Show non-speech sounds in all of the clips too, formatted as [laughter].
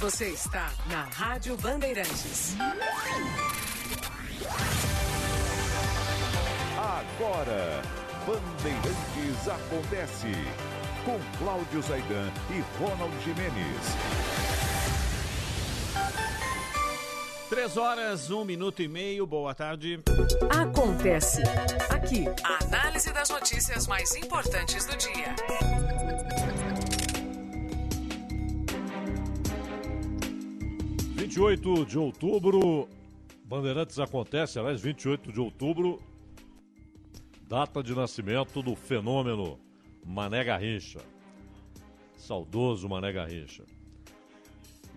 Você está na Rádio Bandeirantes. Agora, Bandeirantes acontece. Com Cláudio Zaidan e Ronald Jimenez. Três horas, um minuto e meio. Boa tarde. Acontece aqui. A análise das notícias mais importantes do dia. 28 de outubro, Bandeirantes acontece, aliás, 28 de outubro, data de nascimento do fenômeno Mané Garrincha. Saudoso Mané Garrincha.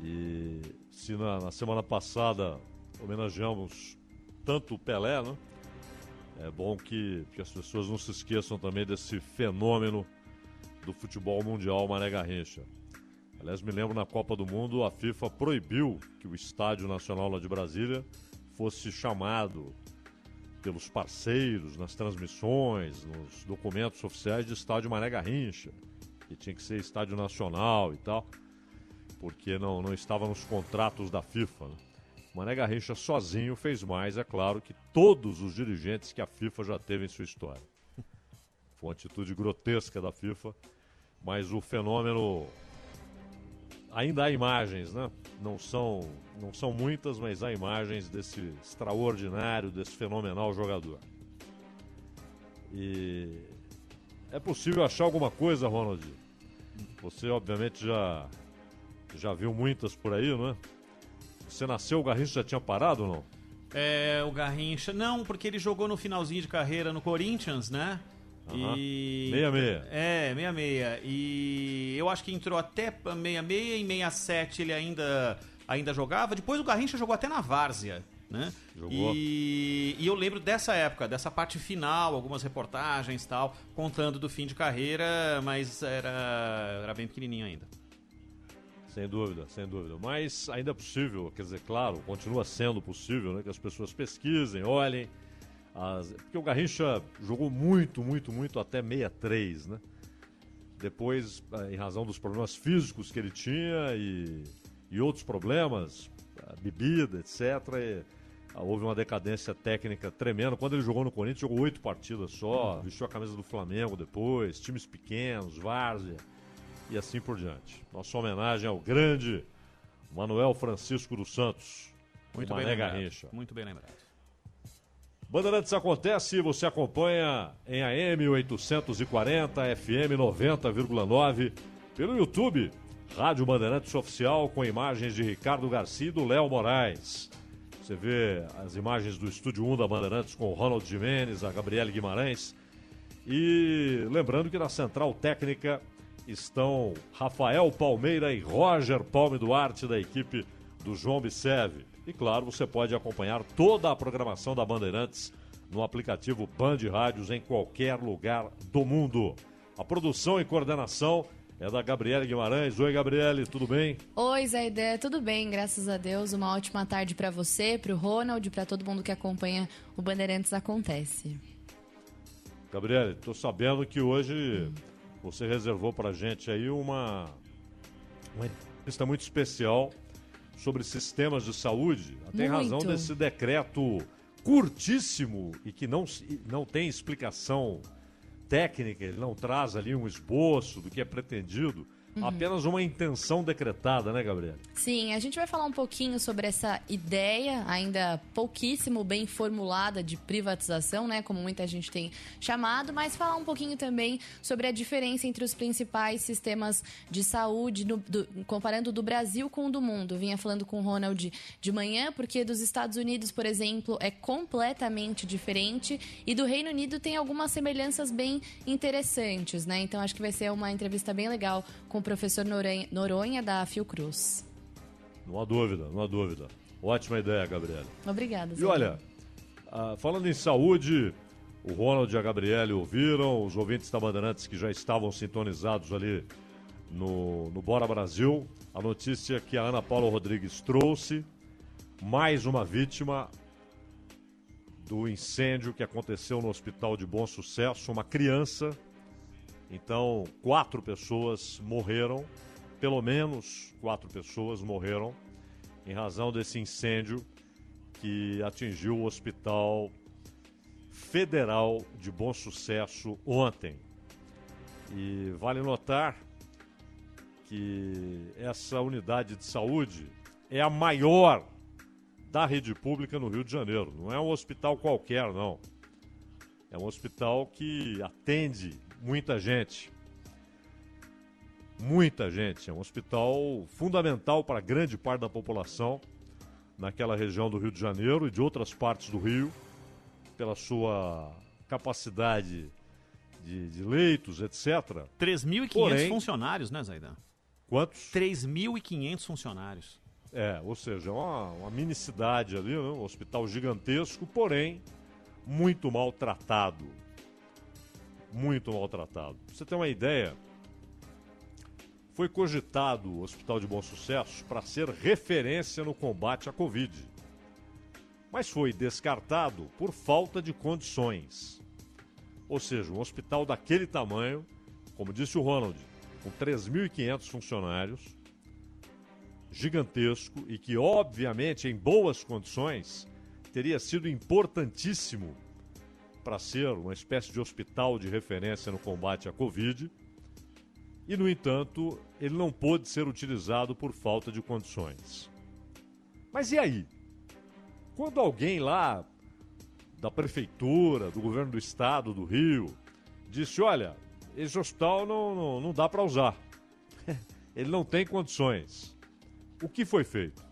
E se na, na semana passada homenageamos tanto o Pelé, né? É bom que, que as pessoas não se esqueçam também desse fenômeno do futebol mundial Mané Garrincha. Aliás, me lembro na Copa do Mundo, a FIFA proibiu que o Estádio Nacional lá de Brasília fosse chamado pelos parceiros nas transmissões, nos documentos oficiais de Estádio Mané Garrincha, que tinha que ser Estádio Nacional e tal, porque não, não estava nos contratos da FIFA. Né? Mané Garrincha sozinho fez mais, é claro, que todos os dirigentes que a FIFA já teve em sua história. Foi uma atitude grotesca da FIFA, mas o fenômeno ainda há imagens, né? Não são, não são muitas, mas há imagens desse extraordinário, desse fenomenal jogador. E é possível achar alguma coisa, Ronald? Você obviamente já já viu muitas por aí, não é? Você nasceu, o Garrincha já tinha parado ou não? É, o Garrincha. Não, porque ele jogou no finalzinho de carreira no Corinthians, né? Aham. E. 66. É, 66. E eu acho que entrou até 66, em 67 ele ainda, ainda jogava. Depois o Garrincha jogou até na Várzea. Né? Jogou. E, e eu lembro dessa época, dessa parte final, algumas reportagens tal, contando do fim de carreira, mas era, era bem pequenininho ainda. Sem dúvida, sem dúvida. Mas ainda é possível, quer dizer, claro, continua sendo possível né, que as pessoas pesquisem, olhem. As... Porque o Garrincha jogou muito, muito, muito até 63, né? Depois, eh, em razão dos problemas físicos que ele tinha e, e outros problemas, a bebida, etc., ah, houve uma decadência técnica tremenda. Quando ele jogou no Corinthians, jogou oito partidas só, vestiu a camisa do Flamengo depois, times pequenos, várzea e assim por diante. Nossa homenagem ao grande Manuel Francisco dos Santos, Muito o bem lembrado. Garrincha. Muito bem lembrado. Bandeirantes acontece, você acompanha em AM 840, FM 90,9, pelo YouTube, Rádio Bandeirantes Oficial, com imagens de Ricardo Garcia e do Léo Moraes. Você vê as imagens do Estúdio 1 da Bandeirantes com o Ronald Jimenez, a Gabriele Guimarães. E lembrando que na Central Técnica estão Rafael Palmeira e Roger Palme Duarte, da equipe do João Biceve. E claro, você pode acompanhar toda a programação da Bandeirantes no aplicativo Band Rádios em qualquer lugar do mundo. A produção e coordenação é da Gabriele Guimarães. Oi, Gabriele, tudo bem? Oi, Zaidé, tudo bem? Graças a Deus. Uma ótima tarde para você, para o Ronald, para todo mundo que acompanha o Bandeirantes Acontece. Gabriele, tô sabendo que hoje você reservou pra gente aí uma, uma entrevista muito especial sobre sistemas de saúde, até em Muito. razão desse decreto curtíssimo e que não, não tem explicação técnica, ele não traz ali um esboço do que é pretendido, Uhum. apenas uma intenção decretada, né, Gabriele? Sim, a gente vai falar um pouquinho sobre essa ideia, ainda pouquíssimo bem formulada, de privatização, né? Como muita gente tem chamado, mas falar um pouquinho também sobre a diferença entre os principais sistemas de saúde, do- comparando do Brasil com o do mundo. Vinha falando com o Ronald de manhã, porque dos Estados Unidos, por exemplo, é completamente diferente, e do Reino Unido tem algumas semelhanças bem interessantes, né? Então acho que vai ser uma entrevista bem legal com o professor Noronha, da Fiocruz. Não há dúvida, não há dúvida. Ótima ideia, Gabriele. Obrigada. E olha, ah, falando em saúde, o Ronald e a Gabriele ouviram, os ouvintes da Bandeirantes que já estavam sintonizados ali no, no Bora Brasil, a notícia que a Ana Paula Rodrigues trouxe, mais uma vítima do incêndio que aconteceu no Hospital de Bom Sucesso, uma criança. Então, quatro pessoas morreram pelo menos quatro pessoas morreram em razão desse incêndio que atingiu o Hospital Federal de Bom Sucesso ontem. E vale notar que essa unidade de saúde é a maior da rede pública no Rio de Janeiro. Não é um hospital qualquer, não. É um hospital que atende muita gente. Muita gente. É um hospital fundamental para grande parte da população naquela região do Rio de Janeiro e de outras partes do Rio, pela sua capacidade de, de leitos, etc. 3.500 funcionários, né, Zaidan? Quantos? 3.500 funcionários. É, ou seja, uma, uma mini cidade ali, né? um hospital gigantesco, porém muito maltratado. Muito maltratado. Pra você ter uma ideia, foi cogitado o Hospital de Bom Sucesso para ser referência no combate à Covid. Mas foi descartado por falta de condições. Ou seja, um hospital daquele tamanho, como disse o Ronald, com 3.500 funcionários, gigantesco e que, obviamente, em boas condições, teria sido importantíssimo para ser uma espécie de hospital de referência no combate à Covid. E, no entanto, ele não pôde ser utilizado por falta de condições. Mas e aí? Quando alguém lá da prefeitura, do governo do estado do Rio, disse: olha, esse hospital não, não, não dá para usar, [laughs] ele não tem condições. O que foi feito?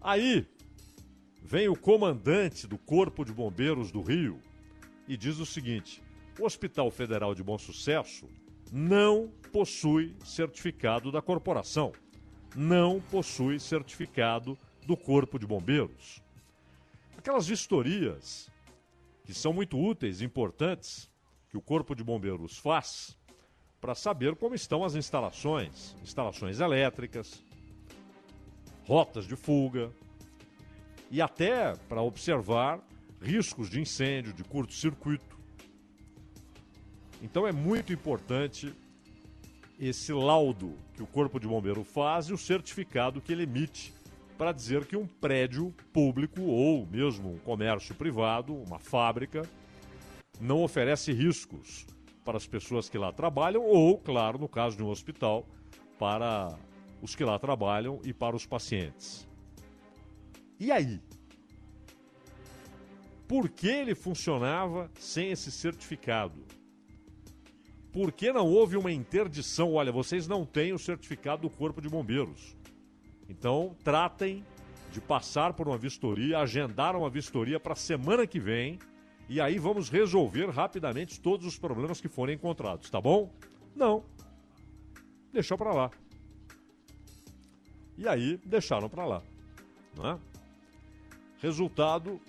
Aí vem o comandante do Corpo de Bombeiros do Rio e diz o seguinte: o Hospital Federal de Bom Sucesso não possui certificado da corporação, não possui certificado do Corpo de Bombeiros. Aquelas vistorias que são muito úteis, importantes, que o Corpo de Bombeiros faz para saber como estão as instalações, instalações elétricas, rotas de fuga e até para observar riscos de incêndio, de curto-circuito. Então é muito importante esse laudo que o Corpo de Bombeiro faz e o certificado que ele emite para dizer que um prédio público ou mesmo um comércio privado, uma fábrica, não oferece riscos para as pessoas que lá trabalham ou, claro, no caso de um hospital, para os que lá trabalham e para os pacientes. E aí? Por que ele funcionava sem esse certificado? Por que não houve uma interdição? Olha, vocês não têm o certificado do Corpo de Bombeiros. Então, tratem de passar por uma vistoria, agendar uma vistoria para a semana que vem e aí vamos resolver rapidamente todos os problemas que forem encontrados, tá bom? Não. Deixou para lá. E aí deixaram para lá. Né? Resultado: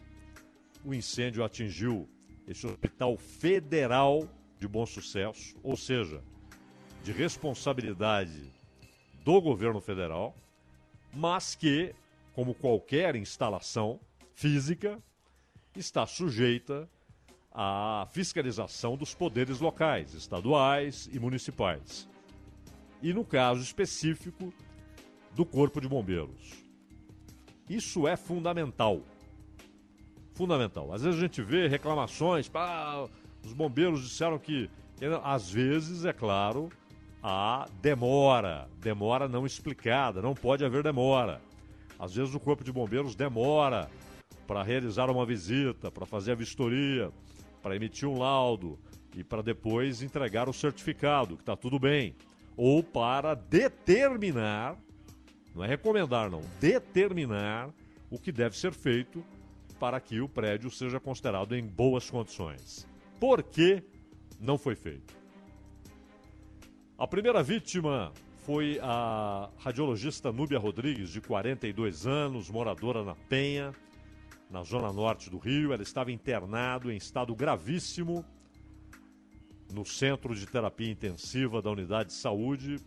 o incêndio atingiu esse hospital federal de bom sucesso, ou seja, de responsabilidade do governo federal, mas que, como qualquer instalação física, está sujeita à fiscalização dos poderes locais, estaduais e municipais. E no caso específico do Corpo de Bombeiros. Isso é fundamental. Fundamental. Às vezes a gente vê reclamações, os bombeiros disseram que. Às vezes, é claro, há demora. Demora não explicada, não pode haver demora. Às vezes o Corpo de Bombeiros demora para realizar uma visita, para fazer a vistoria, para emitir um laudo e para depois entregar o certificado, que está tudo bem. Ou para determinar, não é recomendar, não, determinar o que deve ser feito para que o prédio seja considerado em boas condições. Por que não foi feito? A primeira vítima foi a radiologista Núbia Rodrigues, de 42 anos, moradora na Penha na zona norte do Rio. Ela estava internado em estado gravíssimo no centro de terapia intensiva da unidade de saúde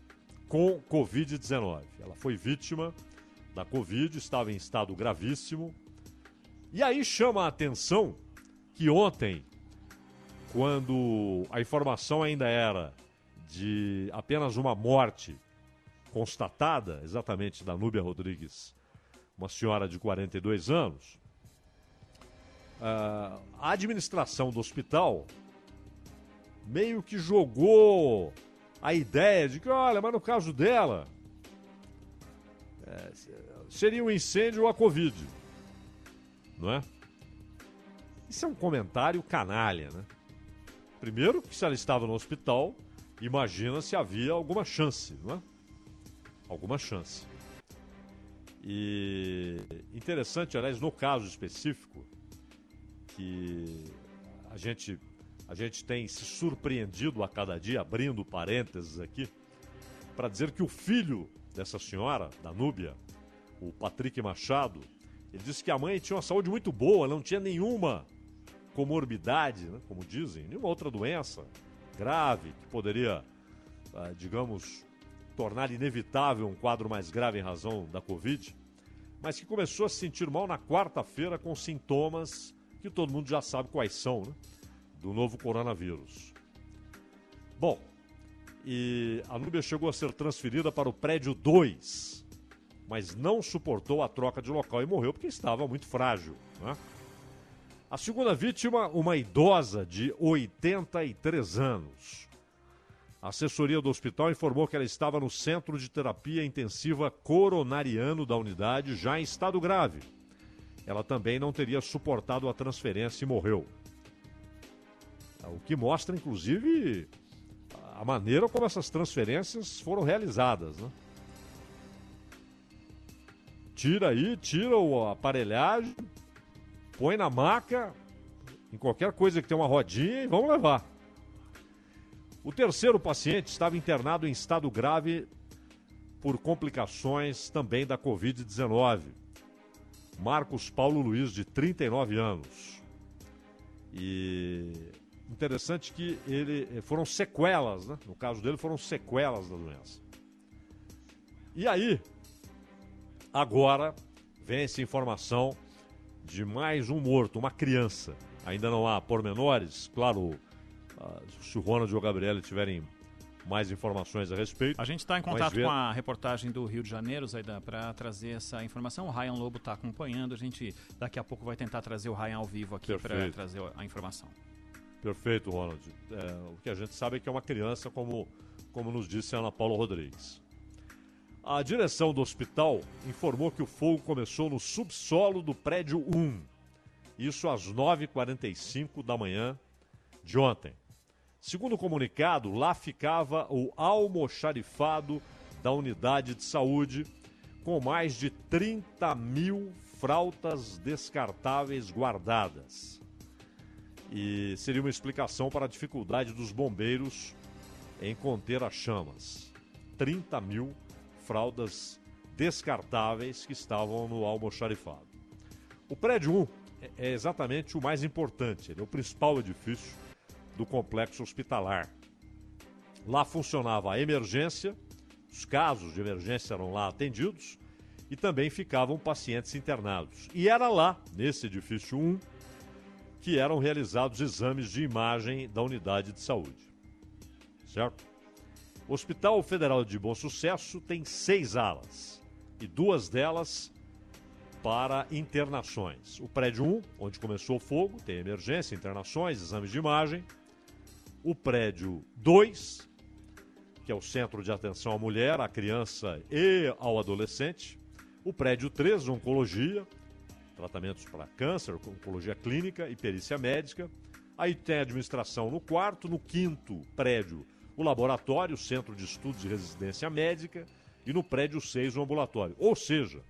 com Covid-19. Ela foi vítima da Covid, estava em estado gravíssimo. E aí chama a atenção que ontem, quando a informação ainda era de apenas uma morte constatada, exatamente da Núbia Rodrigues, uma senhora de 42 anos, ah, a administração do hospital meio que jogou a ideia de que, olha, mas no caso dela, é, seria um incêndio ou a Covid. Não é? Isso é um comentário canalha, né? Primeiro, que se ela estava no hospital, imagina se havia alguma chance, não é? Alguma chance. E interessante, aliás, no caso específico, que a gente, a gente tem se surpreendido a cada dia, abrindo parênteses aqui, para dizer que o filho dessa senhora, da Núbia, o Patrick Machado, ele disse que a mãe tinha uma saúde muito boa, não tinha nenhuma comorbidade, né, como dizem, nenhuma outra doença grave que poderia, ah, digamos, tornar inevitável um quadro mais grave em razão da Covid, mas que começou a se sentir mal na quarta-feira com sintomas que todo mundo já sabe quais são, né, do novo coronavírus. Bom, e a Núbia chegou a ser transferida para o prédio 2, mas não suportou a troca de local e morreu porque estava muito frágil. Né? A segunda vítima, uma idosa de 83 anos. A assessoria do hospital informou que ela estava no centro de terapia intensiva coronariano da unidade, já em estado grave. Ela também não teria suportado a transferência e morreu. O que mostra, inclusive, a maneira como essas transferências foram realizadas. Né? Tira aí, tira a aparelhagem, põe na maca, em qualquer coisa que tenha uma rodinha e vamos levar. O terceiro paciente estava internado em estado grave por complicações também da Covid-19. Marcos Paulo Luiz, de 39 anos. E interessante que ele foram sequelas, né? No caso dele foram sequelas da doença. E aí, agora vem essa informação de mais um morto, uma criança. Ainda não há pormenores, claro, ah, se o Ronald ou o Gabriel tiverem mais informações a respeito. A gente está em contato com a reportagem do Rio de Janeiro, Zaidan, para trazer essa informação. O Ryan Lobo está acompanhando. A gente daqui a pouco vai tentar trazer o Ryan ao vivo aqui para trazer a informação. Perfeito, Ronald. É, o que a gente sabe é que é uma criança, como, como nos disse a Ana Paula Rodrigues. A direção do hospital informou que o fogo começou no subsolo do prédio 1. Isso às 9h45 da manhã de ontem. Segundo o comunicado, lá ficava o almoxarifado da unidade de saúde, com mais de 30 mil fraldas descartáveis guardadas. E seria uma explicação para a dificuldade dos bombeiros em conter as chamas. 30 mil fraldas descartáveis que estavam no almoxarifado. O prédio 1 é exatamente o mais importante, ele é o principal edifício do complexo hospitalar. Lá funcionava a emergência, os casos de emergência eram lá atendidos e também ficavam pacientes internados. E era lá, nesse edifício 1, que eram realizados exames de imagem da unidade de saúde. Certo? O Hospital Federal de Bom Sucesso tem seis alas e duas delas para internações. O prédio 1, onde começou o fogo, tem emergência, internações, exames de imagem. O prédio 2, que é o centro de atenção à mulher, à criança e ao adolescente. O prédio 3, oncologia, tratamentos para câncer, oncologia clínica e perícia médica. Aí tem a administração no quarto, no quinto prédio o laboratório, o Centro de Estudos de Residência Médica e no prédio 6 o ambulatório. Ou seja,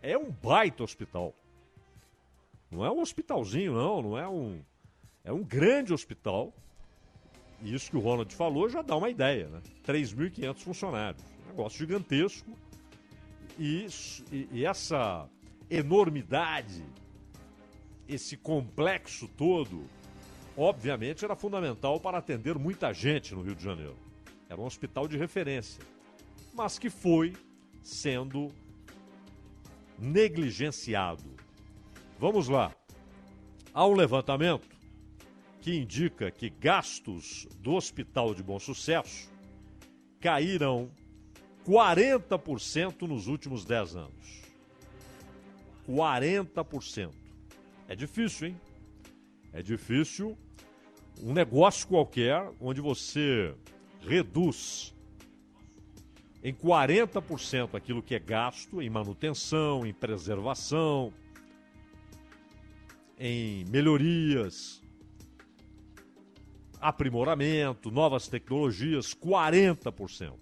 é um baita hospital. Não é um hospitalzinho, não, não é um. É um grande hospital. E isso que o Ronald falou já dá uma ideia, né? 3.500 funcionários. Um negócio gigantesco. E, e, e essa enormidade, esse complexo todo, obviamente era fundamental para atender muita gente no Rio de Janeiro. Era um hospital de referência, mas que foi sendo negligenciado. Vamos lá. Há um levantamento que indica que gastos do Hospital de Bom Sucesso caíram 40% nos últimos 10 anos. 40%. É difícil, hein? É difícil um negócio qualquer onde você reduz em 40% aquilo que é gasto em manutenção, em preservação, em melhorias, aprimoramento, novas tecnologias, 40%.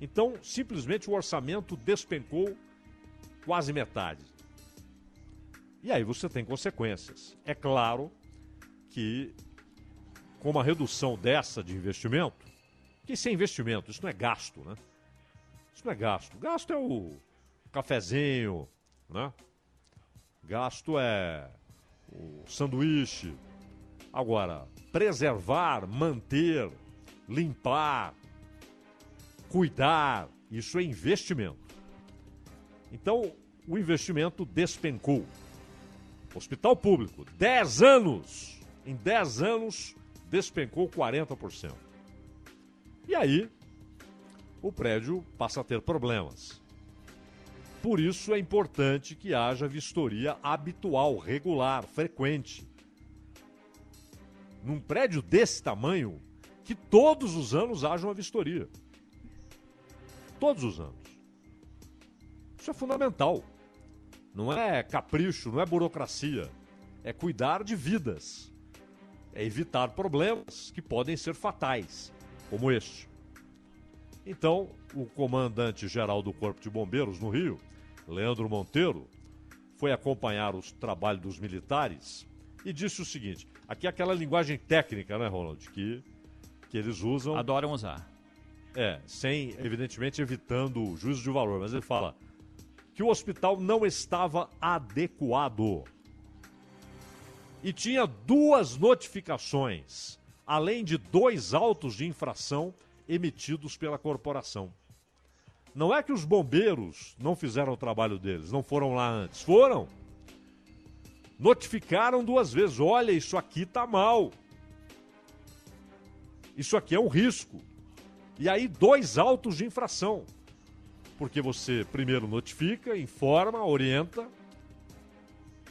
Então, simplesmente o orçamento despencou quase metade. E aí você tem consequências. É claro que com uma redução dessa de investimento, que isso é investimento, isso não é gasto, né? Isso não é gasto. Gasto é o cafezinho, né? Gasto é o sanduíche. Agora, preservar, manter, limpar, cuidar, isso é investimento. Então, o investimento despencou. Hospital público, 10 anos. Em 10 anos, despencou 40%. E aí, o prédio passa a ter problemas. Por isso é importante que haja vistoria habitual, regular, frequente. Num prédio desse tamanho, que todos os anos haja uma vistoria. Todos os anos. Isso é fundamental. Não é capricho, não é burocracia. É cuidar de vidas. É evitar problemas que podem ser fatais, como este. Então, o comandante-geral do Corpo de Bombeiros no Rio, Leandro Monteiro, foi acompanhar os trabalhos dos militares e disse o seguinte: aqui é aquela linguagem técnica, né, Ronald? Que, que eles usam. Adoram usar. É, sem, evidentemente, evitando o juízo de valor, mas ele fala que o hospital não estava adequado. E tinha duas notificações, além de dois autos de infração emitidos pela corporação. Não é que os bombeiros não fizeram o trabalho deles, não foram lá antes. Foram. Notificaram duas vezes: olha, isso aqui tá mal. Isso aqui é um risco. E aí, dois autos de infração. Porque você primeiro notifica, informa, orienta,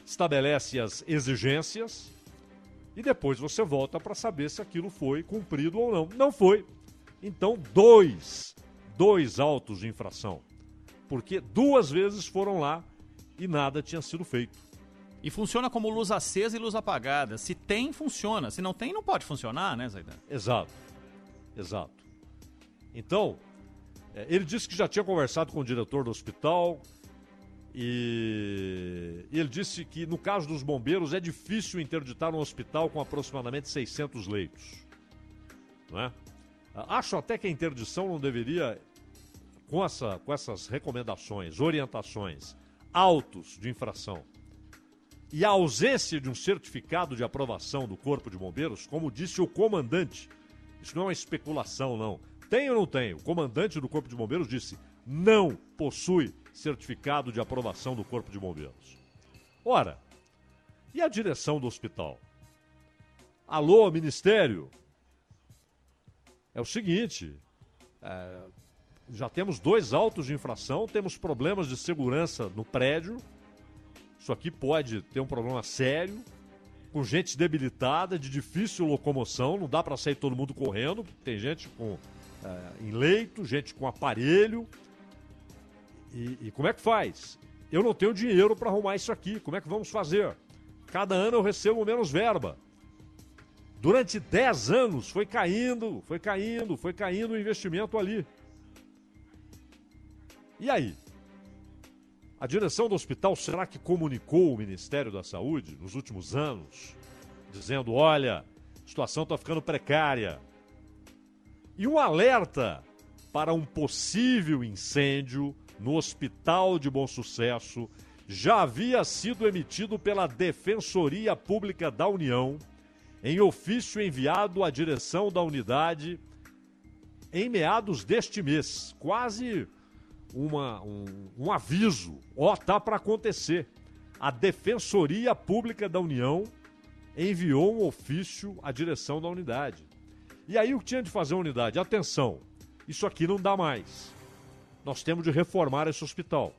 estabelece as exigências e depois você volta para saber se aquilo foi cumprido ou não. Não foi. Então, dois dois autos de infração. Porque duas vezes foram lá e nada tinha sido feito. E funciona como luz acesa e luz apagada. Se tem, funciona. Se não tem, não pode funcionar, né, Zaidan? Exato. Exato. Então, ele disse que já tinha conversado com o diretor do hospital e ele disse que no caso dos bombeiros é difícil interditar um hospital com aproximadamente 600 leitos. Não é? Acho até que a interdição não deveria com, essa, com essas recomendações, orientações, autos de infração e a ausência de um certificado de aprovação do Corpo de Bombeiros, como disse o comandante, isso não é uma especulação, não. Tem ou não tem? O comandante do Corpo de Bombeiros disse: não possui certificado de aprovação do Corpo de Bombeiros. Ora, e a direção do hospital? Alô, Ministério? É o seguinte: é, já temos dois autos de infração, temos problemas de segurança no prédio. Isso aqui pode ter um problema sério, com gente debilitada, de difícil locomoção, não dá para sair todo mundo correndo, tem gente com é, em leito, gente com aparelho. E, e como é que faz? Eu não tenho dinheiro para arrumar isso aqui, como é que vamos fazer? Cada ano eu recebo menos verba. Durante 10 anos foi caindo, foi caindo, foi caindo o investimento ali. E aí? A direção do hospital será que comunicou o Ministério da Saúde nos últimos anos, dizendo: olha, a situação está ficando precária? E um alerta para um possível incêndio no Hospital de Bom Sucesso já havia sido emitido pela Defensoria Pública da União em ofício enviado à direção da unidade em meados deste mês, quase uma, um, um aviso, ó, tá para acontecer. A Defensoria Pública da União enviou um ofício à direção da unidade. E aí o que tinha de fazer a unidade? Atenção, isso aqui não dá mais. Nós temos de reformar esse hospital.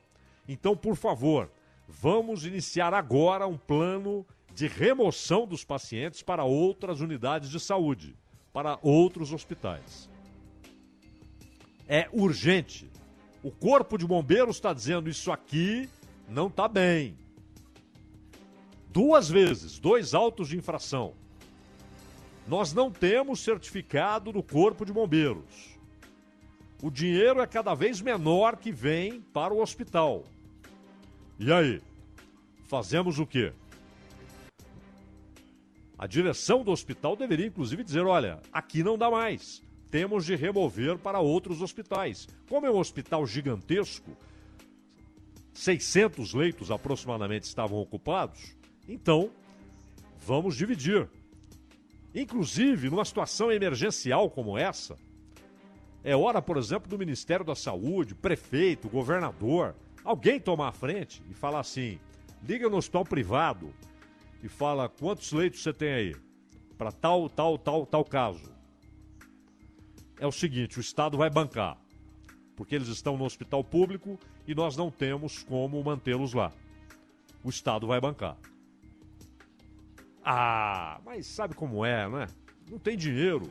Então, por favor, vamos iniciar agora um plano de remoção dos pacientes para outras unidades de saúde, para outros hospitais. É urgente. O Corpo de Bombeiros está dizendo isso aqui não está bem. Duas vezes, dois autos de infração. Nós não temos certificado do Corpo de Bombeiros. O dinheiro é cada vez menor que vem para o hospital. E aí? Fazemos o quê? A direção do hospital deveria, inclusive, dizer: olha, aqui não dá mais. Temos de remover para outros hospitais. Como é um hospital gigantesco, 600 leitos aproximadamente estavam ocupados, então vamos dividir. Inclusive, numa situação emergencial como essa, é hora, por exemplo, do Ministério da Saúde, prefeito, governador, alguém tomar a frente e falar assim: liga no hospital privado e fala quantos leitos você tem aí para tal, tal, tal, tal caso. É o seguinte: o Estado vai bancar, porque eles estão no hospital público e nós não temos como mantê-los lá. O Estado vai bancar. Ah, mas sabe como é, né? Não tem dinheiro.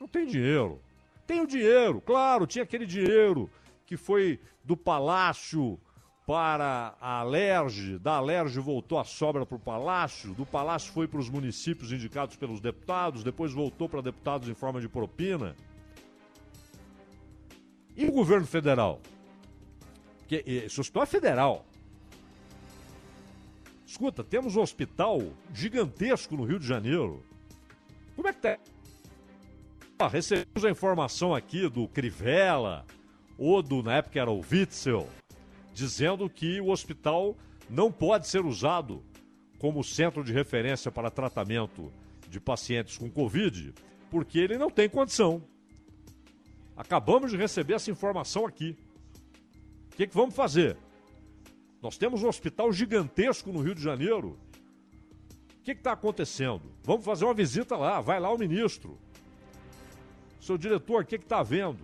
Não tem dinheiro. Tem o dinheiro, claro, tinha aquele dinheiro que foi do palácio para a Alerj, da Alerj voltou a sobra para o Palácio, do Palácio foi para os municípios indicados pelos deputados, depois voltou para deputados em forma de propina. E o governo federal? Que, esse hospital é federal. Escuta, temos um hospital gigantesco no Rio de Janeiro. Como é que tá? Ah, recebemos a informação aqui do Crivella, ou do, na época era o Witzel, dizendo que o hospital não pode ser usado como centro de referência para tratamento de pacientes com Covid, porque ele não tem condição. Acabamos de receber essa informação aqui. O que, que vamos fazer? Nós temos um hospital gigantesco no Rio de Janeiro. O que está acontecendo? Vamos fazer uma visita lá, vai lá o ministro. Seu diretor, o que está vendo?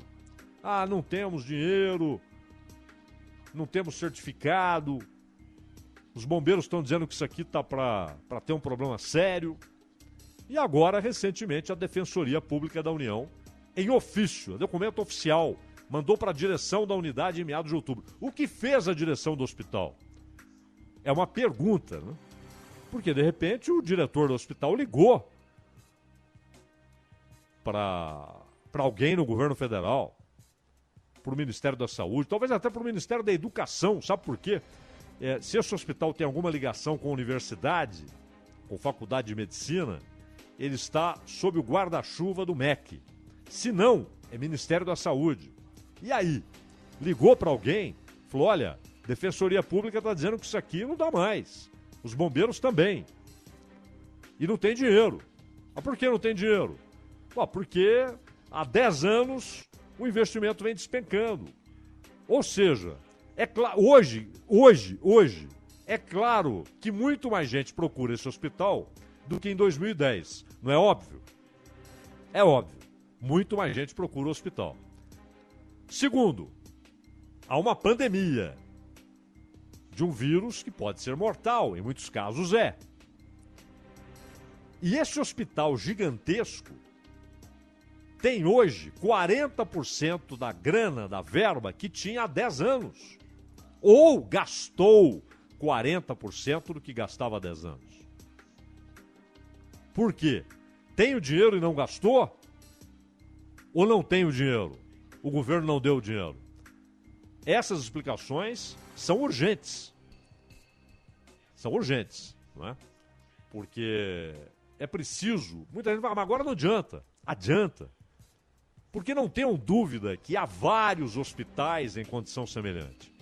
Ah, não temos dinheiro, não temos certificado. Os bombeiros estão dizendo que isso aqui está para ter um problema sério. E agora, recentemente, a Defensoria Pública da União, em ofício, documento oficial, mandou para a direção da unidade em meados de outubro. O que fez a direção do hospital? É uma pergunta, né? Porque de repente o diretor do hospital ligou para alguém no governo federal, para o Ministério da Saúde, talvez até para o Ministério da Educação, sabe por quê? É, se esse hospital tem alguma ligação com a universidade, com faculdade de medicina, ele está sob o guarda-chuva do MEC. Se não, é Ministério da Saúde. E aí? Ligou para alguém, falou: olha, Defensoria Pública está dizendo que isso aqui não dá mais. Os bombeiros também. E não tem dinheiro. Mas por que não tem dinheiro? Bom, porque há 10 anos o investimento vem despencando. Ou seja, é hoje, hoje, hoje, é claro que muito mais gente procura esse hospital do que em 2010. Não é óbvio? É óbvio. Muito mais gente procura o hospital. Segundo, há uma pandemia de um vírus que pode ser mortal, em muitos casos é. E esse hospital gigantesco tem hoje 40% da grana, da verba que tinha há 10 anos. Ou gastou 40% do que gastava há 10 anos. Por quê? Tem o dinheiro e não gastou? Ou não tem o dinheiro? O governo não deu o dinheiro. Essas explicações são urgentes. São urgentes, não é? Porque é preciso. Muita gente fala, mas agora não adianta. Adianta. Porque não tenham dúvida que há vários hospitais em condição semelhante.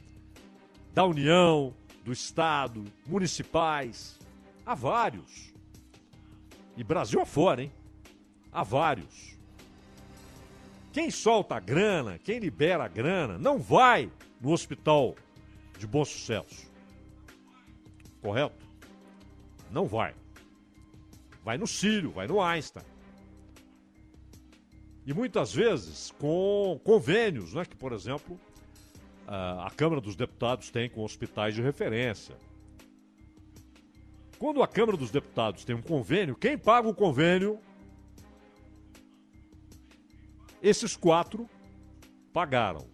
Da União, do Estado, municipais. Há vários. E Brasil afora, hein? Há vários. Quem solta a grana, quem libera a grana, não vai no hospital de bom sucesso. Correto? Não vai. Vai no Sírio, vai no Einstein. E muitas vezes com convênios, né, que, por exemplo, a Câmara dos Deputados tem com hospitais de referência. Quando a Câmara dos Deputados tem um convênio, quem paga o convênio? Esses quatro pagaram.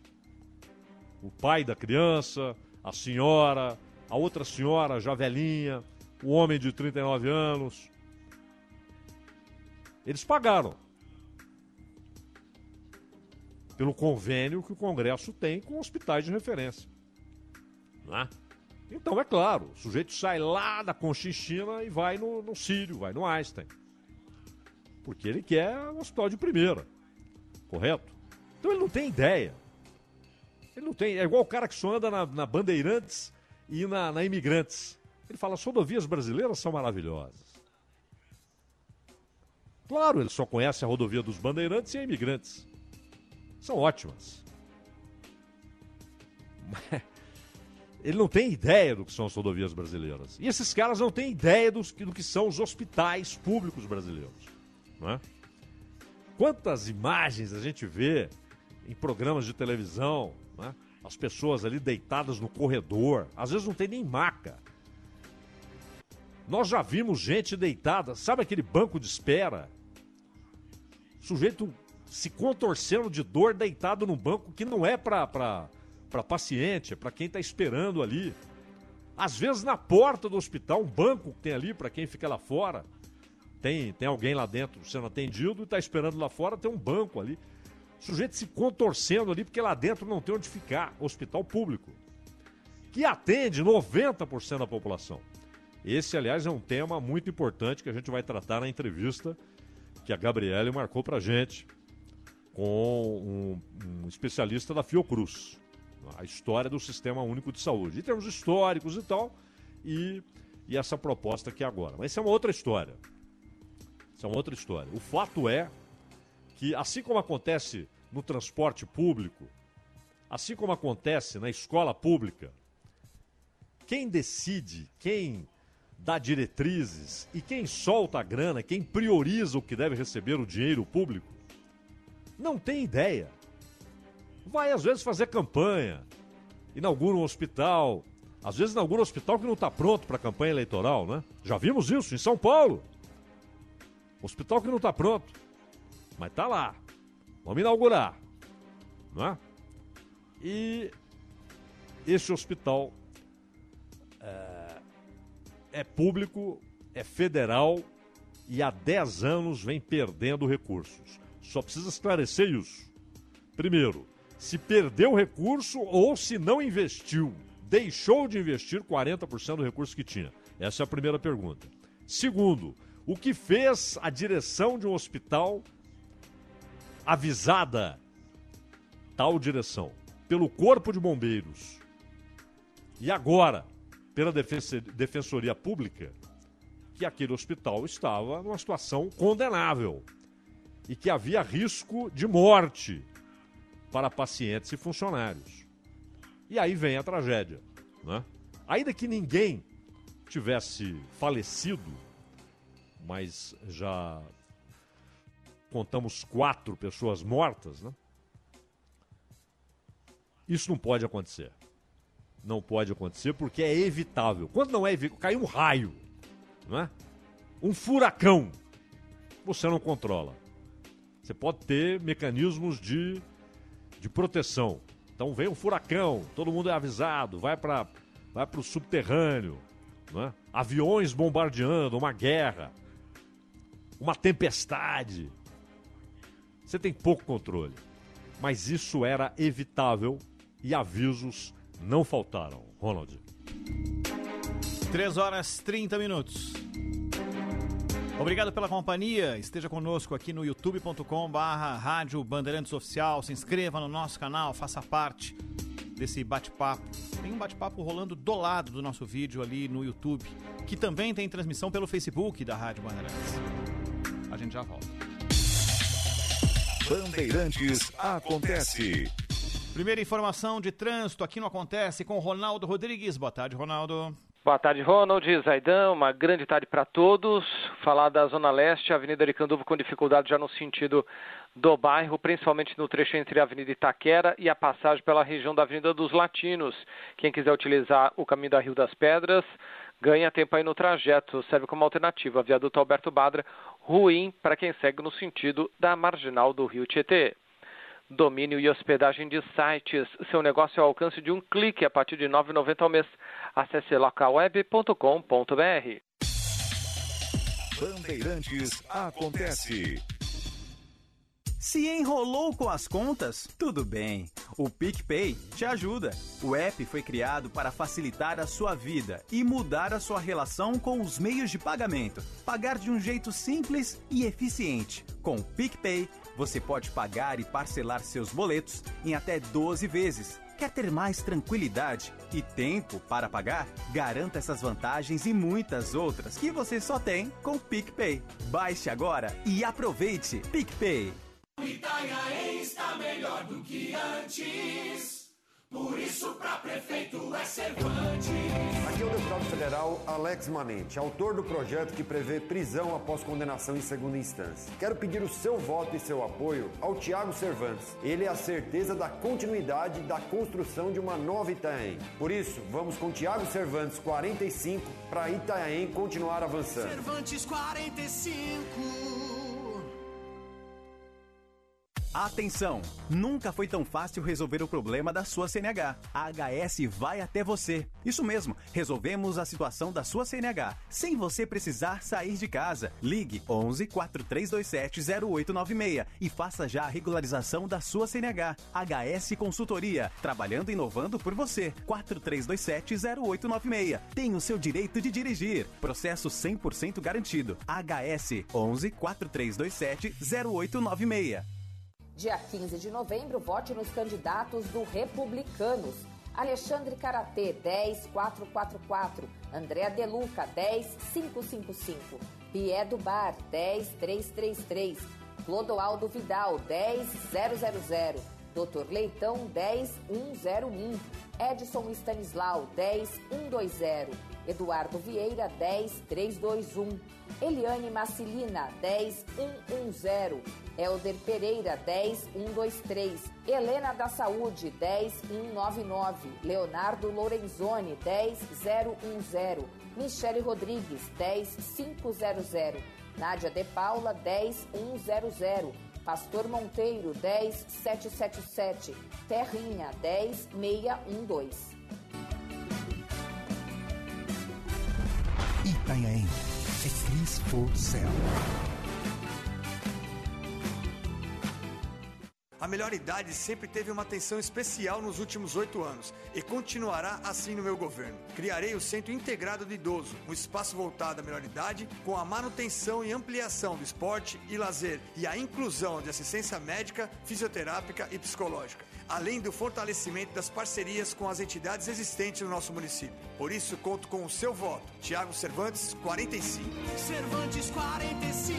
O pai da criança, a senhora, a outra senhora já velhinha, o homem de 39 anos. Eles pagaram. Pelo convênio que o Congresso tem com hospitais de referência. Né? Então, é claro, o sujeito sai lá da Conchinchina e vai no, no Sírio, vai no Einstein. Porque ele quer um hospital de primeira. Correto? Então ele não tem ideia. Ele não tem. É igual o cara que só anda na, na Bandeirantes e na, na Imigrantes. Ele fala: as rodovias brasileiras são maravilhosas. Claro, ele só conhece a rodovia dos Bandeirantes e a Imigrantes. São ótimas. Mas [laughs] ele não tem ideia do que são as rodovias brasileiras. E esses caras não têm ideia do, do que são os hospitais públicos brasileiros. Não é? Quantas imagens a gente vê em programas de televisão, né? as pessoas ali deitadas no corredor, às vezes não tem nem maca. Nós já vimos gente deitada, sabe aquele banco de espera? Sujeito se contorcendo de dor deitado num banco que não é para para paciente, é para quem está esperando ali. Às vezes na porta do hospital, um banco que tem ali para quem fica lá fora. Tem, tem alguém lá dentro sendo atendido e está esperando lá fora, tem um banco ali. O sujeito se contorcendo ali porque lá dentro não tem onde ficar. Hospital público. Que atende 90% da população. Esse, aliás, é um tema muito importante que a gente vai tratar na entrevista que a Gabriele marcou para gente com um, um especialista da Fiocruz a história do Sistema Único de Saúde, em termos históricos e tal, e, e essa proposta aqui agora. Mas isso é uma outra história. Isso é uma outra história. O fato é que, assim como acontece no transporte público, assim como acontece na escola pública, quem decide, quem dá diretrizes e quem solta a grana, quem prioriza o que deve receber o dinheiro público, não tem ideia vai às vezes fazer campanha, inaugura um hospital, às vezes inaugura um hospital que não está pronto para a campanha eleitoral, né? Já vimos isso em São Paulo. Hospital que não está pronto, mas está lá. Vamos inaugurar, né? E esse hospital é, é público, é federal e há 10 anos vem perdendo recursos. Só precisa esclarecer isso. Primeiro, se perdeu recurso ou se não investiu. Deixou de investir 40% do recurso que tinha? Essa é a primeira pergunta. Segundo, o que fez a direção de um hospital avisada, tal direção, pelo Corpo de Bombeiros e agora pela Defensoria Pública, que aquele hospital estava numa situação condenável e que havia risco de morte para pacientes e funcionários. E aí vem a tragédia. Né? Ainda que ninguém tivesse falecido, mas já contamos quatro pessoas mortas, né? Isso não pode acontecer. Não pode acontecer porque é evitável. Quando não é evitável, cai um raio, é? Um furacão, você não controla. Você pode ter mecanismos de de proteção. Então vem um furacão, todo mundo é avisado, vai para vai o subterrâneo, né? aviões bombardeando, uma guerra, uma tempestade. Você tem pouco controle. Mas isso era evitável e avisos não faltaram. Ronald. 3 horas 30 minutos. Obrigado pela companhia. Esteja conosco aqui no youtube.com barra Rádio Bandeirantes Oficial. Se inscreva no nosso canal, faça parte desse bate-papo. Tem um bate-papo rolando do lado do nosso vídeo ali no YouTube, que também tem transmissão pelo Facebook da Rádio Bandeirantes. A gente já volta. Bandeirantes acontece. Primeira informação de trânsito aqui no Acontece com Ronaldo Rodrigues. Boa tarde, Ronaldo. Boa tarde, Ronald, Zaidan, uma grande tarde para todos. Falar da Zona Leste, Avenida Aricanduva com dificuldade já no sentido do bairro, principalmente no trecho entre a Avenida Itaquera e a passagem pela região da Avenida dos Latinos. Quem quiser utilizar o caminho da Rio das Pedras, ganha tempo aí no trajeto, serve como alternativa. Viaduto Alberto Badra, ruim para quem segue no sentido da marginal do Rio Tietê. Domínio e hospedagem de sites. Seu negócio ao alcance de um clique a partir de R$ 9,90 ao mês. Acesse localweb.com.br. Bandeirantes acontece. Se enrolou com as contas? Tudo bem. O PicPay te ajuda. O app foi criado para facilitar a sua vida e mudar a sua relação com os meios de pagamento. Pagar de um jeito simples e eficiente. Com o PicPay, você pode pagar e parcelar seus boletos em até 12 vezes. Quer ter mais tranquilidade e tempo para pagar? Garanta essas vantagens e muitas outras que você só tem com PicPay. Baixe agora e aproveite. PicPay. Está melhor do que antes. Por isso, para prefeito é Cervantes. Aqui é o deputado federal Alex Manente, autor do projeto que prevê prisão após condenação em segunda instância. Quero pedir o seu voto e seu apoio ao Tiago Cervantes. Ele é a certeza da continuidade da construção de uma nova Itanhaém. Por isso, vamos com Tiago Cervantes 45 para Itanhaém continuar avançando. Cervantes 45. Atenção! Nunca foi tão fácil resolver o problema da sua CNH. A HS vai até você. Isso mesmo, resolvemos a situação da sua CNH, sem você precisar sair de casa. Ligue 11 4327 0896 e faça já a regularização da sua CNH. HS Consultoria, trabalhando e inovando por você. 4327 0896. Tem o seu direito de dirigir. Processo 100% garantido. HS 11 4327 0896. Dia 15 de novembro, vote nos candidatos do Republicanos. Alexandre Karatê, 10444. Andréa Deluca, 10555. Pierre do Bar, 10333. Clodoaldo Vidal, 10000. Doutor Leitão, 10101. Edson Stanislau, 10120. Eduardo Vieira, 10321. Eliane Macilina, 10110. Helder Pereira, 10123. Helena da Saúde, 10199. Leonardo Lorenzoni, 10010. Michele Rodrigues, 10500. Nádia De Paula, 10100. Pastor Monteiro, 10777. Terrinha, 10612. Itanhaém. É Cris Céu. A melhor idade sempre teve uma atenção especial nos últimos oito anos e continuará assim no meu governo. Criarei o Centro Integrado do Idoso, um espaço voltado à melhor idade, com a manutenção e ampliação do esporte e lazer e a inclusão de assistência médica, fisioterápica e psicológica, além do fortalecimento das parcerias com as entidades existentes no nosso município. Por isso, conto com o seu voto. Tiago Cervantes, 45. Cervantes 45.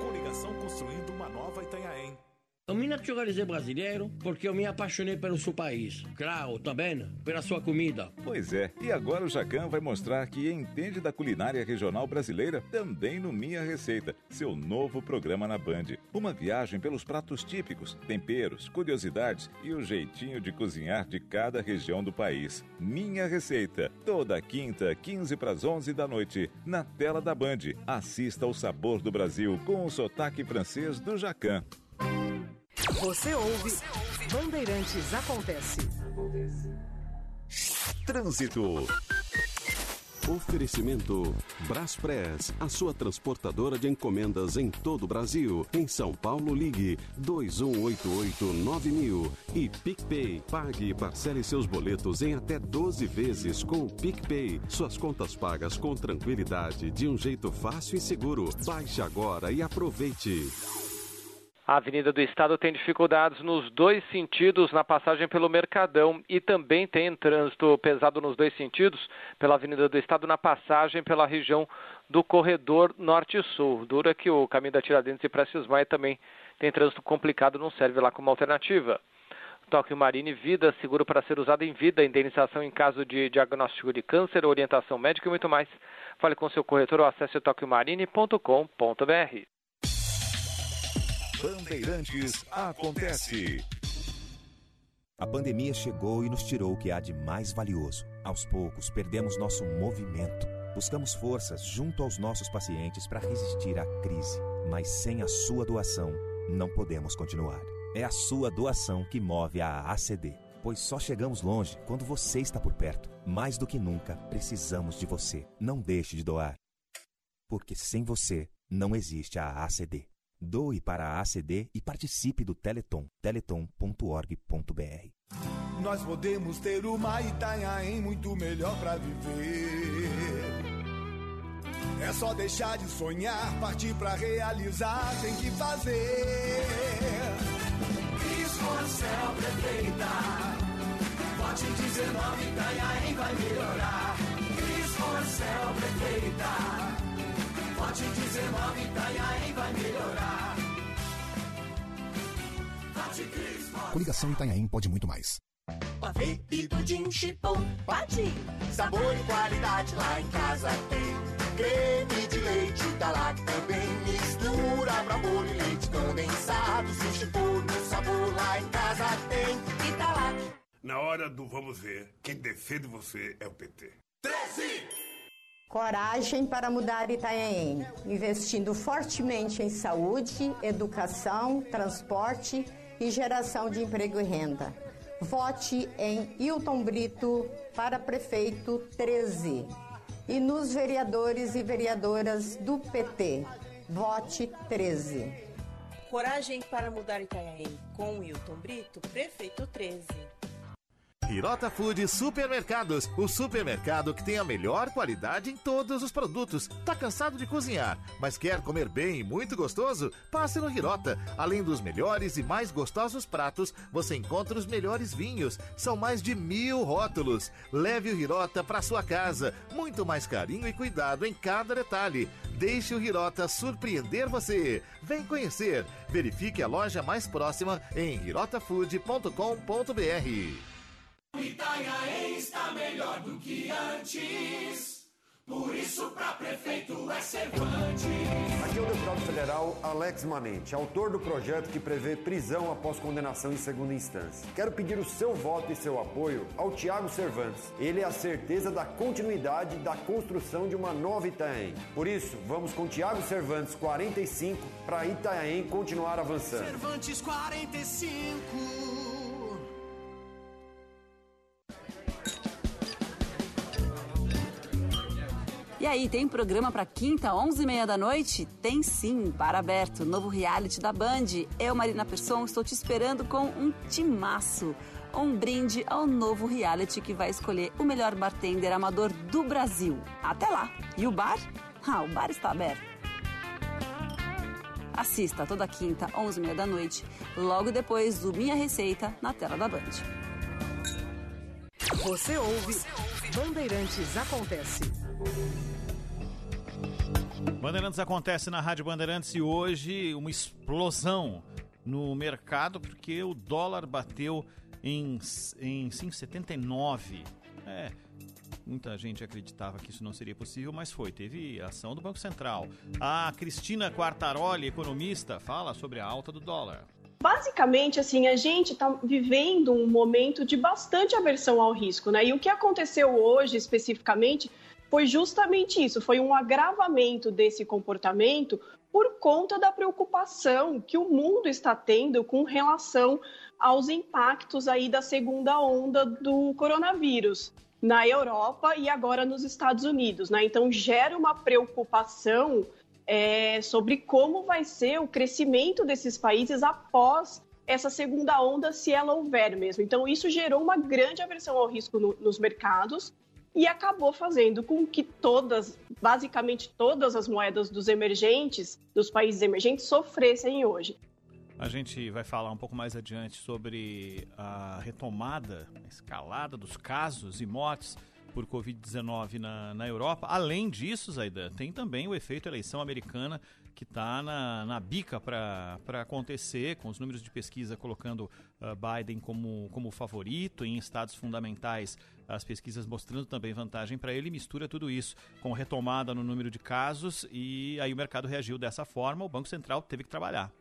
Coligação construindo uma nova Itanhaém. Eu me naturalizei brasileiro porque eu me apaixonei pelo seu país. Claro, também pela sua comida. Pois é, e agora o Jacan vai mostrar que entende da culinária regional brasileira também no Minha Receita, seu novo programa na Band. Uma viagem pelos pratos típicos, temperos, curiosidades e o jeitinho de cozinhar de cada região do país. Minha Receita, toda quinta, 15 para as 11 da noite, na tela da Band. Assista ao sabor do Brasil com o sotaque francês do Jacan. Você ouve, Bandeirantes Acontece. Trânsito. Oferecimento Braspress, a sua transportadora de encomendas em todo o Brasil. Em São Paulo, ligue 2188-9000. E PicPay, pague e parcele seus boletos em até 12 vezes com o PicPay. Suas contas pagas com tranquilidade, de um jeito fácil e seguro. Baixe agora e aproveite. A Avenida do Estado tem dificuldades nos dois sentidos na passagem pelo Mercadão e também tem trânsito pesado nos dois sentidos pela Avenida do Estado na passagem pela região do corredor norte-sul. Dura que o caminho da Tiradentes e Prestes Maia também tem trânsito complicado, não serve lá como alternativa. Tóquio Marine Vida, seguro para ser usado em vida, indenização em caso de diagnóstico de câncer, orientação médica e muito mais. Fale com seu corretor ou acesse tokiomarine.com.br. Bandeirantes acontece. A pandemia chegou e nos tirou o que há de mais valioso. Aos poucos, perdemos nosso movimento. Buscamos forças junto aos nossos pacientes para resistir à crise. Mas sem a sua doação, não podemos continuar. É a sua doação que move a ACD. Pois só chegamos longe quando você está por perto. Mais do que nunca, precisamos de você. Não deixe de doar. Porque sem você, não existe a ACD. Doe para a ACD e participe do Teleton, teleton.org.br. Nós podemos ter uma Itanhaém muito melhor para viver. É só deixar de sonhar, partir para realizar, tem que fazer. Cris Marcel Prefeita, vote 19, Itanhaém vai melhorar. Cris Marcel Prefeita. Vote 19, Itanhaém vai melhorar. Vote Cris Coligação Itanhaém pode muito mais. Pavê e pudim chipom, pati. Sabor e qualidade lá em casa tem. Creme de leite da lá também. Mistura pra bolo e leite condensado. Se chipom no sabor lá em casa tem. Italac. Na hora do vamos ver, quem defende você é o PT. 13! Coragem para mudar Itanhaém, investindo fortemente em saúde, educação, transporte e geração de emprego e renda. Vote em Hilton Brito para prefeito 13 e nos vereadores e vereadoras do PT. Vote 13. Coragem para mudar Itanhaém com Hilton Brito, prefeito 13. Hirota Food Supermercados, o supermercado que tem a melhor qualidade em todos os produtos. Tá cansado de cozinhar, mas quer comer bem e muito gostoso? Passe no Hirota. Além dos melhores e mais gostosos pratos, você encontra os melhores vinhos. São mais de mil rótulos. Leve o Hirota para sua casa. Muito mais carinho e cuidado em cada detalhe. Deixe o Hirota surpreender você. Vem conhecer. Verifique a loja mais próxima em hirotafood.com.br. Itanhaém está melhor do que antes. Por isso, pra prefeito é Cervantes. Aqui é o deputado federal Alex Manente, autor do projeto que prevê prisão após condenação em segunda instância. Quero pedir o seu voto e seu apoio ao Tiago Cervantes. Ele é a certeza da continuidade da construção de uma nova Itanhaém. Por isso, vamos com Tiago Cervantes 45 para Itanhaém continuar avançando. Cervantes 45. E aí, tem programa para quinta, 11h30 da noite? Tem sim, para aberto, novo reality da Band. Eu, Marina Persson, estou te esperando com um timaço. Um brinde ao novo reality que vai escolher o melhor bartender amador do Brasil. Até lá! E o bar? Ah, o bar está aberto. Assista toda quinta, 11h30 da noite, logo depois do Minha Receita, na tela da Band. Você ouve Bandeirantes Acontece. Bandeirantes acontece na Rádio Bandeirantes e hoje uma explosão no mercado porque o dólar bateu em, em 5,79. É, muita gente acreditava que isso não seria possível, mas foi. Teve ação do Banco Central. A Cristina Quartaroli, economista, fala sobre a alta do dólar. Basicamente, assim, a gente está vivendo um momento de bastante aversão ao risco, né? E o que aconteceu hoje, especificamente, foi justamente isso, foi um agravamento desse comportamento por conta da preocupação que o mundo está tendo com relação aos impactos aí da segunda onda do coronavírus na Europa e agora nos Estados Unidos, né? Então gera uma preocupação é, sobre como vai ser o crescimento desses países após essa segunda onda, se ela houver mesmo. Então isso gerou uma grande aversão ao risco no, nos mercados e acabou fazendo com que todas, basicamente todas as moedas dos emergentes, dos países emergentes, sofressem hoje. A gente vai falar um pouco mais adiante sobre a retomada, a escalada dos casos e mortes por Covid-19 na, na Europa. Além disso, Zaida, tem também o efeito eleição americana que está na, na bica para acontecer, com os números de pesquisa colocando uh, Biden como, como favorito, em estados fundamentais, as pesquisas mostrando também vantagem para ele, mistura tudo isso com retomada no número de casos e aí o mercado reagiu dessa forma, o Banco Central teve que trabalhar.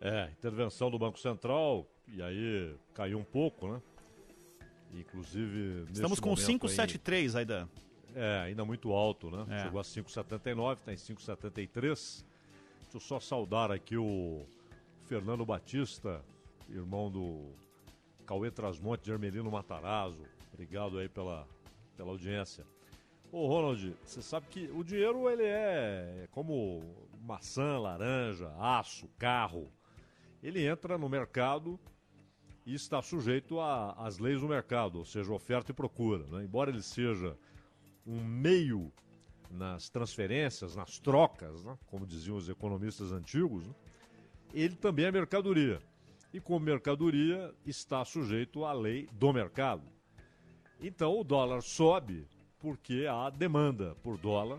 É, intervenção do Banco Central, e aí caiu um pouco, né? Inclusive. Estamos com 5,73, Aidan. É, ainda muito alto, né? É. Chegou a 5,79, está em 5,73. Deixa eu só saudar aqui o Fernando Batista, irmão do Cauê Trasmonte de Matarazzo. Obrigado aí pela, pela audiência. Ô Ronald, você sabe que o dinheiro ele é como maçã, laranja, aço, carro. Ele entra no mercado e está sujeito às leis do mercado, ou seja, oferta e procura. Né? Embora ele seja um meio nas transferências, nas trocas, né? como diziam os economistas antigos, né? ele também é mercadoria. E como mercadoria, está sujeito à lei do mercado. Então o dólar sobe porque há demanda por dólar.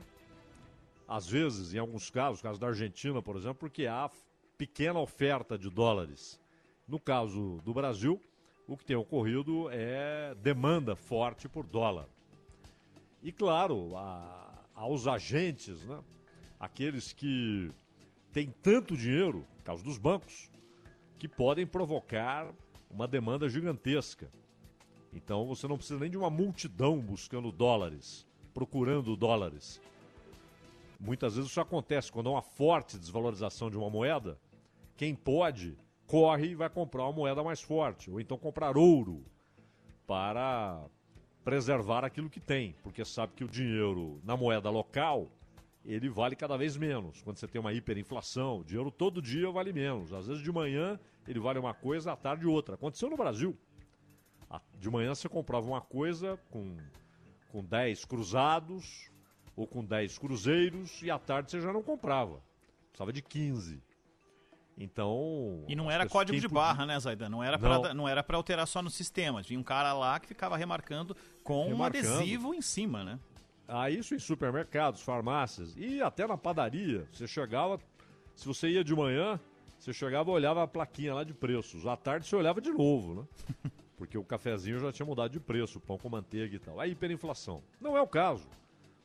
Às vezes, em alguns casos, caso da Argentina, por exemplo, porque há pequena oferta de dólares. No caso do Brasil, o que tem ocorrido é demanda forte por dólar. E claro, a, aos agentes, né? aqueles que têm tanto dinheiro, caso dos bancos, que podem provocar uma demanda gigantesca. Então você não precisa nem de uma multidão buscando dólares, procurando dólares. Muitas vezes isso acontece quando há uma forte desvalorização de uma moeda. Quem pode, corre e vai comprar uma moeda mais forte, ou então comprar ouro para preservar aquilo que tem, porque sabe que o dinheiro na moeda local ele vale cada vez menos. Quando você tem uma hiperinflação, o dinheiro todo dia vale menos. Às vezes de manhã ele vale uma coisa, à tarde outra. Aconteceu no Brasil. De manhã você comprava uma coisa com, com 10 cruzados ou com 10 cruzeiros e à tarde você já não comprava. Precisava de 15. Então. E não era código de barra, né, Zaidan? Não era para não era para alterar só no sistema. Tinha um cara lá que ficava remarcando com remarcando. um adesivo em cima, né? Ah, isso em supermercados, farmácias e até na padaria. Você chegava, se você ia de manhã, você chegava e olhava a plaquinha lá de preços. À tarde você olhava de novo, né? [laughs] Porque o cafezinho já tinha mudado de preço, pão com manteiga e tal. A hiperinflação. Não é o caso.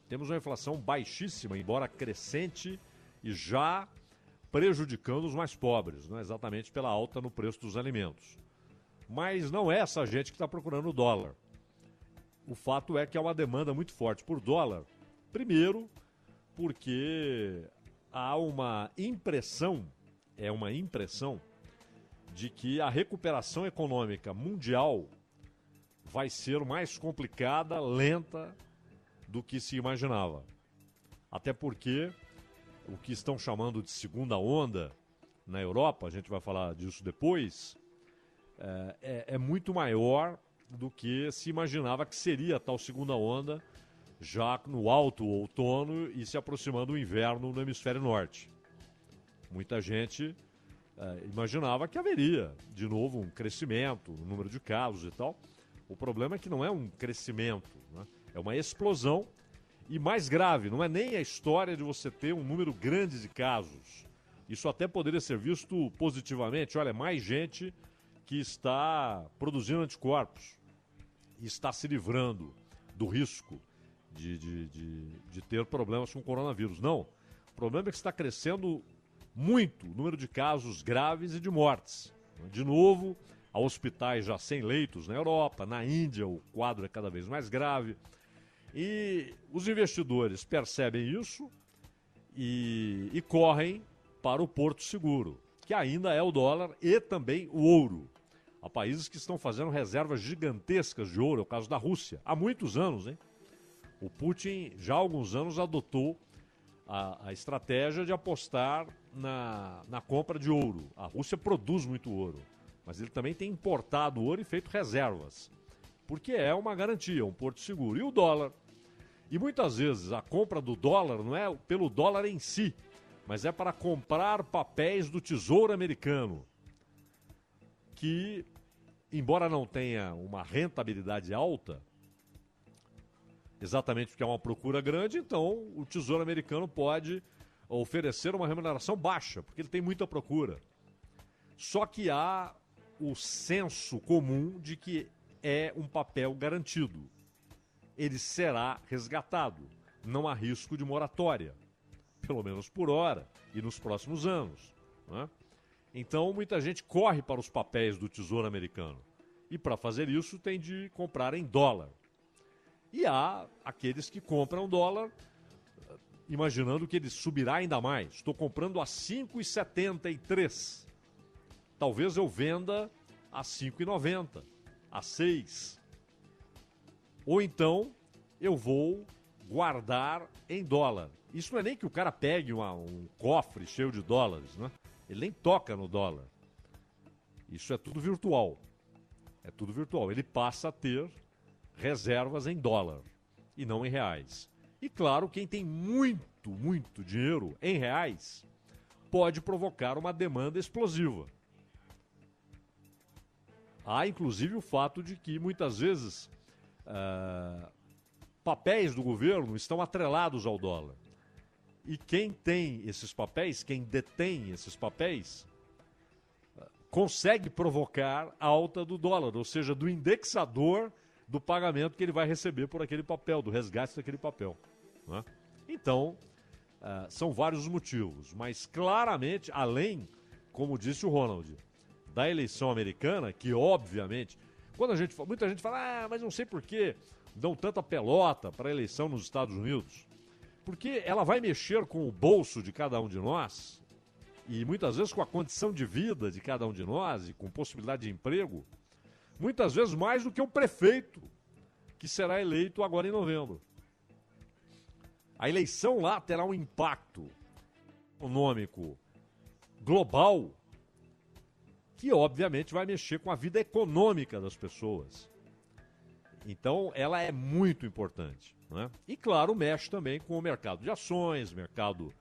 Temos uma inflação baixíssima, embora crescente e já prejudicando os mais pobres, não é exatamente pela alta no preço dos alimentos. Mas não é essa gente que está procurando o dólar. O fato é que há uma demanda muito forte por dólar. Primeiro, porque há uma impressão, é uma impressão, de que a recuperação econômica mundial vai ser mais complicada, lenta do que se imaginava. Até porque o que estão chamando de segunda onda na Europa, a gente vai falar disso depois, é, é, é muito maior do que se imaginava que seria a tal segunda onda já no alto outono e se aproximando do inverno no hemisfério norte. Muita gente é, imaginava que haveria de novo um crescimento no número de casos e tal. O problema é que não é um crescimento, né? é uma explosão e mais grave, não é nem a história de você ter um número grande de casos. Isso até poderia ser visto positivamente. Olha, mais gente que está produzindo anticorpos e está se livrando do risco de, de, de, de ter problemas com o coronavírus. Não. O problema é que está crescendo muito o número de casos graves e de mortes. De novo, há hospitais já sem leitos na Europa, na Índia o quadro é cada vez mais grave. E os investidores percebem isso e, e correm para o Porto Seguro, que ainda é o dólar e também o ouro. Há países que estão fazendo reservas gigantescas de ouro, é o caso da Rússia, há muitos anos, hein? O Putin já há alguns anos adotou a, a, estratégia de apostar na, na compra de ouro. A Rússia produz muito ouro, mas ele também tem importado ouro e feito reservas, porque é uma garantia, um porto seguro. E o dólar e muitas vezes a compra do dólar não é pelo dólar em si, mas é para comprar papéis do Tesouro Americano, que, embora não tenha uma rentabilidade alta, exatamente porque é uma procura grande, então o Tesouro Americano pode oferecer uma remuneração baixa, porque ele tem muita procura. Só que há o senso comum de que é um papel garantido. Ele será resgatado. Não há risco de moratória, pelo menos por hora e nos próximos anos. Né? Então, muita gente corre para os papéis do Tesouro Americano. E para fazer isso, tem de comprar em dólar. E há aqueles que compram dólar imaginando que ele subirá ainda mais. Estou comprando a 5,73. Talvez eu venda a 5,90, a 6. Ou então eu vou guardar em dólar. Isso não é nem que o cara pegue uma, um cofre cheio de dólares, né? Ele nem toca no dólar. Isso é tudo virtual. É tudo virtual. Ele passa a ter reservas em dólar e não em reais. E claro, quem tem muito, muito dinheiro em reais pode provocar uma demanda explosiva. Há inclusive o fato de que muitas vezes uh, papéis do governo estão atrelados ao dólar. E quem tem esses papéis, quem detém esses papéis, uh, consegue provocar alta do dólar, ou seja, do indexador do pagamento que ele vai receber por aquele papel, do resgate daquele papel. Né? Então, uh, são vários os motivos, mas claramente, além, como disse o Ronald, da eleição americana, que obviamente, quando a gente muita gente fala, ah, mas não sei por que dão tanta pelota para a eleição nos Estados Unidos. Porque ela vai mexer com o bolso de cada um de nós e muitas vezes com a condição de vida de cada um de nós e com possibilidade de emprego, muitas vezes mais do que o prefeito que será eleito agora em novembro. A eleição lá terá um impacto econômico global que obviamente vai mexer com a vida econômica das pessoas. Então, ela é muito importante. Né? E, claro, mexe também com o mercado de ações, mercado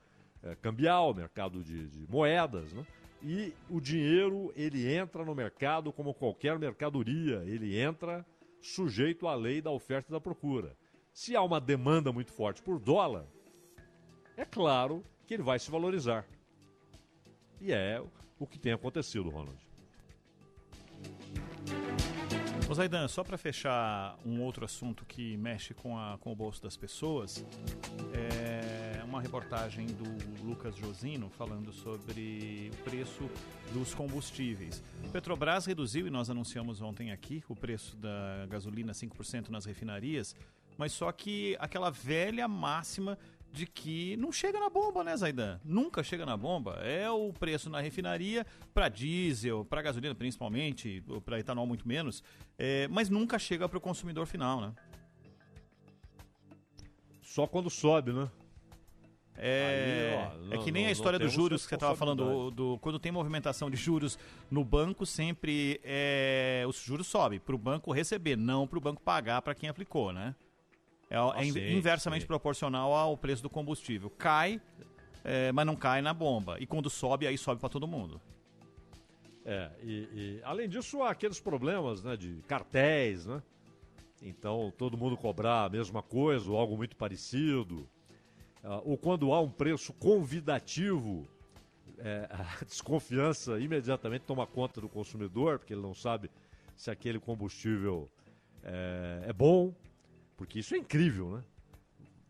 é, cambial, mercado de, de moedas. Né? E o dinheiro, ele entra no mercado como qualquer mercadoria, ele entra sujeito à lei da oferta e da procura. Se há uma demanda muito forte por dólar, é claro que ele vai se valorizar. E é o que tem acontecido, Ronald. Ô Zaidan, só para fechar um outro assunto que mexe com, a, com o bolso das pessoas, é uma reportagem do Lucas Josino falando sobre o preço dos combustíveis. Petrobras reduziu, e nós anunciamos ontem aqui, o preço da gasolina 5% nas refinarias, mas só que aquela velha máxima de que não chega na bomba, né, Zaidan? Nunca chega na bomba. É o preço na refinaria para diesel, para gasolina principalmente, para etanol muito menos, é, mas nunca chega para o consumidor final, né? Só quando sobe, né? É, Aí, ó, é que nem não, a história dos juros que você estava falando, do, do, quando tem movimentação de juros no banco, sempre é, os juros sobem para o banco receber, não para o banco pagar para quem aplicou, né? É, ah, é inversamente proporcional ao preço do combustível. Cai, é, mas não cai na bomba. E quando sobe, aí sobe para todo mundo. É, e, e, além disso, há aqueles problemas né, de cartéis, né? Então, todo mundo cobrar a mesma coisa ou algo muito parecido. Uh, ou quando há um preço convidativo, é, a [laughs] desconfiança imediatamente toma conta do consumidor, porque ele não sabe se aquele combustível é, é bom, porque isso é incrível, né?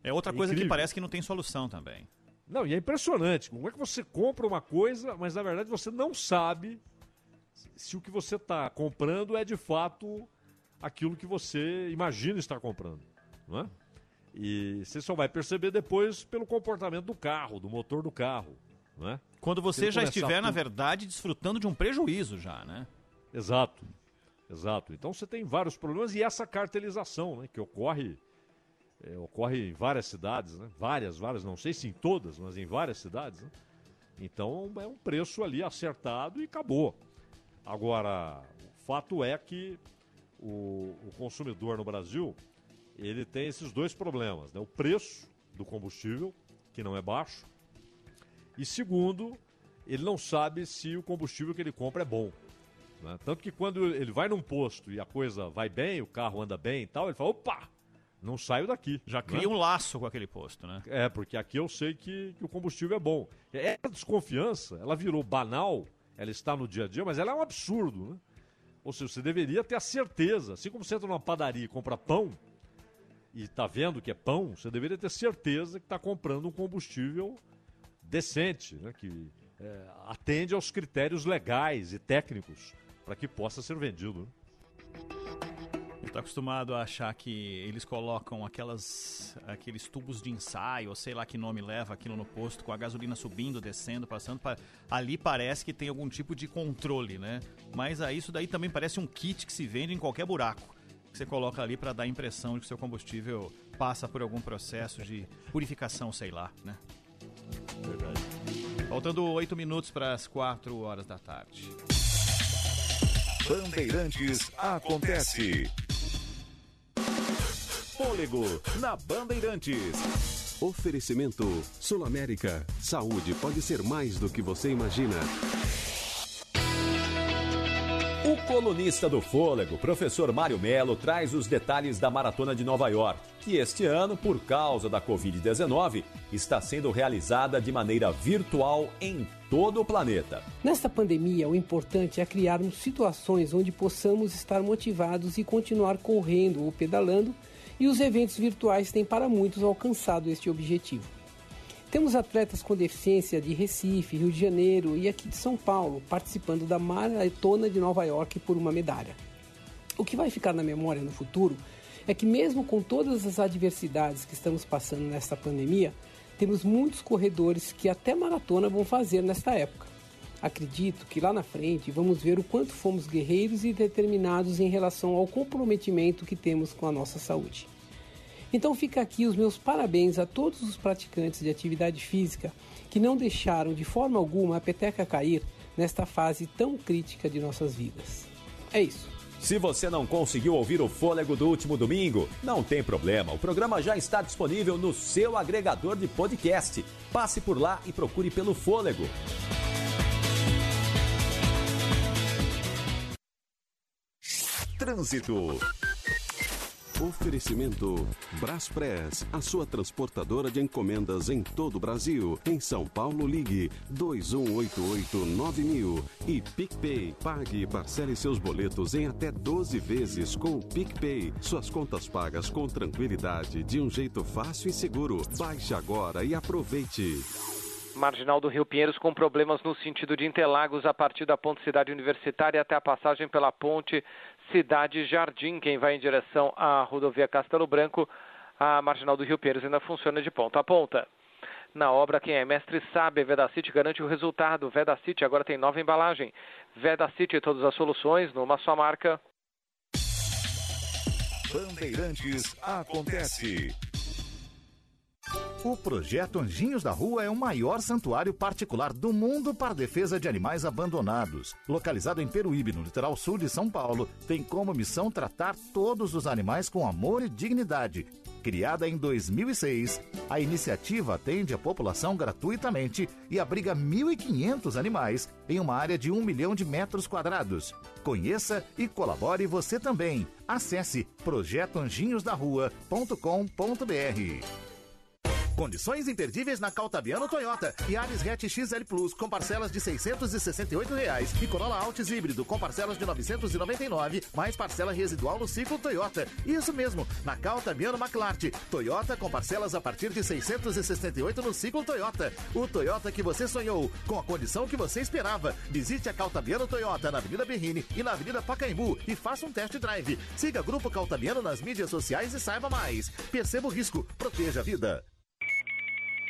É outra é coisa incrível. que parece que não tem solução também. Não, e é impressionante. Como é que você compra uma coisa, mas na verdade você não sabe se o que você está comprando é de fato aquilo que você imagina estar comprando, não é? E você só vai perceber depois pelo comportamento do carro, do motor do carro, não é? Quando você já estiver, na verdade, desfrutando de um prejuízo já, né? Exato. Exato. Então você tem vários problemas e essa cartelização, né, que ocorre é, ocorre em várias cidades, né? Várias, várias, não sei se em todas, mas em várias cidades. Né? Então é um preço ali acertado e acabou. Agora, o fato é que o, o consumidor no Brasil ele tem esses dois problemas, né? O preço do combustível, que não é baixo, e segundo, ele não sabe se o combustível que ele compra é bom. Né? Tanto que quando ele vai num posto e a coisa vai bem, o carro anda bem e tal, ele fala, opa, Não saio daqui. Já né? cria um laço com aquele posto, né? É, porque aqui eu sei que, que o combustível é bom. Essa desconfiança, ela virou banal, ela está no dia a dia, mas ela é um absurdo, né? Ou seja, você deveria ter a certeza, assim como você entra numa padaria e compra pão, e está vendo que é pão, você deveria ter certeza que está comprando um combustível decente, né? que é, atende aos critérios legais e técnicos para que possa ser vendido. Né? Está acostumado a achar que eles colocam aquelas, aqueles tubos de ensaio, ou sei lá que nome leva aquilo no posto, com a gasolina subindo, descendo, passando. Pra... Ali parece que tem algum tipo de controle, né? Mas aí, isso daí também parece um kit que se vende em qualquer buraco. Que você coloca ali para dar a impressão de que seu combustível passa por algum processo de purificação, sei lá, né? Verdade. Faltando oito minutos para as quatro horas da tarde. Bandeirantes acontece. Fôlego na Bandeirantes. Oferecimento Sul América. Saúde pode ser mais do que você imagina. O colunista do Fôlego, professor Mário Melo, traz os detalhes da Maratona de Nova York, que este ano, por causa da Covid-19, está sendo realizada de maneira virtual em todo o planeta. Nesta pandemia, o importante é criarmos situações onde possamos estar motivados e continuar correndo ou pedalando, e os eventos virtuais têm para muitos alcançado este objetivo. Temos atletas com deficiência de Recife, Rio de Janeiro e aqui de São Paulo participando da Maratona de Nova York por uma medalha. O que vai ficar na memória no futuro é que, mesmo com todas as adversidades que estamos passando nesta pandemia, temos muitos corredores que até maratona vão fazer nesta época. Acredito que lá na frente vamos ver o quanto fomos guerreiros e determinados em relação ao comprometimento que temos com a nossa saúde. Então fica aqui os meus parabéns a todos os praticantes de atividade física que não deixaram de forma alguma a peteca cair nesta fase tão crítica de nossas vidas. É isso. Se você não conseguiu ouvir o Fôlego do último domingo, não tem problema. O programa já está disponível no seu agregador de podcast. Passe por lá e procure pelo Fôlego. Trânsito. Oferecimento Braspress, a sua transportadora de encomendas em todo o Brasil. Em São Paulo, ligue 2188-9000. E PicPay, pague e parcele seus boletos em até 12 vezes com o PicPay. Suas contas pagas com tranquilidade, de um jeito fácil e seguro. Baixe agora e aproveite. Marginal do Rio Pinheiros com problemas no sentido de Interlagos a partir da ponte Cidade Universitária até a passagem pela ponte Cidade Jardim. Quem vai em direção à rodovia Castelo Branco, a Marginal do Rio Pinheiros ainda funciona de ponta a ponta. Na obra, quem é mestre sabe, Vedacity garante o resultado. Vedacity agora tem nova embalagem. Vedacity, todas as soluções numa só marca. Bandeirantes acontece. O projeto Anjinhos da Rua é o maior santuário particular do mundo para defesa de animais abandonados. Localizado em Peruíbe, no litoral sul de São Paulo, tem como missão tratar todos os animais com amor e dignidade. Criada em 2006, a iniciativa atende a população gratuitamente e abriga 1.500 animais em uma área de 1 milhão de metros quadrados. Conheça e colabore você também. Acesse projetoanjinhosdarrua.com.br. Condições imperdíveis na Caltabiano Toyota. Yaris Hatch XL Plus com parcelas de 668 reais e Corolla Altis híbrido com parcelas de 999 mais parcela residual no ciclo Toyota. Isso mesmo, na Caltabiano McLart. Toyota com parcelas a partir de 668 no ciclo Toyota. O Toyota que você sonhou, com a condição que você esperava. Visite a Caltabiano Toyota na Avenida Berrini e na Avenida Pacaembu e faça um test drive. Siga Grupo Caltabiano nas mídias sociais e saiba mais. Perceba o risco, proteja a vida.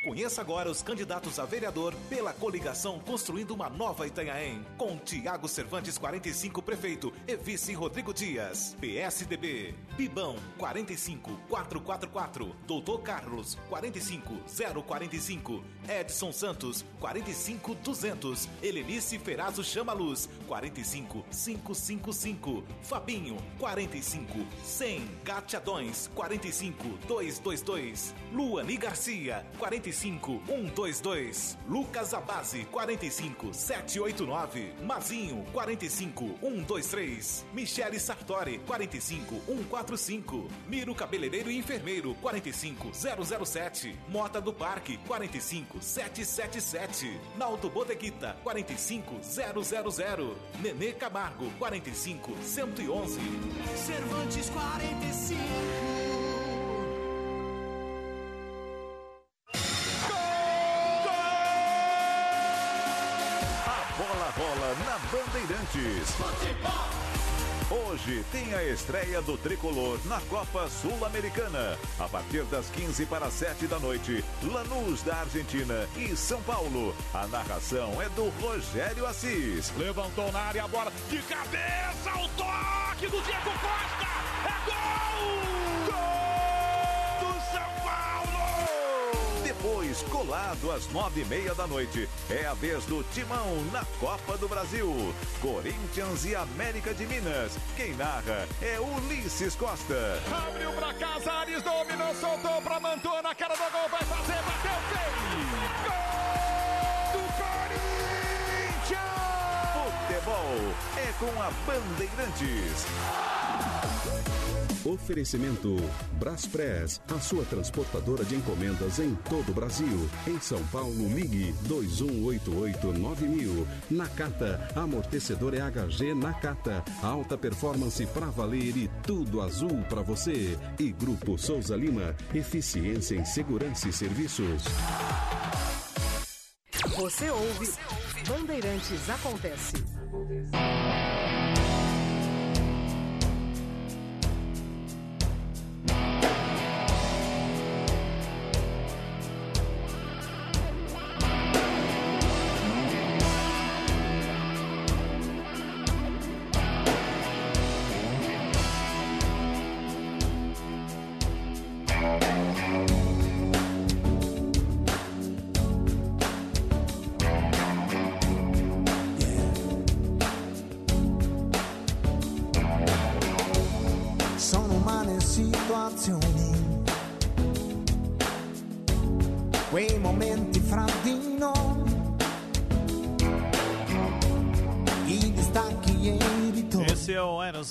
Conheça agora os candidatos a vereador pela coligação Construindo uma Nova Itanhaém, com Tiago Cervantes 45 prefeito e vice Rodrigo Dias. PSDB, Bibão 45 444, Doutor Carlos 45 045, Edson Santos 45 200, Helenice Ferazo Chama Luz 45 555, Fabinho 45 100, Gatiadões 45 222, Luani Garcia 45 45 122. Lucas Abase 45 789. Mazinho 45 123. Michele Sartori 45 145. Miro Cabeleireiro e Enfermeiro 45 007. Mota do Parque 45 777. Naldo Bodeguita 45 000. Nenê Camargo 45 111. Cervantes 45. A bola rola na Bandeirantes. Hoje tem a estreia do tricolor na Copa Sul-Americana. A partir das 15 para 7 da noite, Lanús da Argentina e São Paulo. A narração é do Rogério Assis. Levantou na área a bola de cabeça, o toque do Diego Costa. É gol! Gol Depois, colado às nove e meia da noite, é a vez do Timão na Copa do Brasil. Corinthians e América de Minas. Quem narra é Ulisses Costa. Abriu pra Casares, dominou, soltou pra Mantua na cara do gol, vai fazer, bateu, fez! Gol do Corinthians! Futebol é com a Bandeirantes. Oferecimento Braspress, a sua transportadora de encomendas em todo o Brasil. Em São Paulo, ligue 2188-9000. Nakata, amortecedor EHG Nakata. Alta performance para valer e tudo azul para você. E Grupo Souza Lima, eficiência em segurança e serviços. Você ouve Bandeirantes Acontece. Sono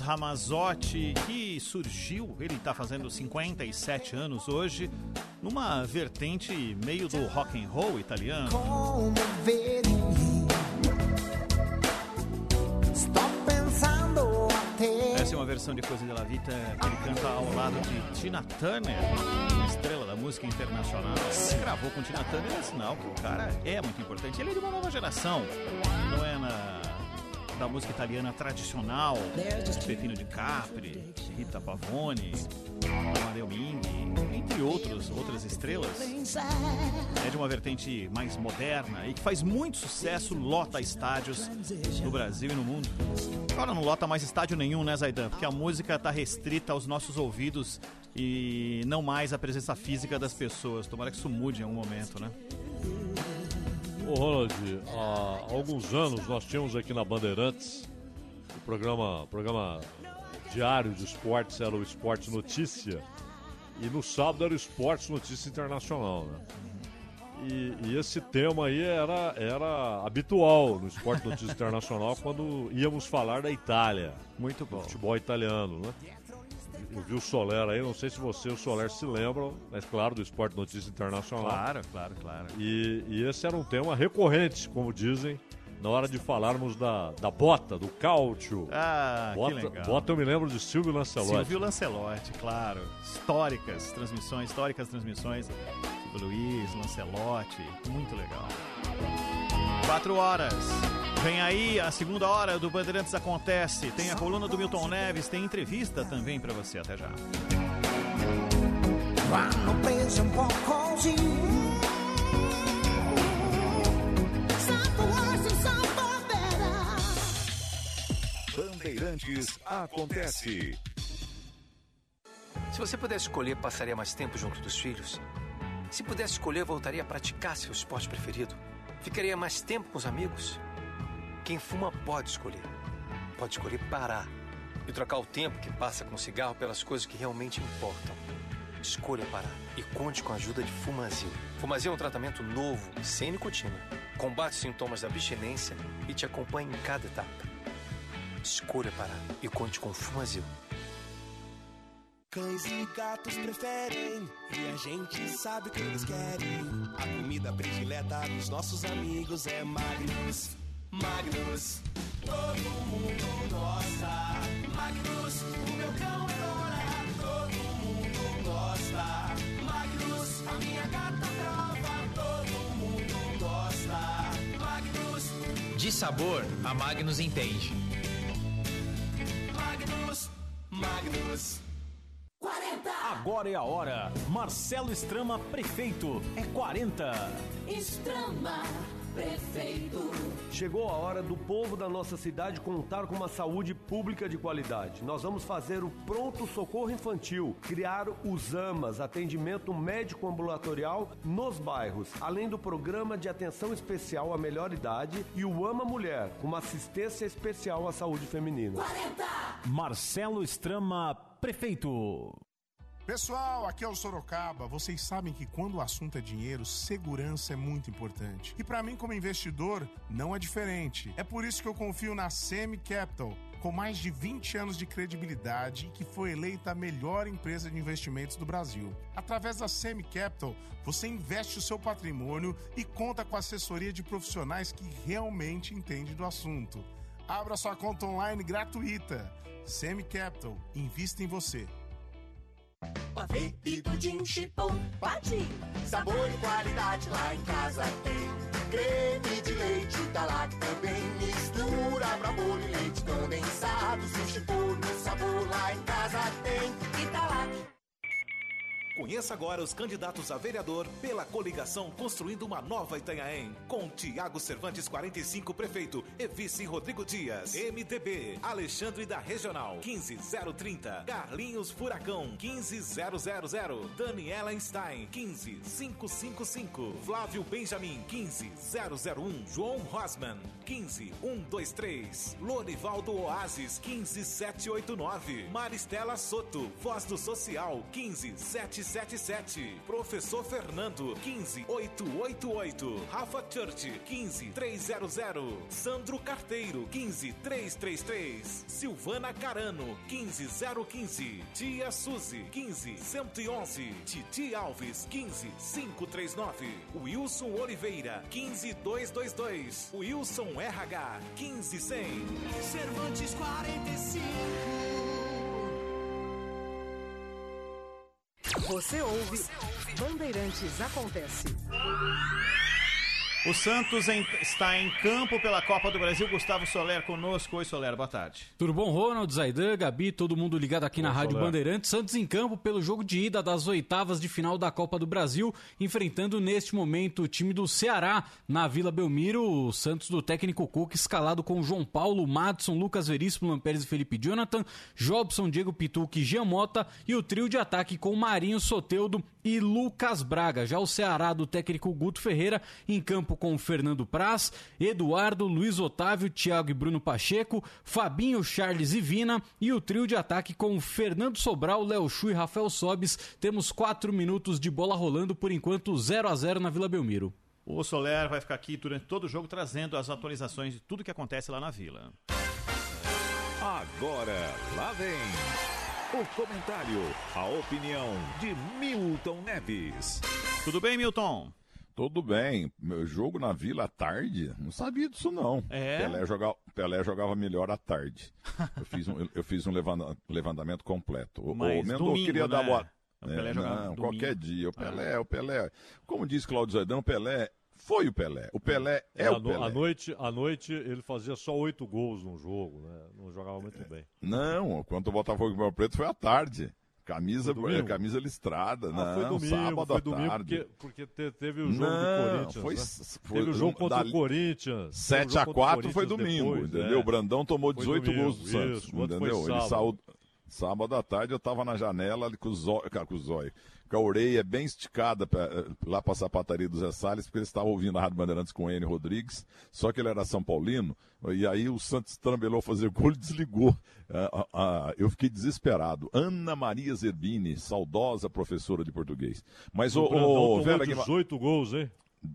Ramazotti que surgiu, ele está fazendo 57 anos hoje, numa vertente meio do rock and roll italiano. Essa é uma versão de Coisa de la Vita que ele canta ao lado de Tina Turner, estrela da música internacional. Ele gravou com Tina Turner, é sinal que o cara é muito importante. Ele é de uma nova geração, não é na, da música italiana tradicional, de Pepino de Capri, Rita Pavone, Amadeu Ming, entre outros, outras estrelas. É de uma vertente mais moderna e que faz muito sucesso, lota estádios no Brasil e no mundo. Agora não lota mais estádio nenhum, né, Zaidan? Porque a música está restrita aos nossos ouvidos e não mais à presença física das pessoas. Tomara que isso mude em algum momento, né? Ô Ronald, há alguns anos nós tínhamos aqui na Bandeirantes o programa, programa diário de esportes, era o Esporte Notícia. E no sábado era o Esporte Notícia Internacional, né? E, e esse tema aí era, era habitual no Esporte Notícia Internacional quando íamos falar da Itália. Muito bom. Futebol italiano, né? Eu vi o Soler aí, não sei se você e o Soler se lembram, mas claro, do Esporte Notícia Internacional. Claro, claro, claro. E, e esse era um tema recorrente, como dizem, na hora de falarmos da, da bota, do cálcio. Ah, bota, que legal. Bota eu me lembro de Silvio Lancelotti. Silvio Lancelotti, claro. Históricas transmissões, históricas transmissões. Silvio Luiz, Lancelotti, muito legal. Quatro horas. Vem aí a segunda hora do Bandeirantes Acontece. Tem a coluna do Milton Neves, tem entrevista também pra você. Até já. Vanno prese Bandeirantes Acontece. Se você pudesse escolher, passaria mais tempo junto dos filhos? Se pudesse escolher, voltaria a praticar seu esporte preferido? Ficaria mais tempo com os amigos? Quem fuma pode escolher. Pode escolher parar e trocar o tempo que passa com o cigarro pelas coisas que realmente importam. Escolha parar e conte com a ajuda de Fumazil. Fumazil é um tratamento novo, sem nicotina. Combate os sintomas da abstinência e te acompanha em cada etapa. Escolha parar e conte com Fumazil. Cães e gatos preferem e a gente sabe o que eles querem. A comida predileta dos nossos amigos é Magnus. Magnus, todo mundo gosta. Magnus, o meu cão adora. Todo mundo gosta. Magnus, a minha gata brava. Todo mundo gosta. Magnus, De sabor, a Magnus entende. Magnus, Magnus. 40. Agora é a hora. Marcelo Estrama, prefeito. É 40. Estrama, prefeito. Chegou a hora do povo da nossa cidade contar com uma saúde pública de qualidade. Nós vamos fazer o pronto socorro infantil, criar os AMAs, atendimento médico ambulatorial nos bairros, além do programa de atenção especial à melhor idade e o AMA Mulher, com uma assistência especial à saúde feminina. 40. Marcelo Estrama, prefeito. Pessoal, aqui é o Sorocaba. Vocês sabem que quando o assunto é dinheiro, segurança é muito importante. E para mim, como investidor, não é diferente. É por isso que eu confio na Semi Capital, com mais de 20 anos de credibilidade e que foi eleita a melhor empresa de investimentos do Brasil. Através da Semi Capital, você investe o seu patrimônio e conta com assessoria de profissionais que realmente entendem do assunto. Abra sua conta online gratuita. Semi Capital, invista em você. Pavê e pudim chipom, pati. Sabor e qualidade lá em casa tem. Creme de leite da lá também. Mistura pra bolo e leite condensado. Chipom no sabor lá em casa tem. Italac. Conheça agora os candidatos a vereador pela coligação Construindo uma Nova Itanhaém. Com Tiago Cervantes, 45, prefeito. E vice Rodrigo Dias. MDB. Alexandre da Regional, 15030. Carlinhos Furacão, 15000. Daniela Einstein, 15555. Flávio Benjamin, 15001. João Rosman, 15123. Lorivaldo Oasis, 15789. Maristela Soto, Voz do Social, 15777. Professor Fernando, 15888. Rafa Church, 15300. Sandro Carteiro, 15333. Silvana Carano, 15015. Tia Suzy, 15111. Titi Alves, 15539. Wilson Oliveira, 15222. Wilson RH, 15100. Cervantes 45. Você ouve Bandeirantes Acontece. O Santos em- está em campo pela Copa do Brasil. Gustavo Soler conosco. Oi, Soler, boa tarde. Tudo bom, Ronald, Zaidan, Gabi, todo mundo ligado aqui na Bom, Rádio Soler. Bandeirantes. Santos em campo pelo jogo de ida das oitavas de final da Copa do Brasil, enfrentando neste momento o time do Ceará na Vila Belmiro. O Santos do técnico Cook escalado com João Paulo, Madison, Lucas Veríssimo, Lampérez e Felipe Jonathan, Jobson, Diego Pituque, Jean Mota e o trio de ataque com Marinho, Soteudo e Lucas Braga. Já o Ceará do técnico Guto Ferreira em campo com Fernando Praz, Eduardo, Luiz Otávio, Thiago e Bruno Pacheco, Fabinho, Charles e Vina e o trio de ataque com Fernando Sobral, Léo Chu e Rafael Sobis. Temos quatro minutos de bola rolando por enquanto 0 a 0 na Vila Belmiro. O Soler vai ficar aqui durante todo o jogo trazendo as atualizações de tudo que acontece lá na Vila. Agora, lá vem o comentário, a opinião de Milton Neves. Tudo bem, Milton? Tudo bem. Meu jogo na Vila à tarde? Não sabia disso, não. É? Pelé jogava, Pelé jogava melhor à tarde. Eu fiz um, eu fiz um levanta- levantamento completo. O, Mas o Mendonça domingo, queria né? dar boa. O Pelé jogava não, domingo. qualquer dia. O Ah. Pelé, o Pelé. Como diz Claudio Zaidan, o Pelé foi o Pelé. O Pelé é, à, o no- Pelé. à noite, à noite ele fazia só oito gols num jogo, né? Não jogava muito bem. Não, quando o Botafogo e o Preto foi à tarde. Camisa, domingo? camisa listrada, Ah, não, foi domingo, sábado foi à domingo tarde. porque, porque te- teve o jogo Não, do Corinthians. foi- né? foi- teve o jogo contra dali- o Corinthians. 7 teve o a jogo contra o 4 foi domingo, depois, entendeu? é. O Brandão tomou Foi 18 domingo, gols do Santos, isso, entendeu? Ele saiu, Sábado à tarde eu tava na janela ali com o zóio, com o zóio, com a orelha bem esticada pra, eh, lá pra sapataria do Zé Salles, porque eles estavam ouvindo a Rádio Bandeirantes com o N. Rodrigues, só que ele era São Paulino, e aí o Santos trambelou fazer gol e desligou. Ah, ah, eu fiquei desesperado. Ana Maria Zerbini, saudosa professora de português. Mas o, o o Vera Guima- 18 gols, hein?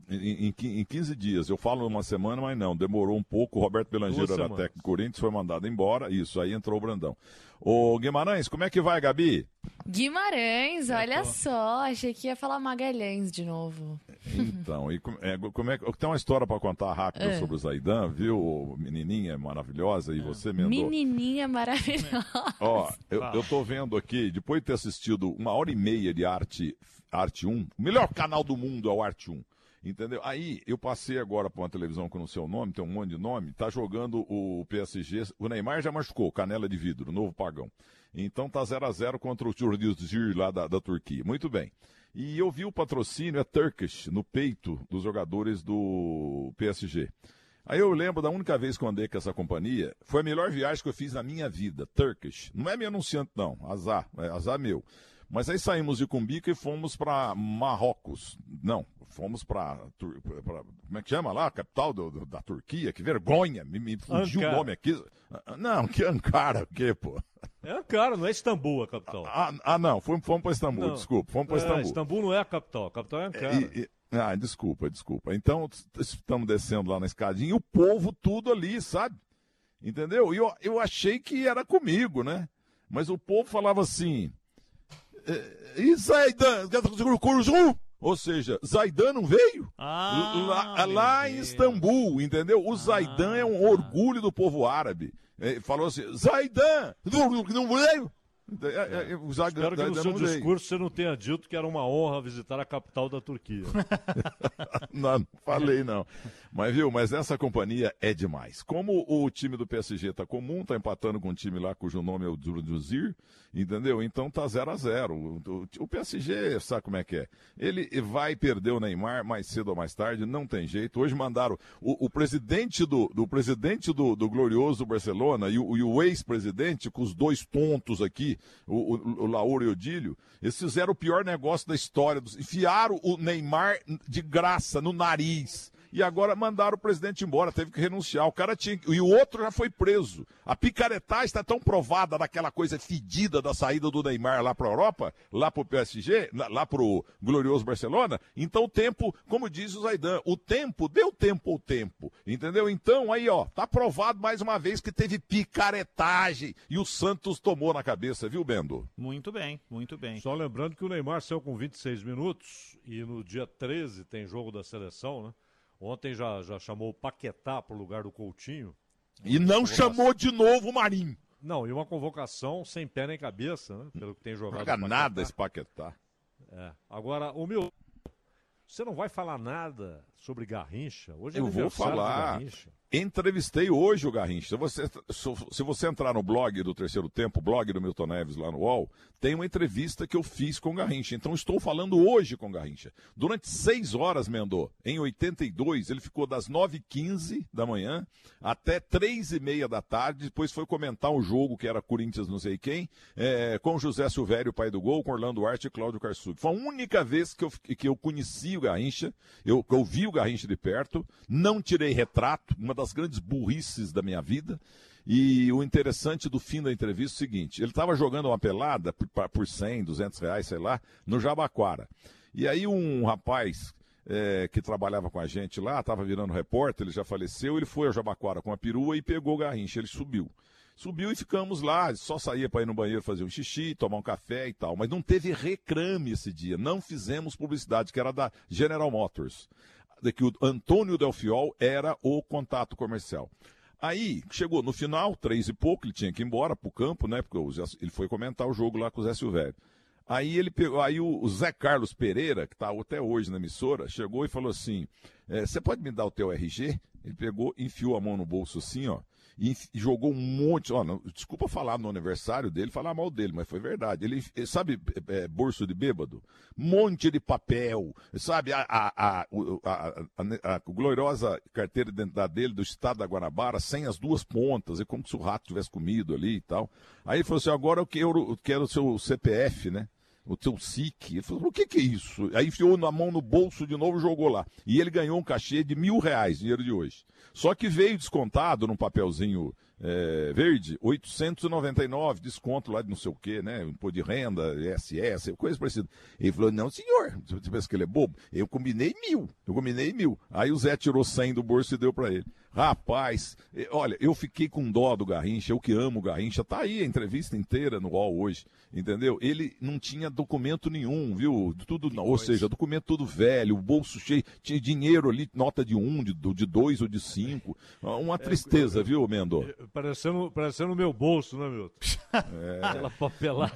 Em, em, qui- em 15 dias. Eu falo uma semana, mas não, demorou um pouco. O Roberto Belangeiro era técnico do Corinthians, foi mandado embora. Isso, aí entrou o Brandão. Ô Guimarães, como é que vai, Gabi? Guimarães, olha só, achei que ia falar Magalhães de novo. Então, e com- é, como é, que- tem uma história para contar rápida É. sobre o Zaidan, viu? Menininha maravilhosa, e você, Mendô? Menininha maravilhosa. [laughs] Ó, eu, eu tô vendo aqui, depois de ter assistido uma hora e meia de Arte, Arte 1, o melhor canal do mundo é o Arte 1. Entendeu? Aí eu passei agora para uma televisão com o seu nome, tem um monte de nome, tá jogando o PSG. O Neymar já machucou, canela de vidro, novo pagão. Então tá 0 a 0 contra o Turdizir lá da, da Turquia. Muito bem. E eu vi o patrocínio, é Turkish, no peito dos jogadores do PSG. Aí eu lembro da única vez que eu andei com essa companhia, foi a melhor viagem que eu fiz na minha vida, Turkish. Não é meu anunciante, não, azar, é azar meu. Mas aí saímos de Cumbica e fomos para Marrocos. Não, fomos para. Como é que chama lá? A capital do- do- da Turquia? Que vergonha! Me, me fugiu Ankara. o nome aqui. Ah, Não, que Ankara, o quê, pô? É Ankara, não é Istambul a capital. Ah, ah, não, fomos, fomos para Istambul, Não. desculpa, fomos para É, Istambul. Istambul não é a capital, a capital é Ankara. E- e- ah, desculpa, desculpa. Então, estamos descendo lá na escadinha e o povo tudo ali, sabe? Entendeu? E eu, eu achei que era comigo, né? Mas o povo falava assim. "Eh, E Zaidan? Ou seja, Zaidan não veio? lá lá em Istambul, entendeu? O Zaidan é um orgulho do povo árabe. Eh, Falou assim: Zaidan, não, veio? Eh, eh, O Espero que no seu discurso você não tenha dito que era uma honra visitar a capital da Turquia. [laughs] não, não falei não. Mas viu, mas essa companhia é demais. Como o time do PSG tá comum, tá empatando com um time lá cujo nome é o Durduzir, entendeu? Então tá 0 a 0 o, PSG, sabe como é que é? Ele vai perder o Neymar mais cedo ou mais tarde, não tem jeito. Hoje mandaram o, o presidente do, do presidente do, do glorioso Barcelona e o, o ex-presidente com os dois tontos aqui, o, o, o Lauro e o Dílio, eles fizeram o pior negócio da história. Enfiaram o Neymar de graça no nariz. E agora mandaram o presidente embora, teve que renunciar. O cara tinha. E o outro já foi preso. A picaretagem está tão provada daquela coisa fedida da saída do Neymar lá para a Europa, lá para o PSG, lá, para o glorioso Barcelona. Então o tempo, como diz o Zaidan, o tempo deu tempo ao tempo. Entendeu? Então aí, ó, tá provado mais uma vez que teve picaretagem. E o Santos tomou na cabeça, viu, Bendo? Muito bem, muito bem. Só lembrando que o Neymar saiu com 26 minutos e no dia 13 tem jogo da seleção, né? Ontem já, já chamou o Paquetá pro lugar do Coutinho. E não chamou de novo o Marinho. Não, e uma convocação sem pé nem cabeça, né? Pelo que tem jogado. Joga o Paquetá. nada esse Paquetá. É. Agora, o meu. Você não vai falar nada sobre Garrincha? Hoje é Eu vou falar. Garrincha. Entrevistei hoje o Garrincha. Se você, se você entrar no blog do Terceiro Tempo, blog do Milton Neves lá no UOL, tem uma entrevista que eu fiz com o Garrincha. Então estou falando hoje com o Garrincha. Durante seis horas, Mendô, em 82, ele ficou das 9h15 da manhã até três e meia da tarde. Depois foi comentar um jogo que era Corinthians não sei quem, é, com José Silvério, pai do gol, com Orlando Arte e Cláudio Karsug. Foi a única vez que eu, que eu conheci o Garrincha, eu, eu vi o Garrincha de perto, não tirei retrato, uma das grandes burrices da minha vida. E o interessante do fim da entrevista é o seguinte: ele estava jogando uma pelada por, por 100, 200 reais, sei lá, no Jabaquara. E aí um rapaz é, que trabalhava com a gente lá, estava virando repórter, ele já faleceu, ele foi ao Jabaquara com a perua e pegou o Garrincha, ele subiu. Subiu e ficamos lá, só saía para ir no banheiro fazer um xixi, tomar um café e tal. Mas não teve recrame esse dia, não fizemos publicidade, que era da General Motors. De que o Antônio Delfiol era o contato comercial. Aí, chegou no final, três e pouco, ele tinha que ir embora pro campo, né? Porque Zé- ele foi comentar o jogo lá com o Zé Silvério. Aí ele pegou, aí o, o Zé Carlos Pereira, que está até hoje na emissora, chegou e falou assim: "É, você pode me dar o teu RG? Ele pegou, enfiou a mão no bolso assim, ó, e jogou um monte. Ó, não, desculpa falar no aniversário dele, falar mal dele, mas foi verdade. Ele, eh, sabe, é, bolso de bêbado? Monte de papel, sabe? A, a- a- a gloriosa carteira de identidade dele do estado da Guanabara, sem as duas pontas, é como se o rato tivesse comido ali e tal. Aí ele falou assim: agora eu quero, eu quero o seu CPF, né? O seu SIC. Ele falou, o que, que é isso? Aí enfiou na mão no bolso de novo e jogou lá. E ele ganhou um cachê de mil reais, dinheiro de hoje. Só que veio descontado num papelzinho é, verde, 899, desconto lá de não sei o quê, né? Imposto de renda, ISS, coisa parecida. Ele falou, não, senhor, você pensa que ele é bobo? Eu combinei mil, eu combinei mil. Aí o Zé tirou 100 do bolso e deu para ele. Rapaz, eh, olha, eu fiquei com dó do Garrincha, eu que amo o Garrincha, tá aí a entrevista inteira no UOL hoje, entendeu? Ele não tinha documento nenhum, viu? Tudo, ou seja, documento tudo velho, o bolso cheio, tinha dinheiro ali, nota de um, de, de dois ou de cinco. Uma tristeza, viu, Mendo? Parecendo, parecendo o meu bolso, né, Milton? [laughs] É. Aquela papelada.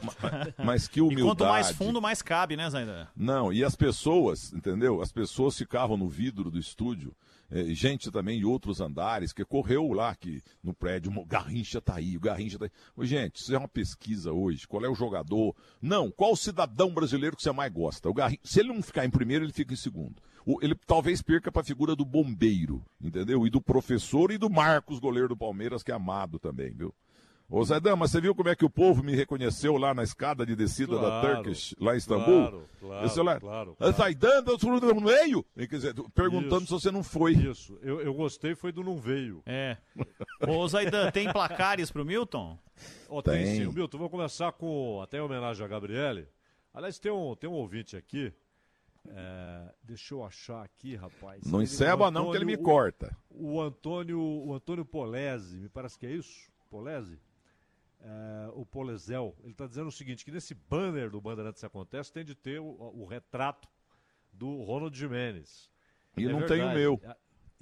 Mas que E humildade. quanto mais fundo, mais cabe, né, Zaidan? Não, e as pessoas, entendeu? As pessoas ficavam no vidro do estúdio, eh, gente também de outros andares, que correu lá que no prédio, o Garrincha tá aí, o Garrincha tá aí. Ô, gente, isso é uma pesquisa hoje, qual é o jogador? Não, qual o cidadão brasileiro que você mais gosta? O Garrincha, se ele não ficar em primeiro, ele fica em segundo. Ele talvez perca para a figura do bombeiro, entendeu? E do professor e do Marcos, goleiro do Palmeiras, que é amado também, viu? Ô Zé Dama, você viu como é que o povo me reconheceu lá na escada de descida da Claro, Turkish, lá em Istambul? claro, claro, Esse lá, claro, "Ah, Zaidan, eu sou no meio? Quer dizer, perguntando Isso. se você não foi. Isso, eu, eu gostei foi do não veio. É. Ô, Zaidan, tem placares pro Milton? Ó, tem. Tem. sim. Milton, vou começar com até em homenagem a Gabriele. Aliás, tem um, tem um ouvinte aqui. É, deixa eu achar aqui, rapaz. Não enceba não, que ele me corta. O, o Antônio, o Antônio Polese, me parece que é isso? Polese? É, o Polezel, ele está dizendo o seguinte, que nesse banner do Bandeirantes Acontece tem de ter o, o retrato do Ronald Jimenez. E É não tem o verdade. meu.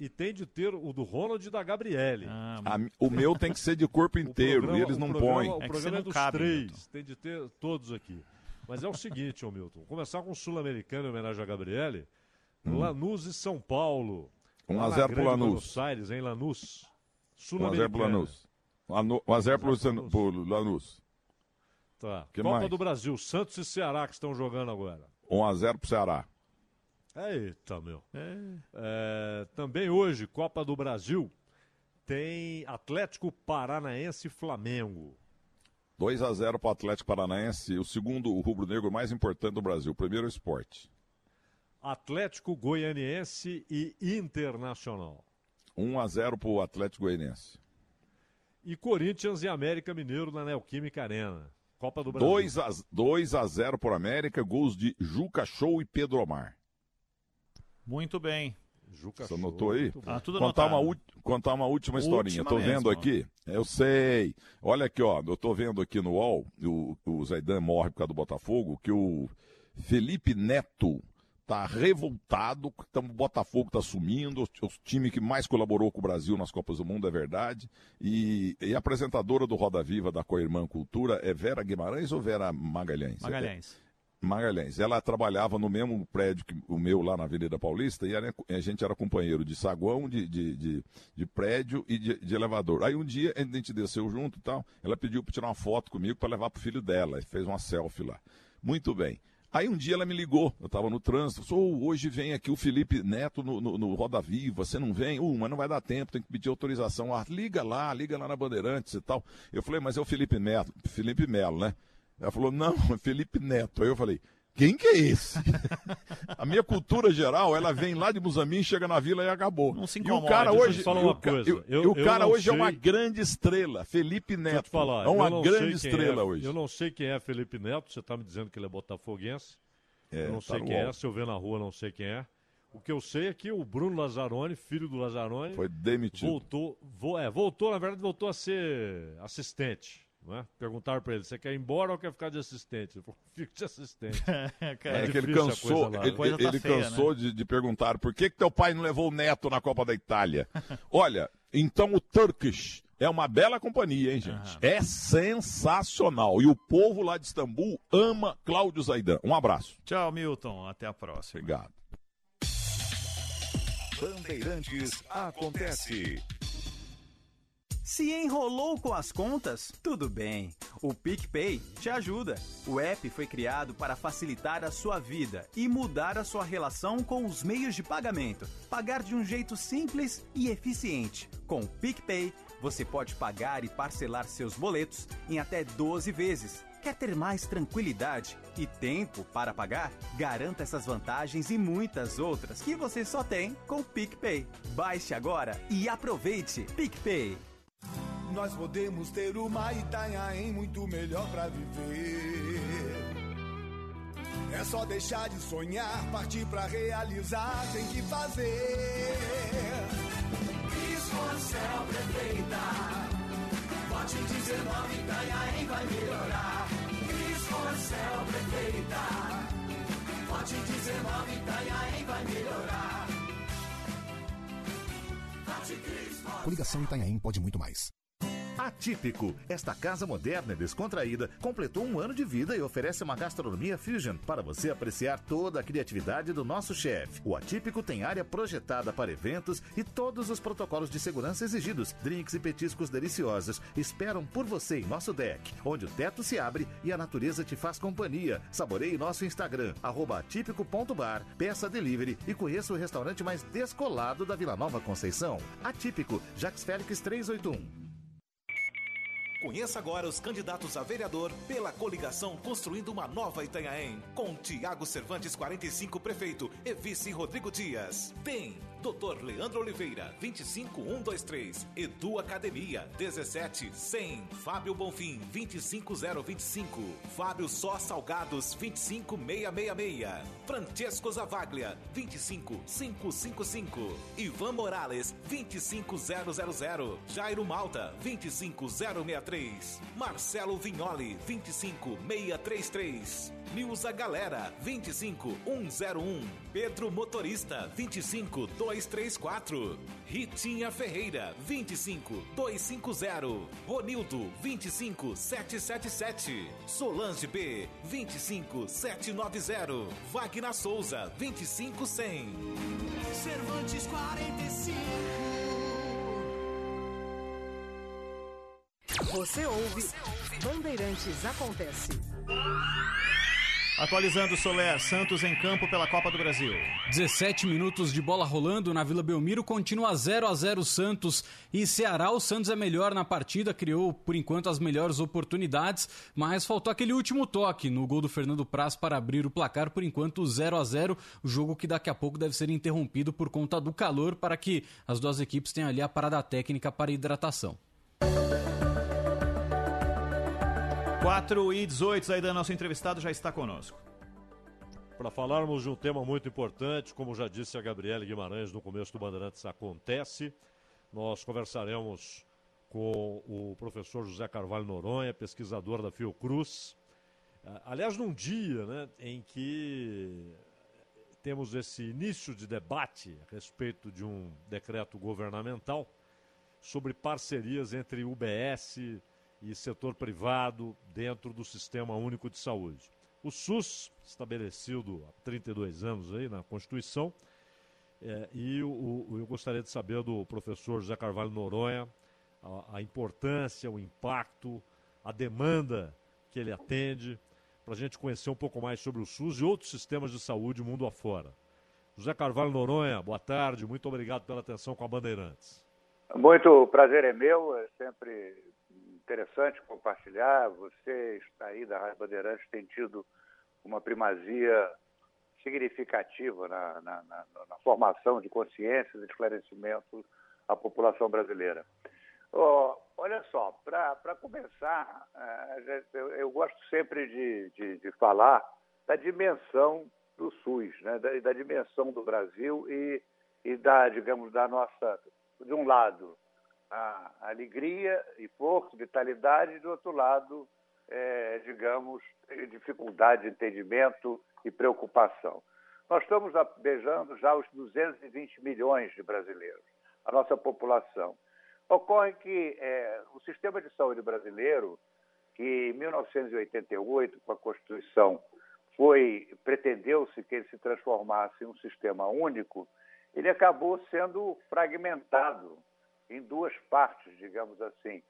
E tem de ter o do Ronald e da Gabriele. A mi- o meu tem que ser de corpo inteiro, programa- e eles não programa- põem. O É programa é não dos cabe, três, tem de ter todos aqui. Mas é o seguinte, ô Milton, começar com o Sul-Americano em homenagem a Gabriele, Lanús e São Paulo. 1 Lá a na 0 pro Lanús. Buenos Aires, em Lanús. 1 a 0 pro. Lanús. Lanu- 1 a 0 pro pro Lanús. Tá. Que Copa mais? do Brasil, Santos e Ceará que estão jogando agora. 1 a 0 pro Ceará. Eita, meu. É, também hoje, Copa do Brasil, tem Atlético Paranaense e Flamengo. 2 a 0 pro Atlético Paranaense, o segundo o rubro-negro mais importante do Brasil. O primeiro o esporte. Atlético Goianiense e Internacional. 1 a 0 pro Atlético Goianiense. E Corinthians e América Mineiro na Neoquímica Arena. Copa do Brasil. 2 a, 2 a 0 pro América, gols de Juca Show e Pedro Omar. Muito bem. Juca Você anotou aí? Ah, tudo contar, uma, contar uma última historinha. Última Tô vendo mesmo, ó. aqui. Eu sei. Olha aqui, ó. Eu tô vendo aqui no UOL, o, o Zaidan morre por causa do Botafogo, que o Felipe Neto tá revoltado, tam- o Botafogo tá sumindo, o, time que mais colaborou com o Brasil nas Copas do Mundo, é verdade. E, e a apresentadora do Roda Viva da Coirmã Cultura é Vera Guimarães ou Vera Magalhães? Magalhães. Magalhães. Ela trabalhava no mesmo prédio que o meu lá na Avenida Paulista e a gente era companheiro de saguão, de, de, de, de prédio e de, de elevador. Aí um dia a gente desceu junto e tal. Ela pediu para tirar uma foto comigo para levar pro filho dela. E fez uma selfie lá. Muito bem. Aí um dia ela me ligou, eu estava no trânsito, "Ô, hoje vem aqui o Felipe Neto no, no, no Roda Viva, você não vem? Uh, mas não vai dar tempo, tem que pedir autorização. Ah, liga lá, liga lá na Bandeirantes e tal. Eu falei, mas é o Felipe Neto, Felipe Melo, né? Ela falou, não, é [laughs] Felipe Neto. Aí eu falei, quem que é esse? [laughs] a minha cultura geral, ela vem lá de Muzambique, chega na vila e acabou. Não se e o cara hoje, uma coisa, o- eu- o cara hoje é uma sei- grande estrela, Felipe Neto. falar, é uma grande sei quem estrela é- hoje. Eu não sei quem é Felipe Neto, você está me dizendo que ele é botafoguense. É, eu não tá sei quem é, se eu ver na rua, não sei quem é. O que eu sei é que o Bruno Lazzaroni, filho do Lazzaroni, Foi demitido. voltou, vo- é, voltou, na verdade, voltou a ser assistente. É? Perguntaram para ele, você quer ir embora ou quer ficar de assistente? Ele falou, [laughs] fico de assistente. [laughs] É, Tá que ele cansou, lá, ele, né? coisa tá ele feia, cansou de, de perguntar por que, que teu pai não levou o neto na Copa da Itália. [laughs] Olha, então o Turkish é uma bela companhia, hein, gente? É sensacional. E o povo lá de Istambul ama Cláudio Zaidan. Um abraço. Tchau, Milton. Até a próxima. Obrigado. Bandeirantes acontece. Se enrolou com as contas? Tudo bem. O PicPay te ajuda. O app foi criado para facilitar a sua vida e mudar a sua relação com os meios de pagamento. Pagar de um jeito simples e eficiente. Com o PicPay, você pode pagar e parcelar seus boletos em até 12 vezes. Quer ter mais tranquilidade e tempo para pagar? Garanta essas vantagens e muitas outras que você só tem com o PicPay. Baixe agora e aproveite. PicPay. Nós podemos ter uma Itanhaém muito melhor pra viver. É só deixar de sonhar, partir pra realizar, tem que fazer. Cris Marcel Prefeita. Vote 19, Itanhaém vai melhorar. Cris Marcel Prefeita. Vote 19, Itanhaém vai melhorar. Coligação Itanhaém pode muito mais. Atípico. Esta casa moderna e descontraída completou um ano de vida e oferece uma gastronomia fusion para você apreciar toda a criatividade do nosso chefe. O Atípico tem área projetada para eventos e todos os protocolos de segurança exigidos. Drinks e petiscos deliciosos esperam por você em nosso deck, onde o teto se abre e a natureza te faz companhia. Saboreie nosso Instagram, atípico.bar, peça delivery e conheça o restaurante mais descolado da Vila Nova Conceição. Atípico, Jacques Félix 381. Conheça agora os candidatos a vereador pela coligação Construindo uma Nova Itanhaém, com Tiago Cervantes 45 prefeito e vice Rodrigo Dias. Tem Dr. Leandro Oliveira 25123, Edu Academia 17100, Fábio Bonfim 25025, Fábio Só Salgados 25666, Francesco Zavaglia 25555, Ivan Morales 25000, Jairo Malta 25063, Marcelo Vignoli 25633, Nilza Galera 25101, Pedro Motorista 25234, Ritinha Ferreira 25250, Ronildo 25777, Solange B 25790, Wagner Souza 25100. Cervantes 45. Você ouve Bandeirantes Acontece. Atualizando o Soler, Santos em campo pela Copa do Brasil. 17 minutos de bola rolando na Vila Belmiro, continua 0 a 0 Santos e Ceará. O Santos é melhor na partida, criou por enquanto as melhores oportunidades, mas faltou aquele último toque no gol do Fernando Praz para abrir o placar. Por enquanto 0 a 0 o jogo que daqui a pouco deve ser interrompido por conta do calor para que as duas equipes tenham ali a parada técnica para hidratação. 4 e 18, aí da nosso entrevistado já está conosco. Para falarmos de um tema muito importante, como já disse a Gabriela Guimarães no começo do Bandeirantes Acontece, nós conversaremos com o professor José Carvalho Noronha, pesquisador da Fiocruz. Ah, Aliás, num dia né, em que temos esse início de debate a respeito de um decreto governamental sobre parcerias entre UBS e setor privado dentro do Sistema Único de Saúde. O SUS, estabelecido há 32 anos aí na Constituição, é, e o, o- eu gostaria de saber do professor José Carvalho Noronha a, a importância, o impacto, a demanda que ele atende, para a gente conhecer um pouco mais sobre o SUS e outros sistemas de saúde mundo afora. José Carvalho Noronha, boa tarde, muito obrigado pela atenção com a Bandeirantes. Muito prazer é meu, é sempre interessante compartilhar. Você está aí da Rádio Bandeirantes tem tido uma primazia significativa na, na- na- na formação de consciências e esclarecimento à população brasileira. Ó, olha só, para começar, eh, eu, eu gosto sempre de, de- de falar da dimensão do SUS, né? da, da dimensão do Brasil e, e da, digamos, da nossa, de um lado, a alegria e força, vitalidade, e do outro lado, eh, digamos, dificuldade de entendimento e preocupação. Nós estamos beijando já os 220 milhões de brasileiros, a nossa população. Ocorre que eh, o sistema de saúde brasileiro, que em 1988, com a Constituição, foi pretendeu-se que ele se transformasse em um sistema único, ele acabou sendo fragmentado em duas partes, digamos assim,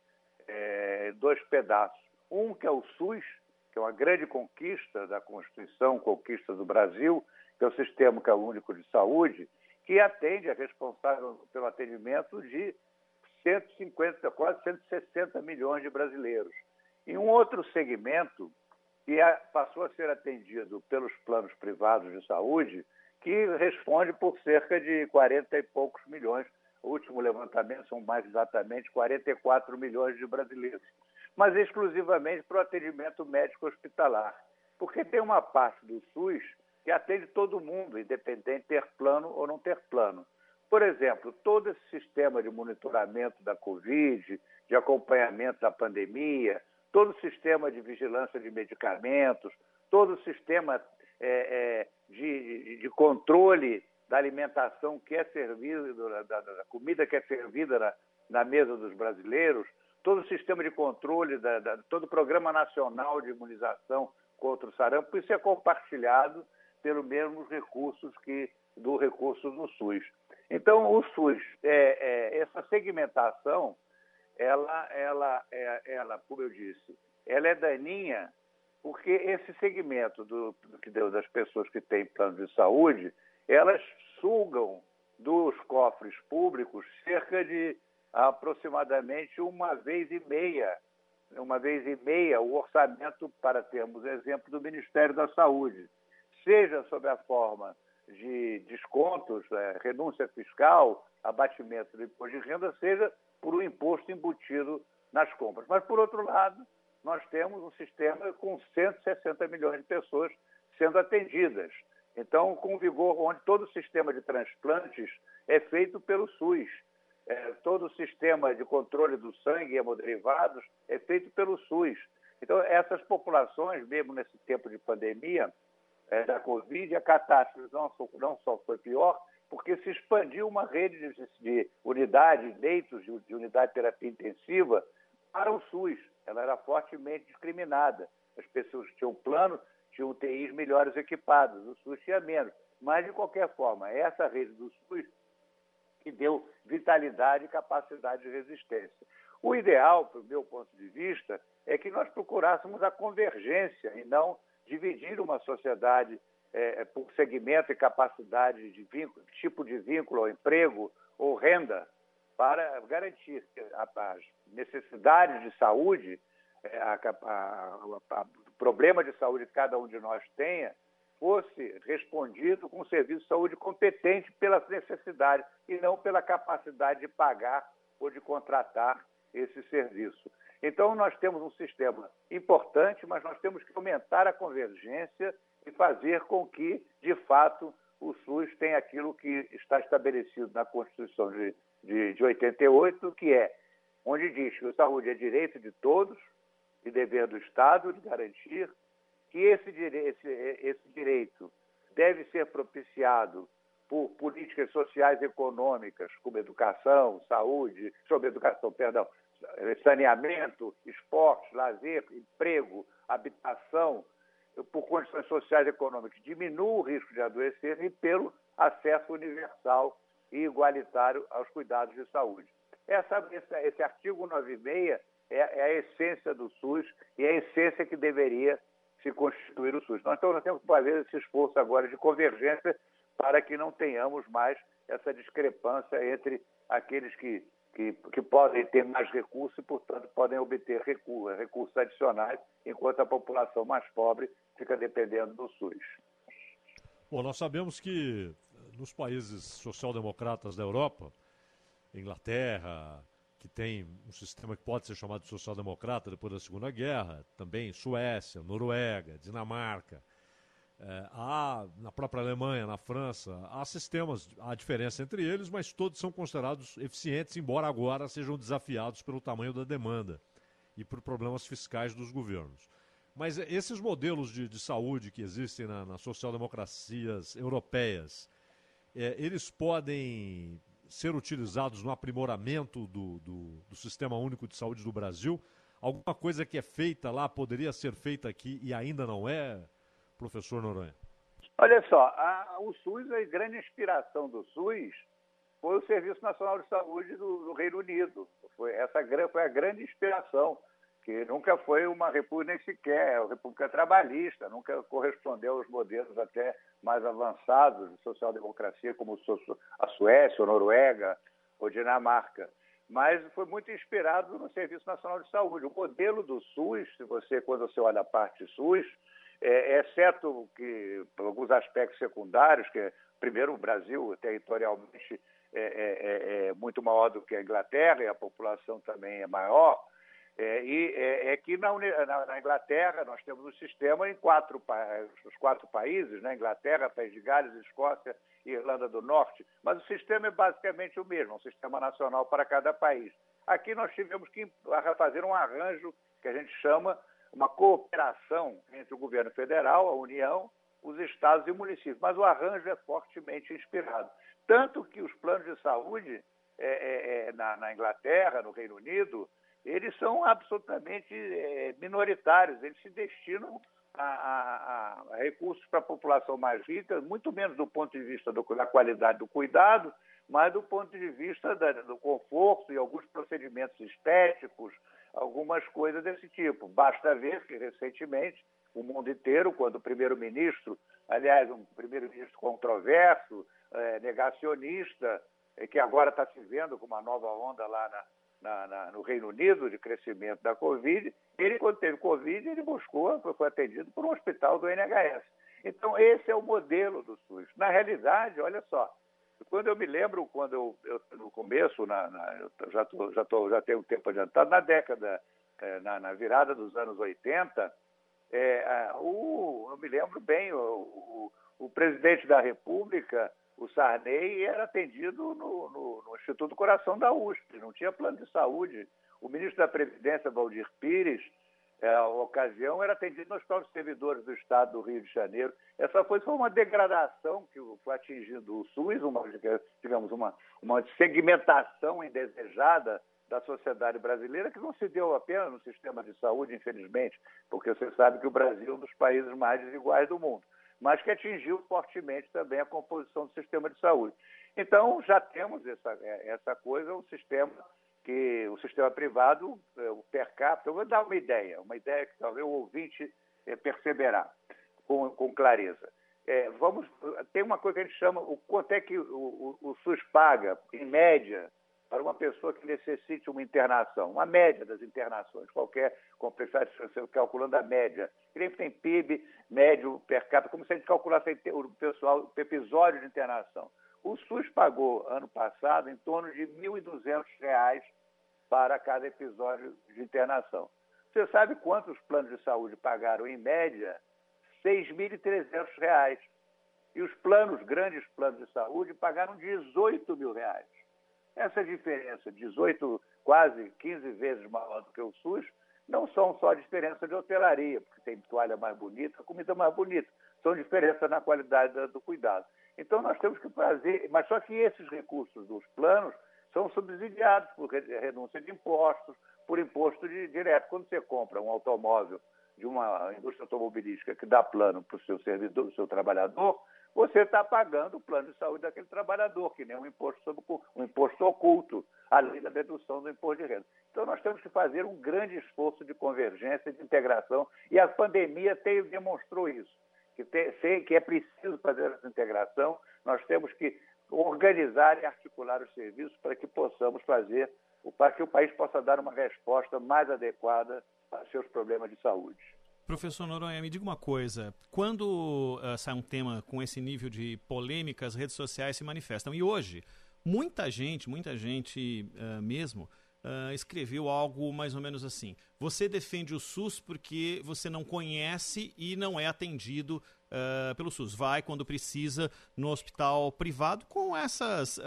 é, dois pedaços. Um que é o SUS, que é uma grande conquista da Constituição, conquista do Brasil, que é o Sistema que é o Único de Saúde, que atende, é responsável pelo atendimento de 150, quase 160 milhões de brasileiros. E um outro segmento que é, passou a ser atendido pelos planos privados de saúde, que responde por cerca de 40 e poucos milhões. O último levantamento são mais exatamente 44 milhões de brasileiros, mas exclusivamente para o atendimento médico hospitalar. Porque tem uma parte do SUS que atende todo mundo, independente de ter plano ou não ter plano. Por exemplo, todo esse sistema de monitoramento da Covid, de acompanhamento da pandemia, todo o sistema de vigilância de medicamentos, todo o sistema é, é, de, de, controle da alimentação que é servida, da, da comida que é servida na, na, mesa dos brasileiros, todo o sistema de controle, da, da, todo o programa nacional de imunização contra o sarampo, isso é compartilhado pelos mesmos recursos que do recurso do SUS. Então, o SUS, é, é, essa segmentação, ela, ela, é, ela, como eu disse, ela é daninha porque esse segmento do, do, das pessoas que têm plano de saúde, elas sugam dos cofres públicos cerca de aproximadamente uma vez e meia, uma vez e meia o orçamento, para termos exemplo, do Ministério da Saúde seja sob a forma de descontos, é, renúncia fiscal, abatimento do imposto de renda, seja por um imposto embutido nas compras. Mas, por outro lado, nós temos um sistema com 160 milhões de pessoas sendo atendidas. Então, com vigor, onde todo o sistema de transplantes é feito pelo SUS, é, todo o sistema de controle do sangue e hemoderivados é feito pelo SUS. Então, essas populações, mesmo nesse tempo de pandemia, é, da Covid, a catástrofe não só, não só foi pior, porque se expandiu uma rede de, de unidades, leitos de, de unidade de terapia intensiva para o SUS. Ela era fortemente discriminada. As pessoas tinham plano, tinham UTIs melhores equipadas, o SUS tinha menos. Mas, de qualquer forma, é essa rede do SUS que deu vitalidade capacidade de resistência. O ideal, do meu ponto de vista, é que nós procurássemos a convergência e não dividir uma sociedade é, por segmento e capacidade de vínculo, tipo de vínculo ao emprego ou renda, para garantir as necessidades de saúde, é, a, a, a, o problema de saúde que cada um de nós tenha, fosse respondido com um serviço de saúde competente pelas necessidades e não pela capacidade de pagar ou de contratar esse serviço. Então, nós temos um sistema importante, mas nós temos que aumentar a convergência e fazer com que, de fato, o SUS tenha aquilo que está estabelecido na Constituição de, de, de 88, que é onde diz que a saúde é direito de todos e dever do Estado de garantir que esse, esse, esse direito deve ser propiciado por políticas sociais e econômicas, como educação, saúde, sobre educação, perdão, saneamento, esporte, lazer, emprego, habitação, por condições sociais e econômicas, diminua o risco de adoecer e pelo acesso universal e igualitário aos cuidados de saúde. Essa, esse, esse artigo 96 é, é, a essência do SUS e é a essência que deveria se constituir o SUS. Então, nós temos que fazer esse esforço agora de convergência para que não tenhamos mais essa discrepância entre aqueles que que, que podem ter mais recursos e, portanto, podem obter recursos, recursos adicionais, enquanto a população mais pobre fica dependendo do SUS. Bom, nós sabemos que nos países social-democratas da Europa, Inglaterra, que tem um sistema que pode ser chamado de social-democrata depois da Segunda Guerra, também Suécia, Noruega, Dinamarca, é, há, na própria Alemanha, na França, há sistemas, há diferença entre eles, mas todos são considerados eficientes, embora agora sejam desafiados pelo tamanho da demanda e por problemas fiscais dos governos. Mas esses modelos de, de saúde que existem na, nas social-democracias europeias, é, eles podem ser utilizados no aprimoramento do, do, do Sistema Único de Saúde do Brasil? Alguma coisa que é feita lá poderia ser feita aqui e ainda não é? professor Noronha? Olha só, a, o SUS, a grande inspiração do SUS foi o Serviço Nacional de Saúde do, do Reino Unido. Foi, essa foi a grande inspiração, que nunca foi uma república nem sequer, é uma república trabalhista, nunca correspondeu aos modelos até mais avançados de social-democracia, como a Suécia, a Noruega ou Dinamarca. Mas foi muito inspirado no Serviço Nacional de Saúde. O modelo do SUS, se você, quando você olha a parte SUS, é, exceto que por alguns aspectos secundários, que primeiro o Brasil territorialmente é, é, é, é muito maior do que a Inglaterra e a população também é maior, é, e é, é que na, na, na, Inglaterra nós temos um sistema em quatro os quatro países, né? Inglaterra, País de Gales, Escócia e Irlanda do Norte, mas o sistema é basicamente o mesmo, um sistema nacional para cada país. Aqui nós tivemos que fazer um arranjo que a gente chama uma cooperação entre o governo federal, a União, os estados e o município. Mas o arranjo é fortemente inspirado. Tanto que os planos de saúde é, é, é na, na, Inglaterra, no Reino Unido, eles são absolutamente é, minoritários, eles se destinam a, a, a recursos para a população mais rica, muito menos do ponto de vista do, da qualidade do cuidado, mas do ponto de vista da, do conforto e alguns procedimentos estéticos, algumas coisas desse tipo. Basta ver que, recentemente, o mundo inteiro, quando o primeiro-ministro, aliás, um primeiro-ministro controverso, é, negacionista, é, que agora está se vendo com uma nova onda lá na, na, na, no Reino Unido de crescimento da Covid, ele, quando teve Covid, ele buscou, foi atendido por um hospital do NHS. Então, esse é o modelo do SUS. Na realidade, olha só, quando eu me lembro, quando eu, eu no começo, na, na, eu já, tô, já, tô, já tenho um tempo adiantado, na década, é, na, na, virada dos anos 80, é, o, eu me lembro bem, o, o, o, presidente da República, o Sarney, era atendido no, no, no Instituto Coração da USP, não tinha plano de saúde. O ministro da Previdência, Valdir Pires, é, a ocasião era atendido nos próprios servidores do Estado do Rio de Janeiro. Essa foi, uma degradação que foi atingindo o SUS, uma, digamos, uma, uma segmentação indesejada da sociedade brasileira, que não se deu apenas no sistema de saúde, infelizmente, porque você sabe que o Brasil é um dos países mais desiguais do mundo, mas que atingiu fortemente também a composição do sistema de saúde. Então, já temos essa, essa coisa, um sistema que o sistema privado, é, o per capita, eu vou dar uma ideia, uma ideia que talvez o ouvinte é, perceberá com, com clareza. É, vamos, tem uma coisa que a gente chama, o quanto é que o, o, o SUS paga, em média, para uma pessoa que necessite uma internação, uma média das internações, qualquer complexidade, calculando a média. Ele tem PIB médio per capita, como se a gente calculasse o pessoal, o episódio de internação. O SUS pagou, ano passado, em torno de R$ 1.200 para cada episódio de internação. Você sabe quantos planos de saúde pagaram, em média? R$ 6.300. E os planos, grandes planos de saúde, pagaram 18 mil reais. Essa diferença, 18, quase 15 vezes maior do que o SUS, não são só diferença de hotelaria, porque tem toalha mais bonita, comida mais bonita. São diferenças na qualidade do cuidado. Então nós temos que fazer, mas só que esses recursos dos planos são subsidiados por renúncia de impostos, por imposto de, direto. Quando você compra um automóvel de uma indústria automobilística que dá plano para o seu servidor, para o seu trabalhador, você está pagando o plano de saúde daquele trabalhador, que nem um imposto, sobre, um imposto oculto, além da dedução do imposto de renda. Então, nós temos que fazer um grande esforço de convergência, de integração, e a pandemia tem, demonstrou isso, que, tem, que é preciso fazer essa integração, nós temos que organizar e articular os serviços para que possamos fazer, para que o país possa dar uma resposta mais adequada aos seus problemas de saúde. Professor Noronha, me diga uma coisa. Quando uh, sai um tema com esse nível de polêmica, as redes sociais se manifestam. E hoje, muita gente, muita gente uh, mesmo, uh, escreveu algo mais ou menos assim. Você defende o SUS porque você não conhece e não é atendido pelo SUS. Vai, quando precisa, no hospital privado, com essas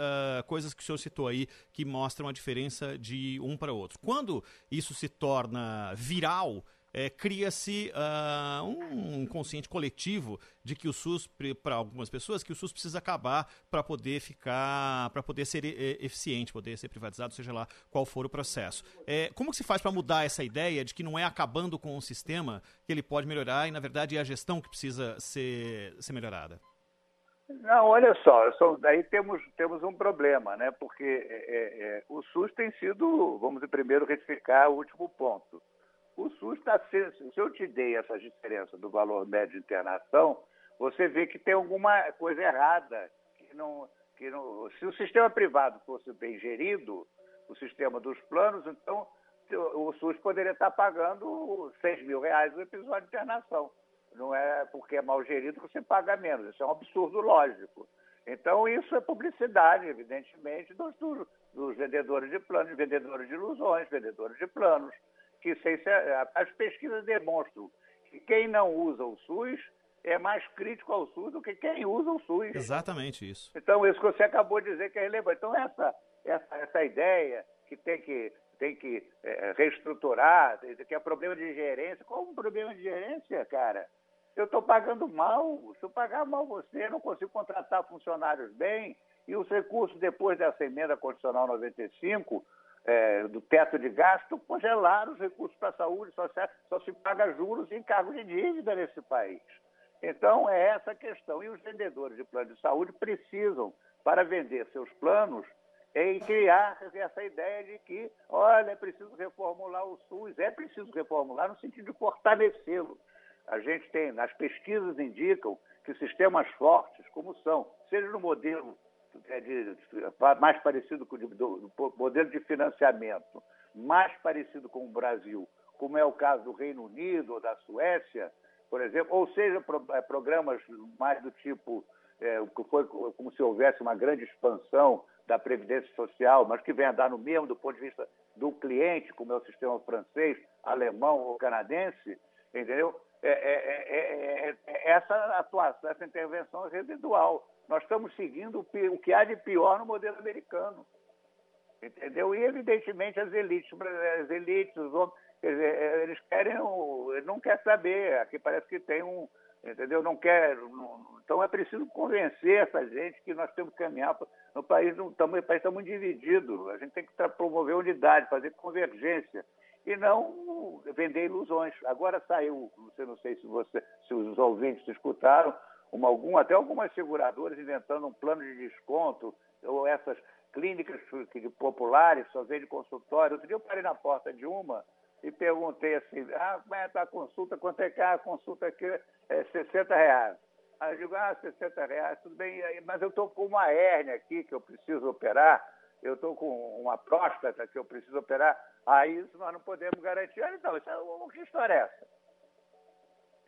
coisas que o senhor citou aí, que mostram a diferença de um para outro. Quando isso se torna viral, é, cria-se uh, um consciente coletivo de que o SUS, para algumas pessoas, que o SUS precisa acabar para poder ficar, para poder ser eficiente, poder ser privatizado, seja lá qual for o processo. É, como que se faz para mudar essa ideia de que não é acabando com o sistema que ele pode melhorar e, na verdade, é a gestão que precisa ser, ser melhorada? Não, olha só, só daí temos, temos um problema, né? Porque é, é, o SUS tem sido, vamos primeiro retificar o último ponto. O SUS está sendo, se eu te dei essa diferença do valor médio de internação, você vê que tem alguma coisa errada. Que não, que não, se o sistema privado fosse bem gerido, o sistema dos planos, então o SUS poderia estar pagando 6 mil reais o episódio de internação. Não é porque é mal gerido que você paga menos. Isso é um absurdo lógico. Então, isso é publicidade, evidentemente, dos, dos vendedores de planos, vendedores de ilusões, vendedores de planos. Que sem, as pesquisas demonstram que quem não usa o SUS é mais crítico ao SUS do que quem usa o SUS. Exatamente isso. Então, isso que você acabou de dizer que é relevante. Então, essa, essa, essa ideia que tem que, tem que é, reestruturar, que é problema de gerência, qual é o problema de gerência, cara? Eu estou pagando mal. Se eu pagar mal você, não consigo contratar funcionários bem. E os recursos, depois dessa emenda constitucional 95, é, do teto de gasto, congelaram os recursos para a saúde, só se, só se paga juros e encargos de dívida nesse país. Então, é essa a questão. E os vendedores de plano de saúde precisam, para vender seus planos, em criar essa ideia de que, olha, é preciso reformular o SUS. É preciso reformular no sentido de fortalecê-lo. A gente tem, as pesquisas indicam que sistemas fortes, como são, seja no modelo é, de, mais parecido com o modelo de financiamento, mais parecido com o Brasil, como é o caso do Reino Unido ou da Suécia, por exemplo, ou seja, pro, é, programas mais do tipo é, que foi como se houvesse uma grande expansão da previdência social, mas que venha a dar no mesmo do ponto de vista do cliente, como é o sistema francês, alemão ou canadense, entendeu? É é é, é, é, essa atuação, essa intervenção residual. Nós estamos seguindo o que há de pior no modelo americano. Entendeu? E, evidentemente, as elites, as elites, os homens, dizer, eles querem, não querem saber. Aqui parece que tem um, entendeu? Não quer. Não, então é preciso convencer essa gente que nós temos que caminhar. No país, no, o país está muito dividido. A gente tem que promover unidade, fazer convergência e não vender ilusões. Agora saiu, você não sei se, você, se os ouvintes escutaram, uma, algum, até algumas seguradoras inventando um plano de desconto, ou essas clínicas populares, só de consultório. Outro dia eu parei na porta de uma e perguntei assim, ah, como é a consulta, quanto é que é a consulta aqui? É 60 reais. Aí eu digo, ah, 60 reais, tudo bem, mas eu estou com uma hérnia aqui que eu preciso operar, eu estou com uma próstata que eu preciso operar, aí isso nós não podemos garantir. Ah, então, isso é, que história é essa?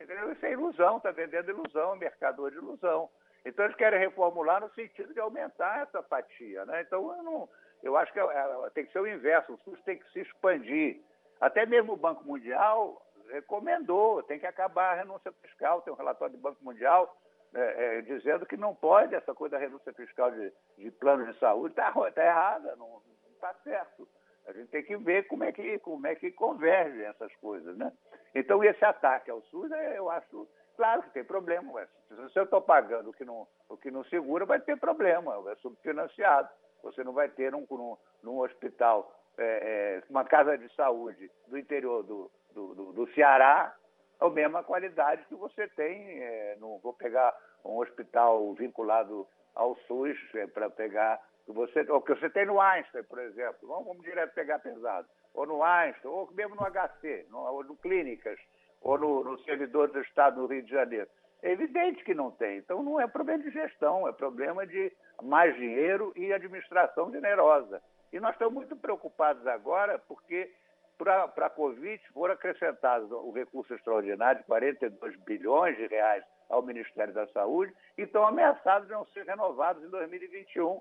Entendeu? Isso é ilusão, está vendendo ilusão, mercador de ilusão. Então eles querem reformular no sentido de aumentar essa fatia. Né? Então eu, não, eu acho que é, é, tem que ser o inverso, o SUS tem que se expandir. Até mesmo o Banco Mundial recomendou, tem que acabar a renúncia fiscal, tem um relatório do Banco Mundial é, é, dizendo que não pode essa coisa da renúncia fiscal de, de planos de saúde, está tá errada, não está certo. A gente tem que ver como é que, como é que convergem essas coisas, né? Então, esse ataque ao SUS, é, eu acho, claro que tem problema. Mas se eu estou pagando o que, não, o que não segura, vai ter problema, é subfinanciado. Você não vai ter num, num, num hospital, é, é, uma casa de saúde do interior do, do, do, do Ceará, a mesma qualidade que você tem. É, não vou pegar um hospital vinculado ao SUS é, para pegar você, o que você tem no Einstein, por exemplo. Vamos, vamos direto pegar pesado. Ou no Einstein, ou mesmo no HC, no, ou no Clínicas, ou no, no servidor do Estado do Rio de Janeiro. É evidente que não tem. Então não é problema de gestão, é problema de mais dinheiro e administração generosa. E nós estamos muito preocupados agora porque para a Covid foram acrescentados o recurso extraordinário de 42 bilhões de reais ao Ministério da Saúde e estão ameaçados de não ser renovados em 2021.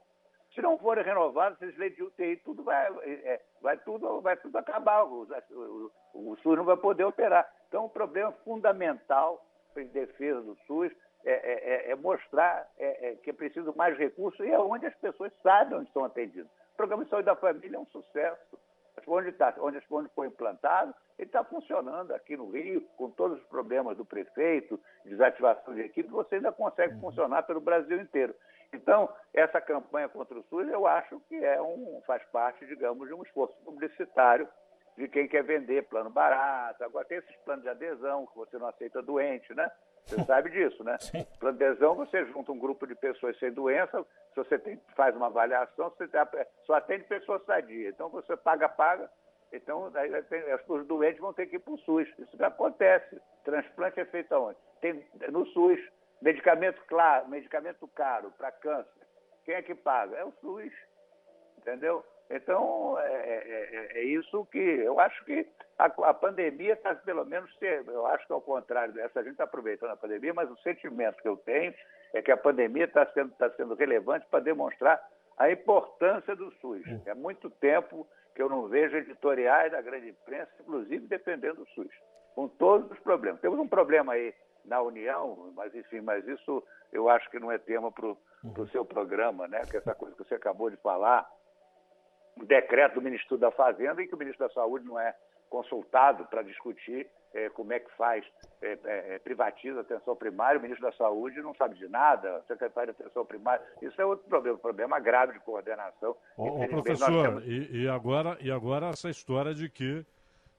Se não forem renovados, esses leitos de UTI, tudo vai, é, vai, tudo, vai tudo acabar. O, o, o, SUS não vai poder operar. Então, o problema fundamental em defesa do SUS é, é, é, é mostrar é, é, que é preciso mais recursos e é onde as pessoas sabem onde estão atendidas. O programa de saúde da família é um sucesso. Onde, tá, onde, onde foi implantado, ele está funcionando aqui no Rio, com todos os problemas do prefeito, desativação de equipe, você ainda consegue uhum. funcionar pelo Brasil inteiro. Então, essa campanha contra o SUS, eu acho que é um, faz parte, digamos, de um esforço publicitário de quem quer vender plano barato. Agora tem esses planos de adesão que você não aceita doente, né? Você sabe disso, né? Plano de adesão, você junta um grupo de pessoas sem doença, se você tem, faz uma avaliação, você só atende pessoas sadias. Então você paga, paga. Então tem- os doentes vão ter que ir para o SUS. Isso acontece. Transplante é feito aonde? Tem, no SUS. Medicamento claro, medicamento caro para câncer. Quem é que paga? É o SUS entendeu? Então, é, é- é- é isso que eu acho que a, a pandemia está, pelo menos, eu acho que ao contrário dessa, a gente está aproveitando a pandemia, mas o sentimento que eu tenho é que a pandemia está sendo, tá sendo relevante para demonstrar a importância do SUS. É muito tempo que eu não vejo editoriais da grande imprensa, inclusive defendendo o SUS, com todos os problemas. Temos um problema aí na União, mas enfim, mas isso eu acho que não é tema para o seu programa, né? Que essa coisa que você acabou de falar, o decreto do Ministro da Fazenda em que o Ministro da Saúde não é consultado para discutir eh, como é que faz, eh, eh, privatiza a atenção primária, o Ministro da Saúde não sabe de nada, o secretário de atenção primária, isso é outro problema, problema grave de coordenação. Ô, ô, professor, temos- e, e agora, e agora essa história de que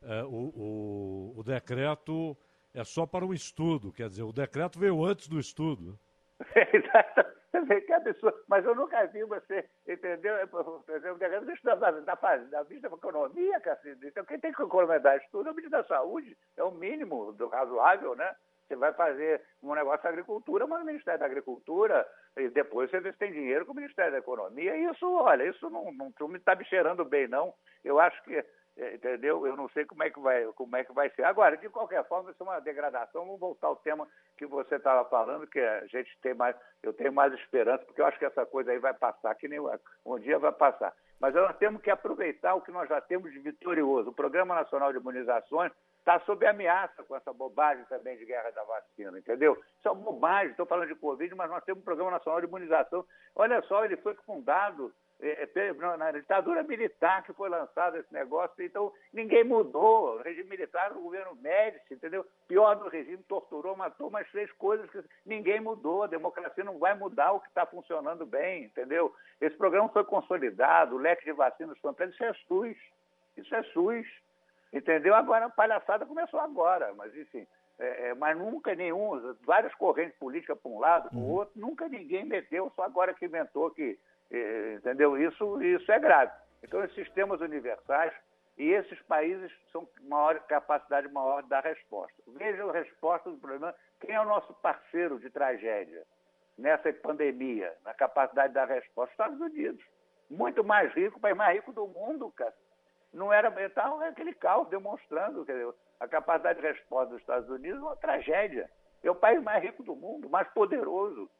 é, o, o, o decreto é só para um estudo, quer dizer, o decreto veio antes do estudo. [laughs] Exato. Que absurdo. Mas eu nunca vi você, entendeu? Por exemplo, da, da, da, fase- da vista da economia, cacete. Então, quem tem que encomendar estudo é o ministro da Saúde. É o mínimo do razoável, né? Você vai fazer um negócio da agricultura, mas o Ministério da Agricultura, e depois você vê se tem dinheiro com o Ministério da Economia. E isso, olha, isso não, não, não me está me cheirando bem, não. Eu acho que, entendeu? Eu não sei como é que vai, como é que vai ser. Agora, de qualquer forma, isso é uma degradação. Vamos voltar ao tema que você estava falando, que a gente tem mais, eu tenho mais esperança, porque eu acho que essa coisa aí vai passar, que nem um dia vai passar. Mas nós temos que aproveitar o que nós já temos de vitorioso. O Programa Nacional de Imunizações está sob ameaça com essa bobagem também de guerra da vacina, entendeu? Isso é uma bobagem, estou falando de Covid, mas nós temos um Programa Nacional de Imunização. Olha só, ele foi fundado na na ditadura militar que foi lançado esse negócio, então ninguém mudou. O regime militar, o governo Médici, entendeu? Pior do regime, torturou, matou, mas fez coisas que ninguém mudou. A democracia não vai mudar o que está funcionando bem, entendeu? Esse programa foi consolidado, o leque de vacinas foi ampliado, isso é SUS. Isso é SUS. Entendeu? Agora a palhaçada começou agora, mas enfim. é, é, mas nunca nenhum, várias correntes políticas para um lado, para o outro, nunca ninguém meteu, só agora que inventou que, é, entendeu? Isso, isso é grave. Então, esses sistemas universais e esses países são maior capacidade maior de dar resposta. Veja a resposta do problema. Quem é o nosso parceiro de tragédia nessa pandemia, na capacidade de dar resposta? Estados Unidos. Muito mais rico, país mais rico do mundo, cara. Não era então, é aquele caos demonstrando dizer, a capacidade de resposta dos Estados Unidos é uma tragédia. É o país mais rico do mundo, mais poderoso.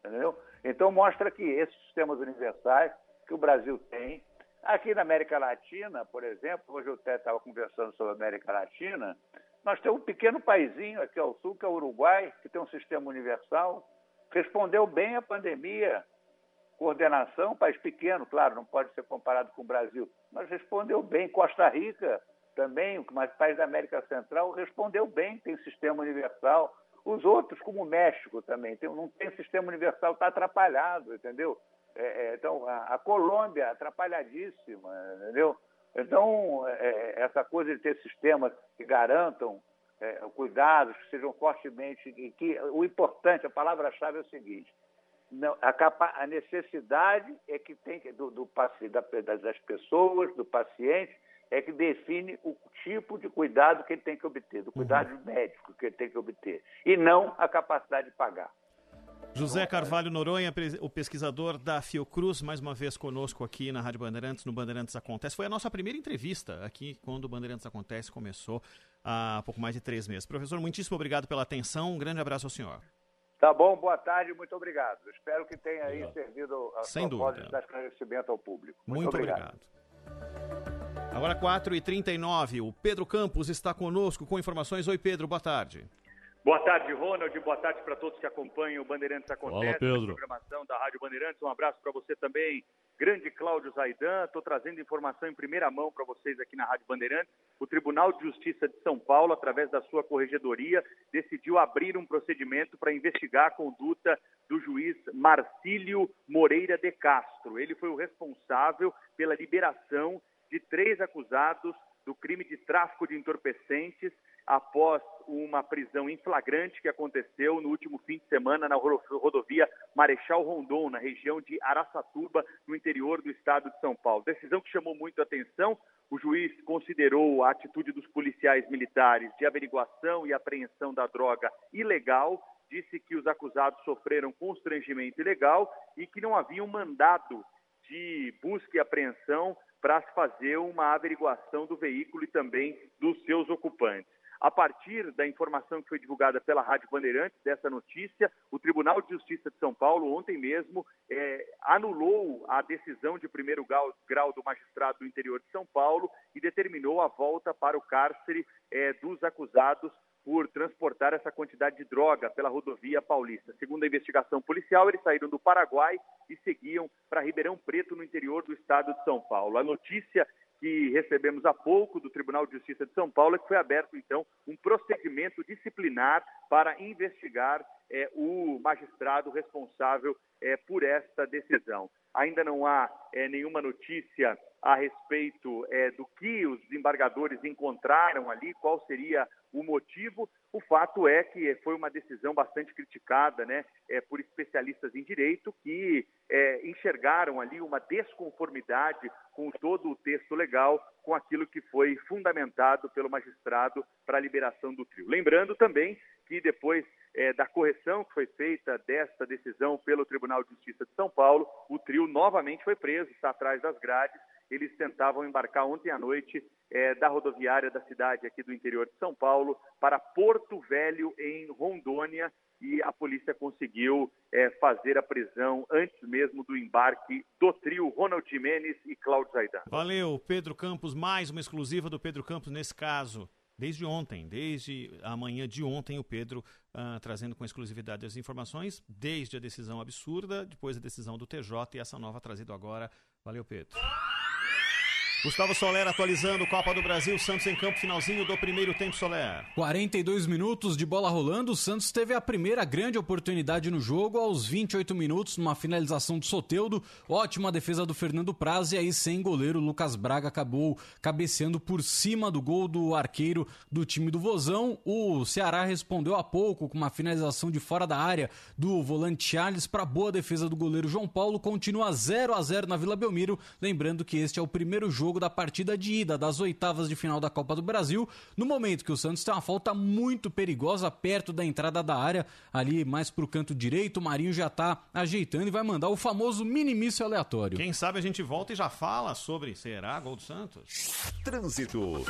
Entendeu? Então mostra que esses sistemas universais que o Brasil tem, aqui na América Latina, por exemplo, hoje eu até estava conversando sobre a América Latina, nós temos um pequeno paizinho aqui ao sul, que é o Uruguai, que tem um sistema universal, respondeu bem à pandemia, coordenação, país pequeno, claro, não pode ser comparado com o Brasil, mas respondeu bem. Costa Rica também, mas país da América Central, respondeu bem, tem sistema universal. Os outros, como o México também, tem, não tem sistema universal, está atrapalhado, entendeu? É, é, então, a, a Colômbia, atrapalhadíssima, entendeu? Então, é, essa coisa de ter sistemas que garantam é, cuidados, que sejam fortemente. E que, o importante, a palavra-chave é o seguinte: não, a, capa, a, necessidade é que tem do, do, da, das pessoas, do paciente, é que define o tipo de cuidado que ele tem que obter, do cuidado uhum. médico que ele tem que obter, e não a capacidade de pagar. José Carvalho Noronha, o pesquisador da Fiocruz, mais uma vez conosco aqui na Rádio Bandeirantes, no Bandeirantes Acontece. Foi a nossa primeira entrevista aqui quando o Bandeirantes Acontece começou há pouco mais de três meses. Professor, muitíssimo obrigado pela atenção, um grande abraço ao senhor. Tá bom, boa tarde, muito obrigado. Espero que tenha aí Obrigado. servido a Sem dúvida. de esclarecimento ao público. Muito, Muito, obrigado. Agora 4h39, o Pedro Campos está conosco com informações. Oi, Pedro, boa tarde. Boa tarde, Ronald. Boa tarde para todos que acompanham o Bandeirantes Acontece, Fala, Pedro. a programação da Rádio Bandeirantes. Um abraço para você também, grande Cláudio Zaidan. Estou trazendo informação em primeira mão para vocês aqui na Rádio Bandeirantes. O Tribunal de Justiça de São Paulo, através da sua corregedoria, decidiu abrir um procedimento para investigar a conduta do juiz Marcílio Moreira de Castro. Ele foi o responsável pela liberação de três acusados do crime de tráfico de entorpecentes após uma prisão em flagrante que aconteceu no último fim de semana na rodovia Marechal Rondon, na região de Araçatuba, no interior do estado de São Paulo. Decisão que chamou muito a atenção. O juiz considerou a atitude dos policiais militares de averiguação e apreensão da droga ilegal, disse que os acusados sofreram constrangimento ilegal e que não havia um mandado de busca e apreensão para fazer uma averiguação do veículo e também dos seus ocupantes. A partir da informação que foi divulgada pela Rádio Bandeirantes, dessa notícia, o Tribunal de Justiça de São Paulo, ontem mesmo, é, anulou a decisão de primeiro grau, grau, do magistrado do interior de São Paulo e determinou a volta para o cárcere é, dos acusados por transportar essa quantidade de droga pela rodovia paulista. Segundo a investigação policial, eles saíram do Paraguai e seguiam para Ribeirão Preto, no interior do estado de São Paulo. A notícia que recebemos há pouco do Tribunal de Justiça de São Paulo é que foi aberto, então, um procedimento disciplinar para investigar é, o magistrado responsável é, por esta decisão. Ainda não há é, nenhuma notícia a respeito do que os desembargadores encontraram ali, qual seria o motivo. O fato é que foi uma decisão bastante criticada né, é, por especialistas em direito que é, enxergaram ali uma desconformidade com todo o texto legal, com aquilo que foi fundamentado pelo magistrado para a liberação do trio. Lembrando também que depois é, da correção que foi feita desta decisão pelo Tribunal de Justiça de São Paulo, o trio novamente foi preso, está atrás das grades. Eles tentavam embarcar ontem à noite é, da rodoviária da cidade aqui do interior de São Paulo para Porto Velho, em Rondônia, e a polícia conseguiu é, fazer a prisão antes mesmo do embarque do trio Ronald Jimenez e Cláudio Zaidan. Valeu, Pedro Campos, mais uma exclusiva do Pedro Campos nesse caso. Desde ontem, desde a manhã de ontem, o Pedro uh, trazendo com exclusividade as informações, desde a decisão absurda, depois a decisão do TJ e essa nova trazida agora. Valeu, Pedro. Gustavo Soler atualizando Copa do Brasil, Santos em campo, finalzinho do primeiro tempo, Soler. 42 minutos de bola rolando, o Santos teve a primeira grande oportunidade no jogo aos 28 minutos, numa finalização do Soteudo, ótima defesa do Fernando Praz e aí sem goleiro, Lucas Braga acabou cabeceando por cima do gol do arqueiro do time do Vozão. O Ceará respondeu há pouco com uma finalização de fora da área do volante Charles para boa defesa do goleiro João Paulo, continua 0 a 0 na Vila Belmiro, lembrando que este é o primeiro jogo jogo da partida de ida das oitavas de final da Copa do Brasil, no momento que o Santos tem uma falta muito perigosa perto da entrada da área, ali mais pro canto direito, o Marinho já tá ajeitando e vai mandar o famoso minimício aleatório. Quem sabe a gente volta e já fala sobre será gol do Santos? Trânsito.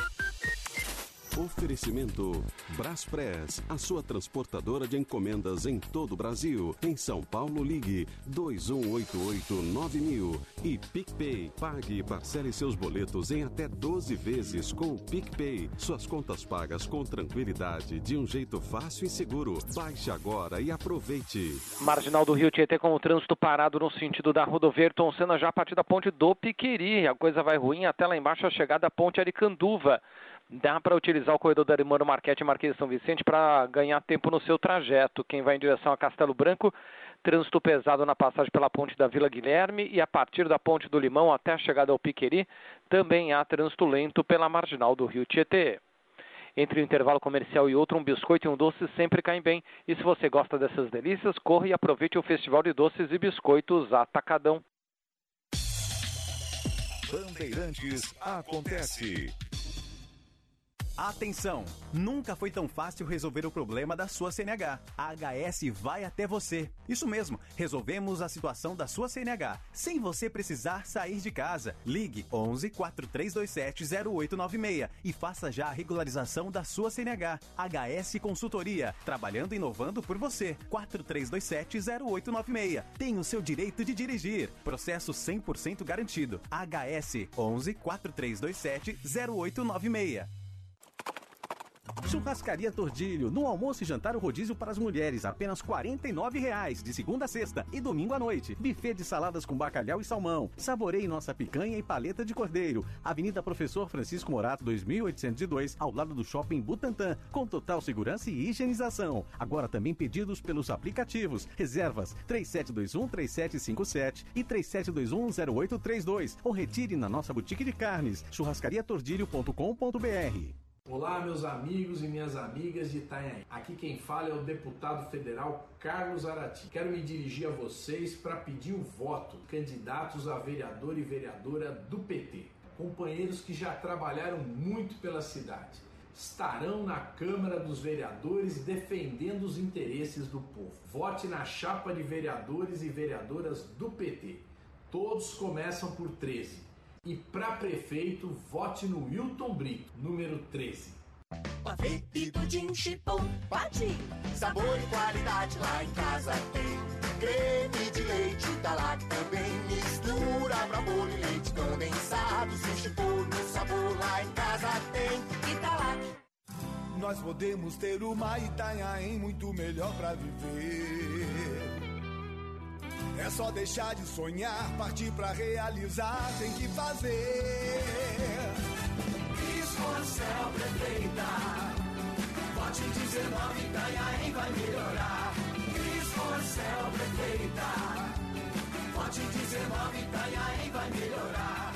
Oferecimento Braspress, a sua transportadora de encomendas em todo o Brasil. Em São Paulo, ligue 2188-9000. E PicPay, pague e parcele seus boletos em até 12 vezes com o PicPay. Suas contas pagas com tranquilidade, de um jeito fácil e seguro. Baixe agora e aproveite. Marginal do Rio Tietê com o trânsito parado no sentido da rodovia Ayrton Senna já a partir da ponte do Piquiri. A coisa vai ruim até lá embaixo a chegada da ponte Aricanduva dá para utilizar o corredor da Arimano Marquete e Marquês de São Vicente para ganhar tempo no seu trajeto. Quem vai em direção a Castelo Branco, trânsito pesado na passagem pela ponte da Vila Guilherme e a partir da ponte do Limão até a chegada ao Piqueri, também há trânsito lento pela marginal do Rio Tietê. Entre um intervalo comercial e outro, um biscoito e um doce sempre caem bem. E se você gosta dessas delícias, corra e aproveite o Festival de Doces e Biscoitos Atacadão. Bandeirantes acontece. Atenção! Nunca foi tão fácil resolver o problema da sua CNH. A HS vai até você. Isso mesmo, resolvemos a situação da sua CNH, sem você precisar sair de casa. Ligue 11 4327 0896 e faça já a regularização da sua CNH. HS Consultoria, trabalhando e inovando por você. 4327 0896. Tem o seu direito de dirigir. Processo 100% garantido. HS 11 4327 0896. Churrascaria Tordilho, no almoço e jantar o rodízio para as mulheres, apenas 49 reais, de segunda a sexta e domingo à noite. Buffet de saladas com bacalhau e salmão. Saboreie nossa picanha e paleta de cordeiro. Avenida Professor Francisco Morato, 2802, ao lado do Shopping Butantã, com total segurança e higienização. Agora também pedidos pelos aplicativos. Reservas 3721-3757 e 3721-0832. Ou retire na nossa boutique de carnes, churrascariatordilho.com.br. Olá, meus amigos e minhas amigas de Itanhaém. Aqui quem fala é o deputado federal Carlos Arati. Quero me dirigir a vocês para pedir o voto candidatos a vereador e vereadora do PT. Companheiros que já trabalharam muito pela cidade. Estarão na Câmara dos Vereadores defendendo os interesses do povo. Vote na chapa de vereadores e vereadoras do PT. Todos começam por 13. E para prefeito, vote no Milton Brito, número 13. Pavê e pudim chipom, pati. Sabor e qualidade lá em casa tem. Creme de leite da lá também. Mistura pra bolo e leite condensado. Se chipom no sabor lá em casa tem. Italac. Nós podemos ter uma Itanhaém muito melhor pra viver. É só deixar de sonhar, partir pra realizar, tem que fazer. Cris Marcel Prefeita. Vote 19, Itanhaém vai melhorar. Cris Marcel Prefeita. Vote 19, Itanhaém vai melhorar.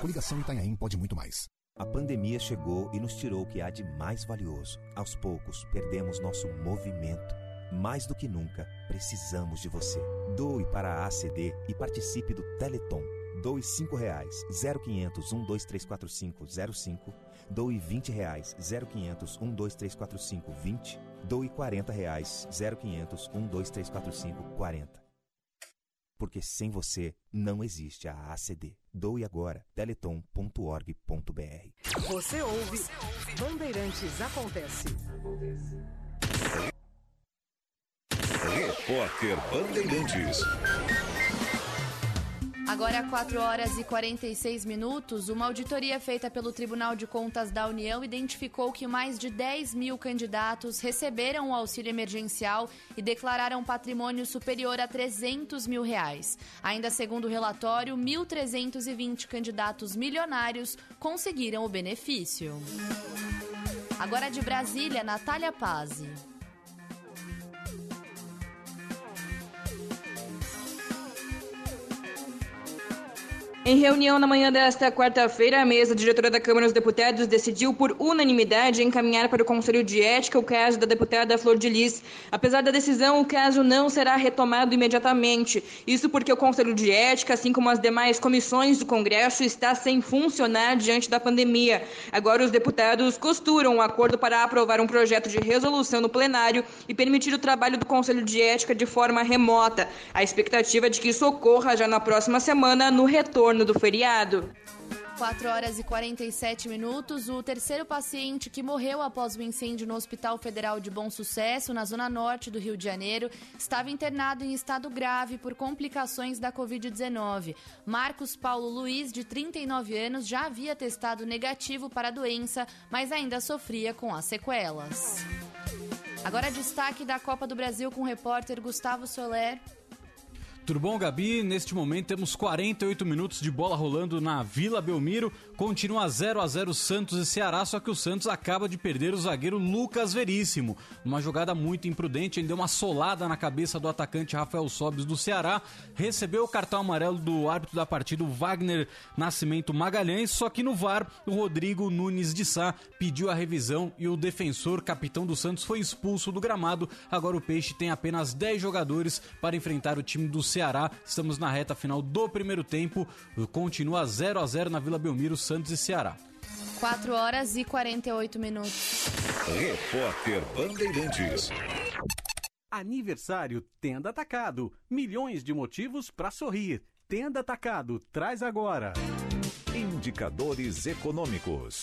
Coligação Itanhaém pode muito mais. A pandemia chegou e nos tirou o que há de mais valioso. Aos poucos, perdemos nosso movimento. Mais do que nunca, precisamos de você. Doe para a ACD e participe do Teleton. Doe cinco reais, 0500 12345 05. Doe 20 reais, 0500 12345 20. Doe 40 reais, 0500 12345 40. Porque sem você, não existe a ACD. Doe agora, teleton.org.br. Você ouve, Bandeirantes Acontece. Repórter Bandeirantes. Agora, 4 horas e 46 minutos, uma auditoria feita pelo Tribunal de Contas da União identificou que mais de 10 mil candidatos receberam o auxílio emergencial e declararam patrimônio superior a 300 mil reais. Ainda segundo o relatório, 1.320 candidatos milionários conseguiram o benefício. Agora de Brasília, Natália Pazzi. Em reunião na manhã desta quarta-feira, a mesa diretora da Câmara dos Deputados decidiu por unanimidade encaminhar para o Conselho de Ética o caso da deputada Flor de Lis. Apesar da decisão, o caso não será retomado imediatamente. Isso porque o Conselho de Ética, assim como as demais comissões do Congresso, está sem funcionar diante da pandemia. Agora, os deputados costuram um acordo para aprovar um projeto de resolução no plenário e permitir o trabalho do Conselho de Ética de forma remota. A expectativa é de que isso ocorra já na próxima semana, no retorno do feriado. 4 horas e 47 minutos. O terceiro paciente que morreu após o incêndio no Hospital Federal de Bom Sucesso, na zona norte do Rio de Janeiro, estava internado em estado grave por complicações da Covid-19. Marcos Paulo Luiz, de 39 anos, já havia testado negativo para a doença, mas ainda sofria com as sequelas. Agora, destaque da Copa do Brasil com o repórter Gustavo Soler. Tudo bom, Gabi? Neste momento temos 48 minutos de bola rolando na Vila Belmiro. Continua 0 a 0 Santos e Ceará, só que o Santos acaba de perder o zagueiro Lucas Veríssimo. Uma jogada muito imprudente, ele deu uma solada na cabeça do atacante Rafael Sobis do Ceará, recebeu o cartão amarelo do árbitro da partida, Wagner Nascimento Magalhães, só que no VAR, o Rodrigo Nunes de Sá pediu a revisão e o defensor, capitão do Santos, foi expulso do gramado. Agora o Peixe tem apenas 10 jogadores para enfrentar o time do Ceará. Estamos na reta final do primeiro tempo. Continua 0 a 0 na Vila Belmiro, Santos e Ceará. 4 horas e 48 minutos. Repórter Bandeirantes. Aniversário Tenda Atacado. Milhões de motivos para sorrir. Tenda Atacado, traz agora. Indicadores econômicos.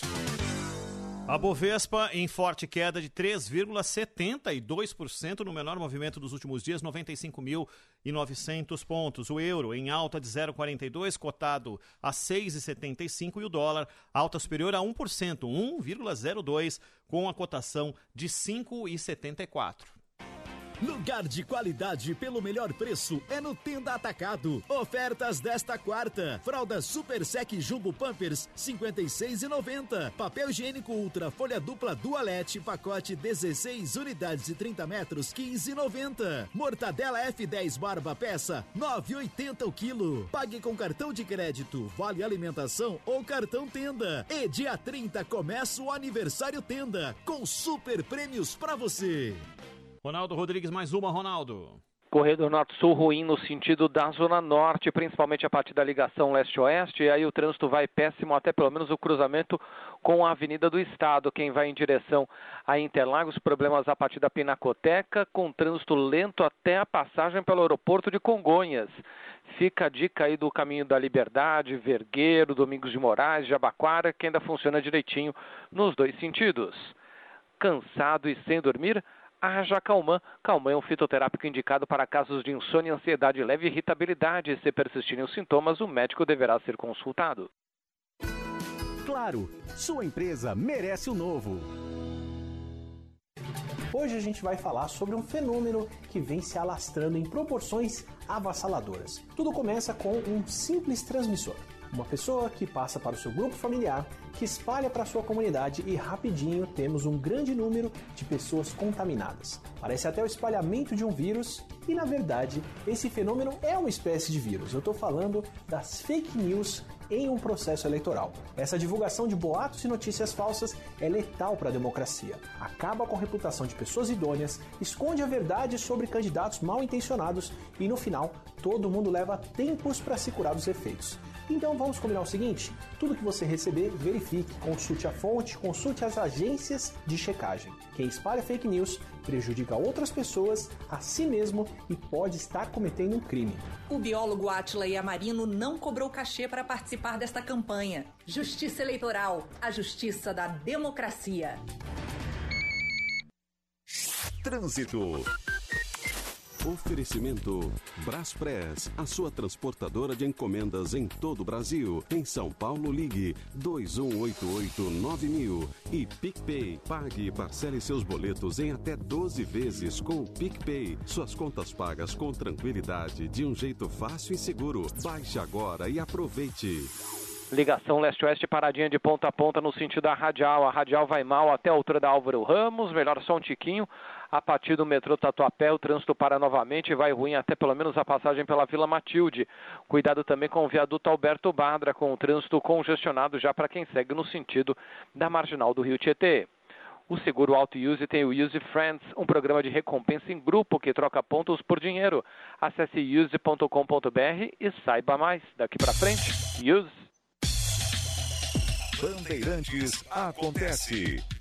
A Bovespa em forte queda de 3,72% no menor movimento dos últimos dias, 95.900 pontos. O euro em alta de 0,42, cotado a 6,75 e o dólar alta superior a 1%, 1,02 com a cotação de 5,74. Lugar de qualidade pelo melhor preço é no Tenda Atacado. Ofertas desta quarta: fralda Super Sec Jumbo Pampers 56,90. Papel higiênico Ultra folha dupla Dualete pacote 16 unidades de 30 metros 15,90. Mortadela F10 barba peça 9,80 o quilo. Pague com cartão de crédito, vale alimentação ou cartão Tenda. E dia 30 começa o aniversário Tenda com super prêmios para você. Ronaldo Rodrigues, mais uma, Ronaldo. Corredor Norte-Sul ruim no sentido da Zona Norte, principalmente a partir da ligação leste-oeste, e aí o trânsito vai péssimo até pelo menos o cruzamento com a Avenida do Estado. Quem vai em direção a Interlagos, problemas a partir da Pinacoteca, com trânsito lento até a passagem pelo aeroporto de Congonhas. Fica a dica aí do Caminho da Liberdade, Vergueiro, Domingos de Moraes, Jabaquara, que ainda funciona direitinho nos dois sentidos. Cansado e sem dormir? Haja Calman. Calman é um fitoterápico indicado para casos de insônia, ansiedade leve e irritabilidade. Se persistirem os sintomas, o médico deverá ser consultado. Claro, sua empresa merece o novo. Hoje a gente vai falar sobre um fenômeno que vem se alastrando em proporções avassaladoras. Tudo começa com um simples transmissor. Uma pessoa que passa para o seu grupo familiar, que espalha para a sua comunidade e rapidinho temos um grande número de pessoas contaminadas. Parece até o espalhamento de um vírus e na verdade esse fenômeno é uma espécie de vírus. Eu estou falando das fake news em um processo eleitoral. Essa divulgação de boatos e notícias falsas é letal para a democracia. Acaba com a reputação de pessoas idôneas, esconde a verdade sobre candidatos mal intencionados e no final todo mundo leva tempos para se curar dos efeitos. Então vamos combinar o seguinte: tudo que você receber, verifique, consulte a fonte, consulte as agências de checagem. Quem espalha fake news prejudica outras pessoas, a si mesmo e pode estar cometendo um crime. O biólogo Atila Yamarino não cobrou cachê para participar desta campanha. Justiça Eleitoral, a justiça da democracia. Trânsito. Oferecimento Braspress, a sua transportadora de encomendas em todo o Brasil. Em São Paulo, ligue 2188-9000 e PicPay. Pague e parcele seus boletos em até 12 vezes com o PicPay. Suas contas pagas com tranquilidade, de um jeito fácil e seguro. Baixe agora e aproveite. Ligação leste-oeste paradinha de ponta a ponta no sentido da radial. A radial vai mal até a altura da Álvaro Ramos, melhor só um tiquinho. A partir do metrô Tatuapé, o trânsito para novamente e vai ruim até pelo menos a passagem pela Vila Matilde. Cuidado também com o viaduto Alberto Badra, com o trânsito congestionado já para quem segue no sentido da marginal do Rio Tietê. O seguro Auto Use tem o Use Friends, um programa de recompensa em grupo que troca pontos por dinheiro. Acesse use.com.br e saiba mais. Daqui para frente, Use. Bandeirantes acontece.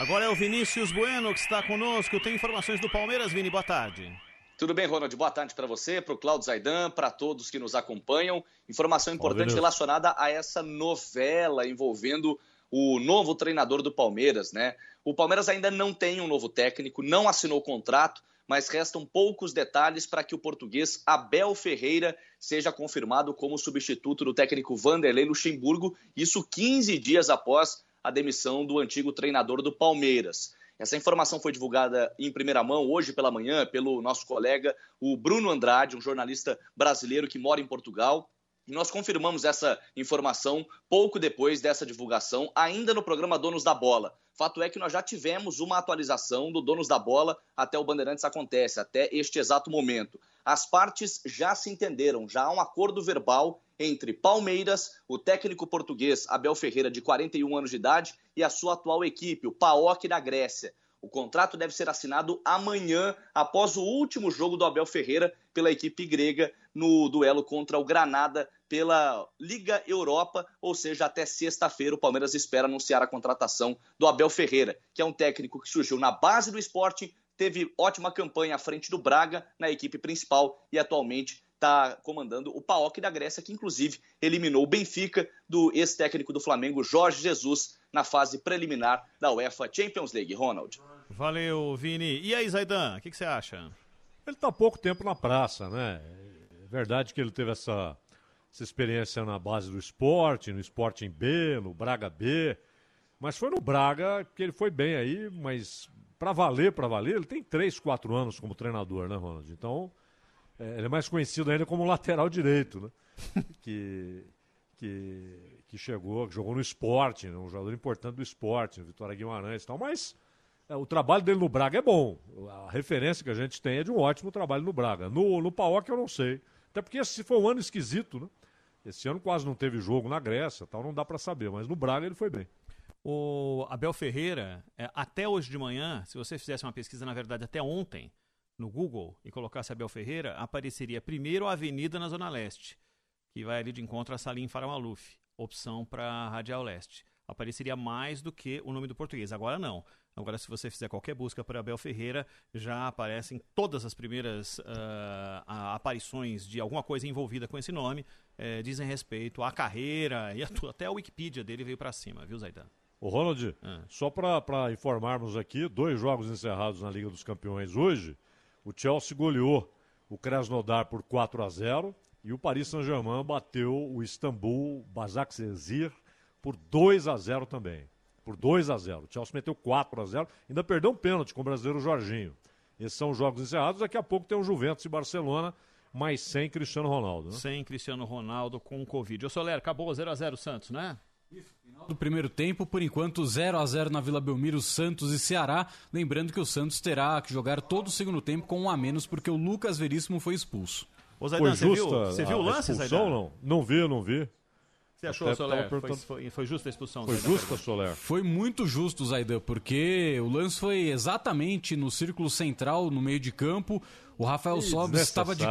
Agora é o Vinícius Bueno que está conosco. Tem informações do Palmeiras, Vini. Boa tarde. Tudo bem, Ronald? Boa tarde para você, para o Claudio Zaidan, para todos que nos acompanham. Informação importante relacionada a essa novela envolvendo o novo treinador do Palmeiras, né? O Palmeiras ainda não tem um novo técnico, não assinou o contrato, mas restam poucos detalhes para que o português Abel Ferreira seja confirmado como substituto do técnico Vanderlei Luxemburgo, isso 15 dias após a demissão do antigo treinador do Palmeiras. Essa informação foi divulgada em primeira mão hoje pela manhã pelo nosso colega, o Bruno Andrade, um jornalista brasileiro que mora em Portugal. E nós confirmamos essa informação pouco depois dessa divulgação, ainda no programa Donos da Bola. Fato é que nós já tivemos uma atualização do Donos da Bola até o Bandeirantes Acontece, até este exato momento. As partes já se entenderam, já há um acordo verbal entre Palmeiras, o técnico português Abel Ferreira, de 41 anos de idade, e a sua atual equipe, o PAOK da Grécia. O contrato deve ser assinado amanhã, após o último jogo do Abel Ferreira pela equipe grega no duelo contra o Granada pela Liga Europa, ou seja, até sexta-feira o Palmeiras espera anunciar a contratação do Abel Ferreira, que é um técnico que surgiu na base do esporte, teve ótima campanha à frente do Braga na equipe principal e atualmente está comandando o PAOK da Grécia, que inclusive eliminou o Benfica do ex-técnico do Flamengo, Jorge Jesus, na fase preliminar da UEFA Champions League. Ronald. Valeu, Vini. E aí, Zaidan, o que, que você acha? Ele está há pouco tempo na praça, né? É verdade que ele teve essa, essa experiência na base do esporte, no Sporting B, no Braga B. Mas foi no Braga que ele foi bem aí, mas para valer, para valer, ele tem 3, 4 anos como treinador, né, Ronald? Então, ele é mais conhecido ainda como lateral direito, né? [laughs] que, que, que chegou, que jogou no esporte, né? um jogador importante do esporte, Vitória Guimarães e tal, mas é, o trabalho dele no Braga é bom. A referência que a gente tem é de um ótimo trabalho no Braga. No, no Paok eu não sei. Até porque esse foi um ano esquisito, né? Esse ano quase não teve jogo na Grécia, tal, não dá para saber, mas no Braga ele foi bem. O Abel Ferreira, é, até hoje de manhã, se você fizesse uma pesquisa, na verdade, até ontem, no Google e colocasse Abel Ferreira, apareceria primeiro a Avenida na Zona Leste, que vai ali de encontro a Salim Faramaluf, opção para Radial Leste. Apareceria mais do que o nome do português. Agora não. Agora, se você fizer qualquer busca por Abel Ferreira, já aparecem todas as primeiras uh, aparições de alguma coisa envolvida com esse nome, eh, dizem respeito à carreira [laughs] e a até a Wikipedia dele veio para cima, viu, Zaidan? O Ronald, ah. só para informarmos aqui, dois jogos encerrados na Liga dos Campeões hoje. O Chelsea goleou o Krasnodar por 4 a 0 e o Paris Saint-Germain bateu o Istambul Basaksehir por 2 a 0 também. Por 2 a 0. O Chelsea meteu 4 a 0, ainda perdeu um pênalti com o brasileiro Jorginho. Esses são os jogos encerrados. Daqui a pouco tem o Juventus e Barcelona, mas sem Cristiano Ronaldo. Né? Sem Cristiano Ronaldo com Covid. Ô Soler, acabou 0 a 0 Santos, né? Do primeiro tempo, por enquanto 0 a 0 na Vila Belmiro, Santos e Ceará. Lembrando que o Santos terá que jogar todo o segundo tempo com um a menos, porque o Lucas Veríssimo foi expulso. Ô, Zaidan, você viu, você viu o lance, Zaidan? Não, não vi, não vi. Você achou, Soler? Foi, foi, foi justa a expulsão? Foi justa, Soler? Foi muito justo, Zaidan, porque o lance foi exatamente no círculo central, no meio de campo. O Rafael Sobis estava de.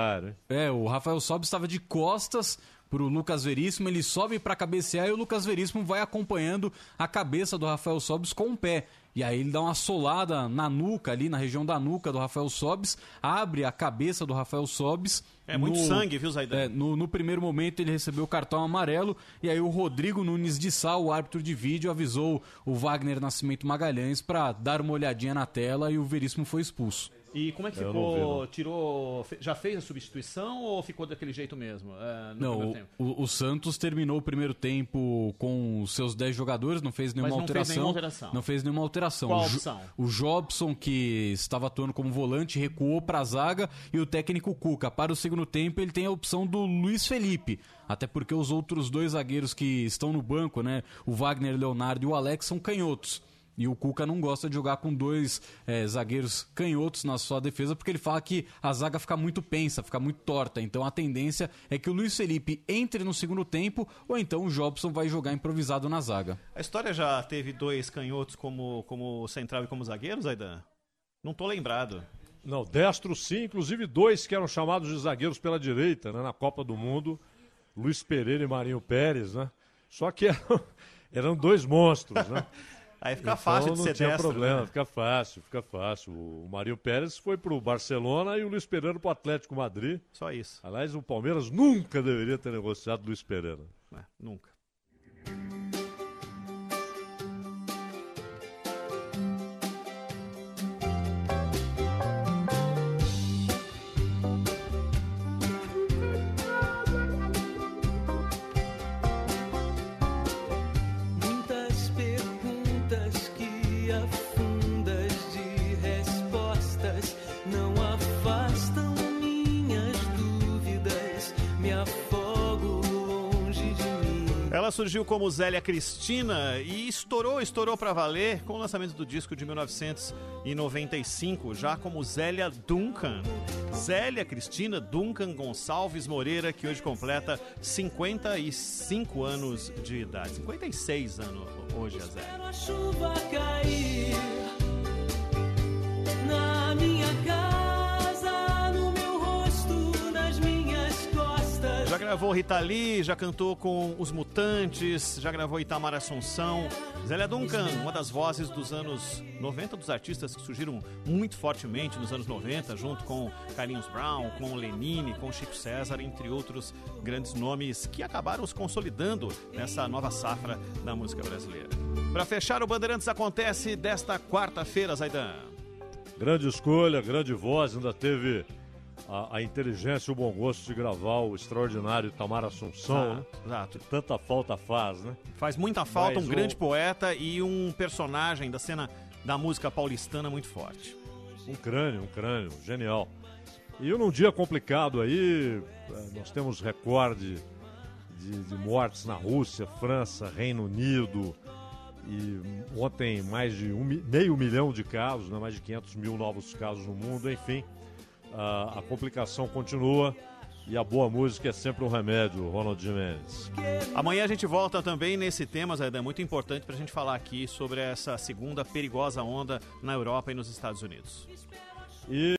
É, o Rafael Sobis estava de costas para o Lucas Veríssimo, ele sobe para cabecear e o Lucas Veríssimo vai acompanhando a cabeça do Rafael Sobis com o pé. E aí ele dá uma solada na nuca, ali na região da nuca do Rafael Sobis, abre a cabeça do Rafael Sobis. É no, muito sangue, viu, Zaidan? É, no, no, primeiro momento ele recebeu o cartão amarelo e aí o Rodrigo Nunes de Sal, o árbitro de vídeo, avisou o Wagner Nascimento Magalhães para dar uma olhadinha na tela e o Veríssimo foi expulso. E como é que ficou? Vi, Tirou. Já fez a substituição ou ficou daquele jeito mesmo? É, não, o, o, Santos terminou o primeiro tempo com os seus 10 jogadores, não fez nenhuma não alteração. Fez nenhuma alteração. Não fez nenhuma alteração. Qual opção? O, o Jobson, que estava atuando como volante, recuou para a zaga e o técnico Cuca. Para o segundo tempo, ele tem a opção do Luiz Felipe. Até porque os outros dois zagueiros que estão no banco, né? O Wagner Leonardo e o Alex, são canhotos. E o Cuca não gosta de jogar com dois é, zagueiros canhotos na sua defesa, porque ele fala que a zaga fica muito pensa, fica muito torta. Então a tendência é que o Luiz Felipe entre no segundo tempo, ou então o Jobson vai jogar improvisado na zaga. A história já teve dois canhotos como, como central e como zagueiros, Aidan? Não tô lembrado. Não, destro sim, inclusive dois que eram chamados de zagueiros pela direita, né, na Copa do Mundo, Luiz Pereira e Marinho Pérez, né? Só que eram, [laughs] eram dois monstros, né? [laughs] Aí fica então, fácil de não ser tinha destro, problema, né? fica fácil, fica fácil. O Mário Pérez foi pro Barcelona e o Luiz Pereira pro Atlético Madrid. Só isso. Aliás, o Palmeiras nunca deveria ter negociado Luiz Pereira. É, nunca. Ela surgiu como Zélia Cristina e estourou, estourou para valer com o lançamento do disco de 1995, já como Zélia Duncan. Zélia Cristina Duncan Gonçalves Moreira, que hoje completa 55 anos de idade. 56 anos hoje a Zélia. A chuva cair na gravou Rita Lee, já cantou com Os Mutantes, já gravou Itamar Assunção. Zélia Duncan, uma das vozes dos anos 90, dos artistas que surgiram muito fortemente nos anos 90, junto com Carlinhos Brown, com Lenine, com Chico César, entre outros grandes nomes que acabaram se consolidando nessa nova safra da música brasileira. Para fechar, o Bandeirantes acontece desta quarta-feira, Zaidan. Grande escolha, grande voz, ainda teve a, a, inteligência e o bom gosto de gravar o extraordinário Tamar Assunção, né? Exato. Que tanta falta faz, né? Faz muita falta, Mas um grande poeta e um personagem da cena da música paulistana muito forte. Um crânio, um crânio, genial. E num dia complicado aí, eh, nós temos recorde de, de mortes na Rússia, França, Reino Unido, e ontem mais de um, meio milhão de casos, né? mais de 500 mil novos casos no mundo, enfim a, a complicação continua. E a boa música é sempre um remédio, Ronald Jimenez. Amanhã a gente volta também nesse tema, Zé, é muito importante para a gente falar aqui sobre essa segunda perigosa onda na Europa e nos Estados Unidos. E